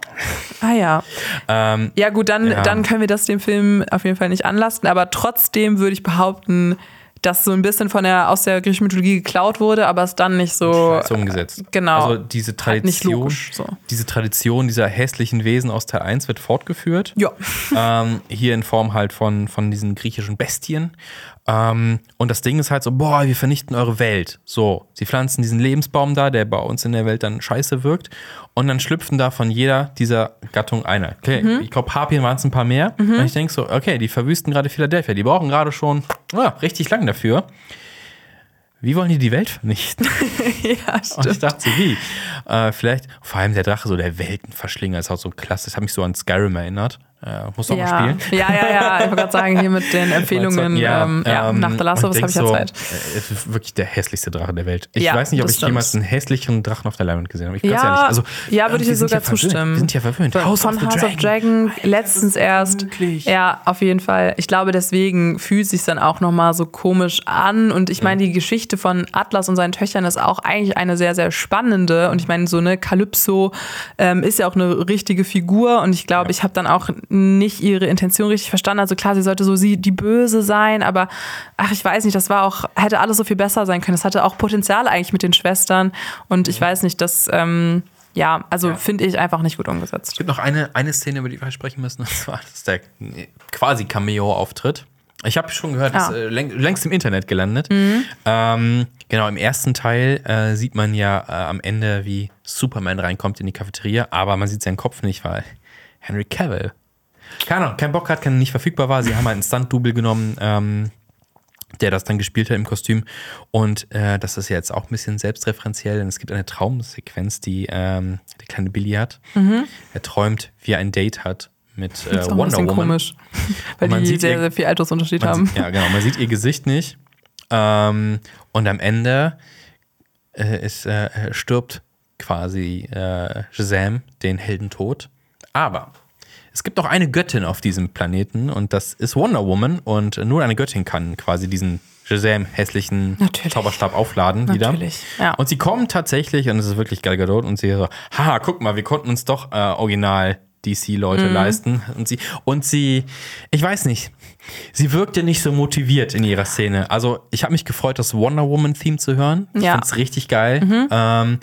ah ja.
Ähm,
Ja, gut, dann,
Ja.
dann können wir das dem Film auf jeden Fall nicht anlasten. Aber trotzdem würde ich behaupten, dass so ein bisschen von der, aus der griechischen Mythologie geklaut wurde, aber es dann nicht so.
Scheiße umgesetzt.
Genau.
Also diese
Halt
Tradition,
logisch, so.
diese Tradition dieser hässlichen Wesen aus Teil 1 wird fortgeführt.
Ja.
ähm, hier in Form halt von, von diesen griechischen Bestien. Ähm, und das Ding ist halt so, boah, wir vernichten eure Welt. So, sie pflanzen diesen Lebensbaum da, der bei uns in der Welt dann scheiße wirkt. Und dann schlüpfen da von jeder dieser Gattung einer. Okay,
Mhm.
ich glaube, Harpien waren es ein paar mehr. Und ich denke so, okay, die verwüsten gerade Philadelphia. Die brauchen gerade schon ja, richtig lang dafür. Wie wollen die die Welt vernichten?
ja,
Und
stimmt.
ich dachte so, wie? Äh, vielleicht, vor allem der Drache, so der Weltenverschlinger, ist auch so klasse. Das hat mich so an Skyrim erinnert. Äh, muss doch
ja.
mal spielen.
Ja, ja, ja. Ich wollte gerade sagen, hier mit den Empfehlungen.
Ja,
ähm, ja,
ähm,
nach The Last of Us habe ich ja
so,
Zeit.
äh, Es ist wirklich der hässlichste Drache der Welt. Ich
Ja,
weiß nicht, ob ich
stimmt.
jemals einen hässlicheren Drachen auf der Leinwand gesehen habe. Ich
Ja,
ehrlich. Also,
ja, würde ich dir sogar zustimmen.
Wir sind ja verwöhnt.
Von
House of the
House
Dragon.
of Dragon letztens erst.
wirklich?
Ja, auf jeden Fall. Ich glaube, deswegen fühlt sich dann auch nochmal so komisch an. Und ich meine, die Geschichte von Atlas und seinen Töchtern ist auch eigentlich eine sehr, sehr spannende. Und ich meine, so eine Calypso ähm, ist ja auch eine richtige Figur. Und ich glaube, ich habe dann auch nicht ihre Intention richtig verstanden. Also klar, sie sollte so sie die Böse sein, aber ach, ich weiß nicht, das war auch, hätte alles so viel besser sein können. Das hatte auch Potenzial eigentlich mit den Schwestern. Und ich weiß nicht, das, ähm, ja, also finde ich einfach nicht gut umgesetzt.
Es gibt noch eine, eine Szene, über die wir sprechen müssen. Und zwar das ist der quasi Cameo-Auftritt. Ich habe schon gehört,
Ah.
ist äh, läng längst im Internet gelandet. Ähm, genau, im ersten Teil äh, sieht man ja äh, am Ende, wie Superman reinkommt in die Cafeteria, aber man sieht seinen Kopf nicht, weil Henry Cavill, keine Ahnung, kein Bock hat, kein nicht verfügbar war. Sie haben halt einen Stunt-Double genommen, ähm, der das dann gespielt hat im Kostüm. Und äh, das ist ja jetzt auch ein bisschen selbstreferenziell, denn es gibt eine Traumsequenz, die ähm, der kleine Billy hat. Er träumt, wie er ein Date hat mit äh,
Mhm. Das ist auch ein
Wonder
bisschen
Woman.
komisch, weil
man
die
sieht
sehr, sehr viel Altersunterschied haben.
sieht, ja, genau. Man sieht ihr Gesicht nicht. Ähm, und am Ende äh, ist, äh, stirbt quasi äh, Shazam den Heldentod. Aber es gibt noch eine Göttin auf diesem Planeten und das ist Wonder Woman und nur eine Göttin kann quasi diesen Shazam hässlichen
Natürlich.
Zauberstab aufladen wieder.
Natürlich, ja.
Und sie kommen tatsächlich und es ist wirklich Gal Gadot und sie so, haha, guck mal, wir konnten uns doch äh, original DC-Leute
Mhm.
leisten. Und sie, und sie, ich weiß nicht, sie wirkte nicht so motiviert in ihrer Szene. Also ich habe mich gefreut, das Wonder Woman-Theme zu hören. Ich
Ja. Mhm.
fand es richtig geil. Ähm,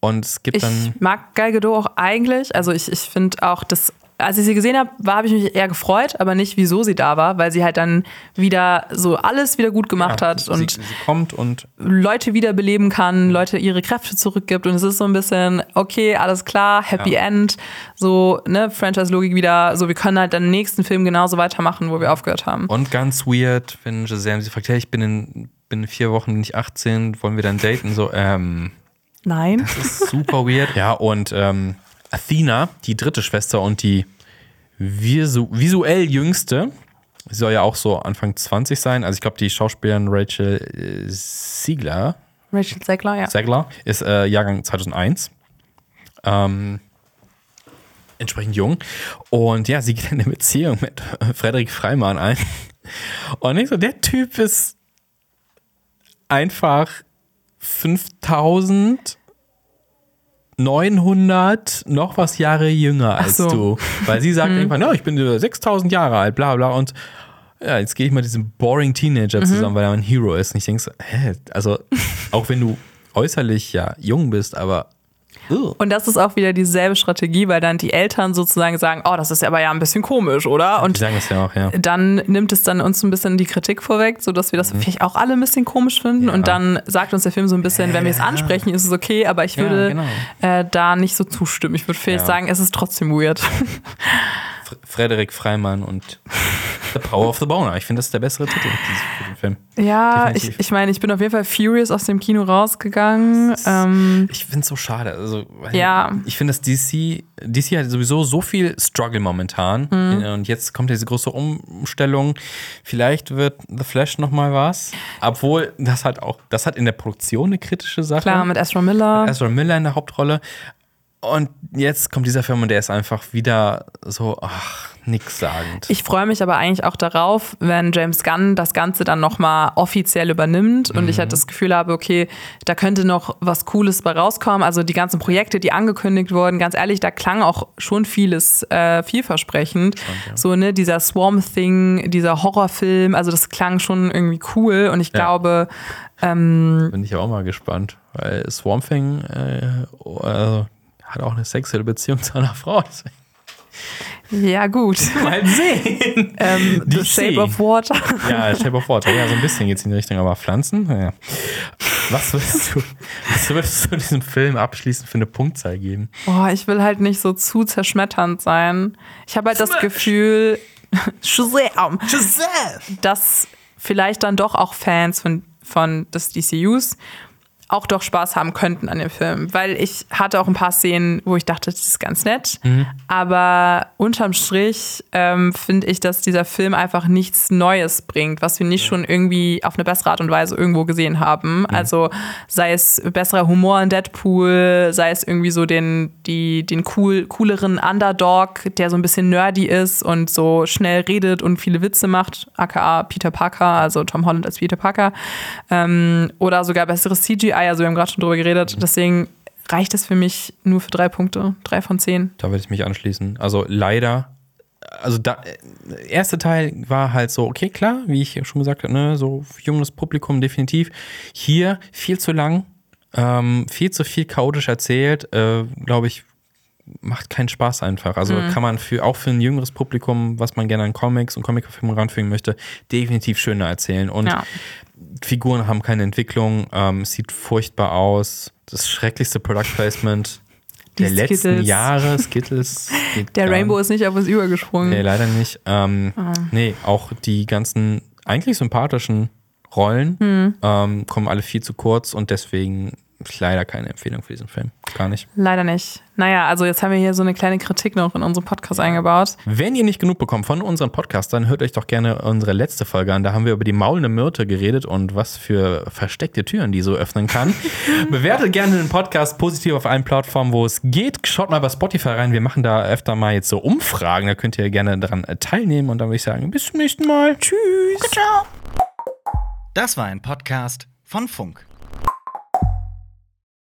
und es gibt
Ich
dann.
mag Gal Gadot auch eigentlich. Also ich, ich finde auch, dass als ich sie gesehen habe, war habe ich mich eher gefreut, aber nicht, wieso sie da war, weil sie halt dann wieder so alles wieder gut gemacht hat
sie,
und
sie kommt und
Leute wiederbeleben kann, Leute ihre Kräfte zurückgibt und es ist so ein bisschen, okay, alles klar, Happy
Ja.
End, so, ne, Franchise-Logik wieder, so, wir können halt dann im nächsten Film genauso weitermachen, wo wir aufgehört haben.
Und ganz weird, wenn Shazam sie fragt, hey, ich bin in, bin in vier Wochen nicht 18, wollen wir dann daten? So, ähm,
Nein.
das ist super weird. Ja, und ähm, Athena, die dritte Schwester und die visu visuell jüngste, sie soll ja auch so Anfang 20 sein. Also ich glaube, die Schauspielerin Rachel äh, Siegler,
Rachel Zegler, ja.
Zegler ist äh, Jahrgang 2001. Ähm, entsprechend jung. Und ja, sie geht in eine Beziehung mit Frederik Freimann ein. Und ich so, der Typ ist einfach 5900 noch was Jahre jünger als
so.
du. Weil sie sagt irgendwann, no, ich bin äh, 6000 Jahre alt, bla bla. Und ja, jetzt gehe ich mit diesem boring Teenager zusammen, weil er ein Hero ist. Und ich denke so, hä, also auch wenn du äußerlich ja jung bist, aber.
Und das ist auch wieder dieselbe Strategie, weil dann die Eltern sozusagen sagen, oh, das ist aber ja ein bisschen komisch, oder?
die
Und
sagen das ja auch, ja.
dann nimmt es dann uns ein bisschen die Kritik vorweg, sodass wir
Mhm.
das vielleicht auch alle ein bisschen komisch finden. Und dann sagt uns der Film so ein bisschen, wenn wir es ansprechen, ist es okay, aber ich
Ja,
würde
genau.
äh, da nicht so zustimmen. Ich würde vielleicht
Ja.
sagen, es ist trotzdem weird.
F- Frederik Freimann und The Power of the Boner. Ich finde, das ist der bessere Titel für den Film.
Ja,
Definitiv.
ich, ich meine, ich bin auf jeden Fall furious aus dem Kino rausgegangen. Ähm,
Ich finde es so schade. Also,
Ja.
Ich finde, dass DC, DC hat sowieso so viel Struggle momentan.
Mhm.
Und jetzt kommt diese große Umstellung. Vielleicht wird The Flash nochmal was. Obwohl, das hat auch, das hat in der Produktion eine kritische Sache.
klar, mit Ezra Miller.
Ezra Miller in der Hauptrolle. Und jetzt kommt dieser Film und der ist einfach wieder so, ach, nix sagend.
Ich freue mich aber eigentlich auch darauf, wenn James Gunn das Ganze dann nochmal offiziell übernimmt und ich
Mhm.
halt das Gefühl habe, okay, da könnte noch was Cooles bei rauskommen. Also die ganzen Projekte, die angekündigt wurden, ganz ehrlich, da klang auch schon vieles äh, vielversprechend. So, ne, dieser Swarm Thing, dieser Horrorfilm, also das klang schon irgendwie cool und ich
Ja.
glaube,
Bin ich auch mal gespannt, weil Swamp Thing äh, also, hat auch eine sexuelle Beziehung zu einer Frau. Deswegen
ja gut.
Mal sehen.
ähm, The. Shape of Water.
Ja, Shape of Water. Ja, so ein bisschen geht es in die Richtung, aber Pflanzen? Ja. Was würdest du, was würdest du diesem Film abschließend für eine Punktzahl geben?
Boah, ich will halt nicht so zu zerschmetternd sein. Ich habe halt das Gefühl, Shazam, dass vielleicht dann doch auch Fans von, von des DCUs auch doch Spaß haben könnten an dem Film. Weil ich hatte auch ein paar Szenen, wo ich dachte, das ist ganz nett. Aber unterm Strich ähm, finde ich, dass dieser Film einfach nichts Neues bringt, was wir nicht schon irgendwie auf eine bessere Art und Weise irgendwo gesehen haben. Also sei es besserer Humor in Deadpool, sei es irgendwie so den, die, den cool, cooleren Underdog, der so ein bisschen nerdy ist und so schnell redet und viele Witze macht, aka Peter Parker, also Tom Holland als Peter Parker. Ähm, oder sogar besseres CGI, also wir haben gerade schon drüber geredet. Deswegen reicht es für mich nur für drei Punkte, drei von zehn.
Da würde ich mich anschließen. Also leider, also da, äh, erste Teil war halt so, okay, klar, wie ich schon gesagt habe, ne, so junges Publikum definitiv. Hier viel zu lang, ähm, viel zu viel chaotisch erzählt, äh, glaube ich, macht keinen Spaß einfach. Also
Mhm.
kann man für auch für ein jüngeres Publikum, was man gerne an Comics und Comicfilme ranführen möchte, definitiv schöner erzählen. Und
Ja.
Figuren haben keine Entwicklung, ähm, sieht furchtbar aus. Das schrecklichste Product Placement
Die
der letzten
Skittles.
Jahre. Skittles.
Der Rainbow ist nicht auf uns übergesprungen.
Nee, leider nicht. Ähm,
Ah.
Nee, auch die ganzen eigentlich sympathischen Rollen
Hm.
ähm, kommen alle viel zu kurz und deswegen leider keine Empfehlung für diesen Film. Gar nicht.
Leider nicht. Naja, also jetzt haben wir hier so eine kleine Kritik noch in unseren Podcast eingebaut.
Wenn ihr nicht genug bekommt von unseren Podcastern, hört euch doch gerne unsere letzte Folge an. Da haben wir über die maulende Myrte geredet und was für versteckte Türen die so öffnen kann. Bewertet gerne den Podcast positiv auf allen Plattformen, wo es geht. Schaut mal bei Spotify rein. Wir machen da öfter mal jetzt so Umfragen. Da könnt ihr gerne daran teilnehmen. Und dann würde ich sagen, bis zum nächsten Mal. Tschüss.
Das war ein Podcast von Funk.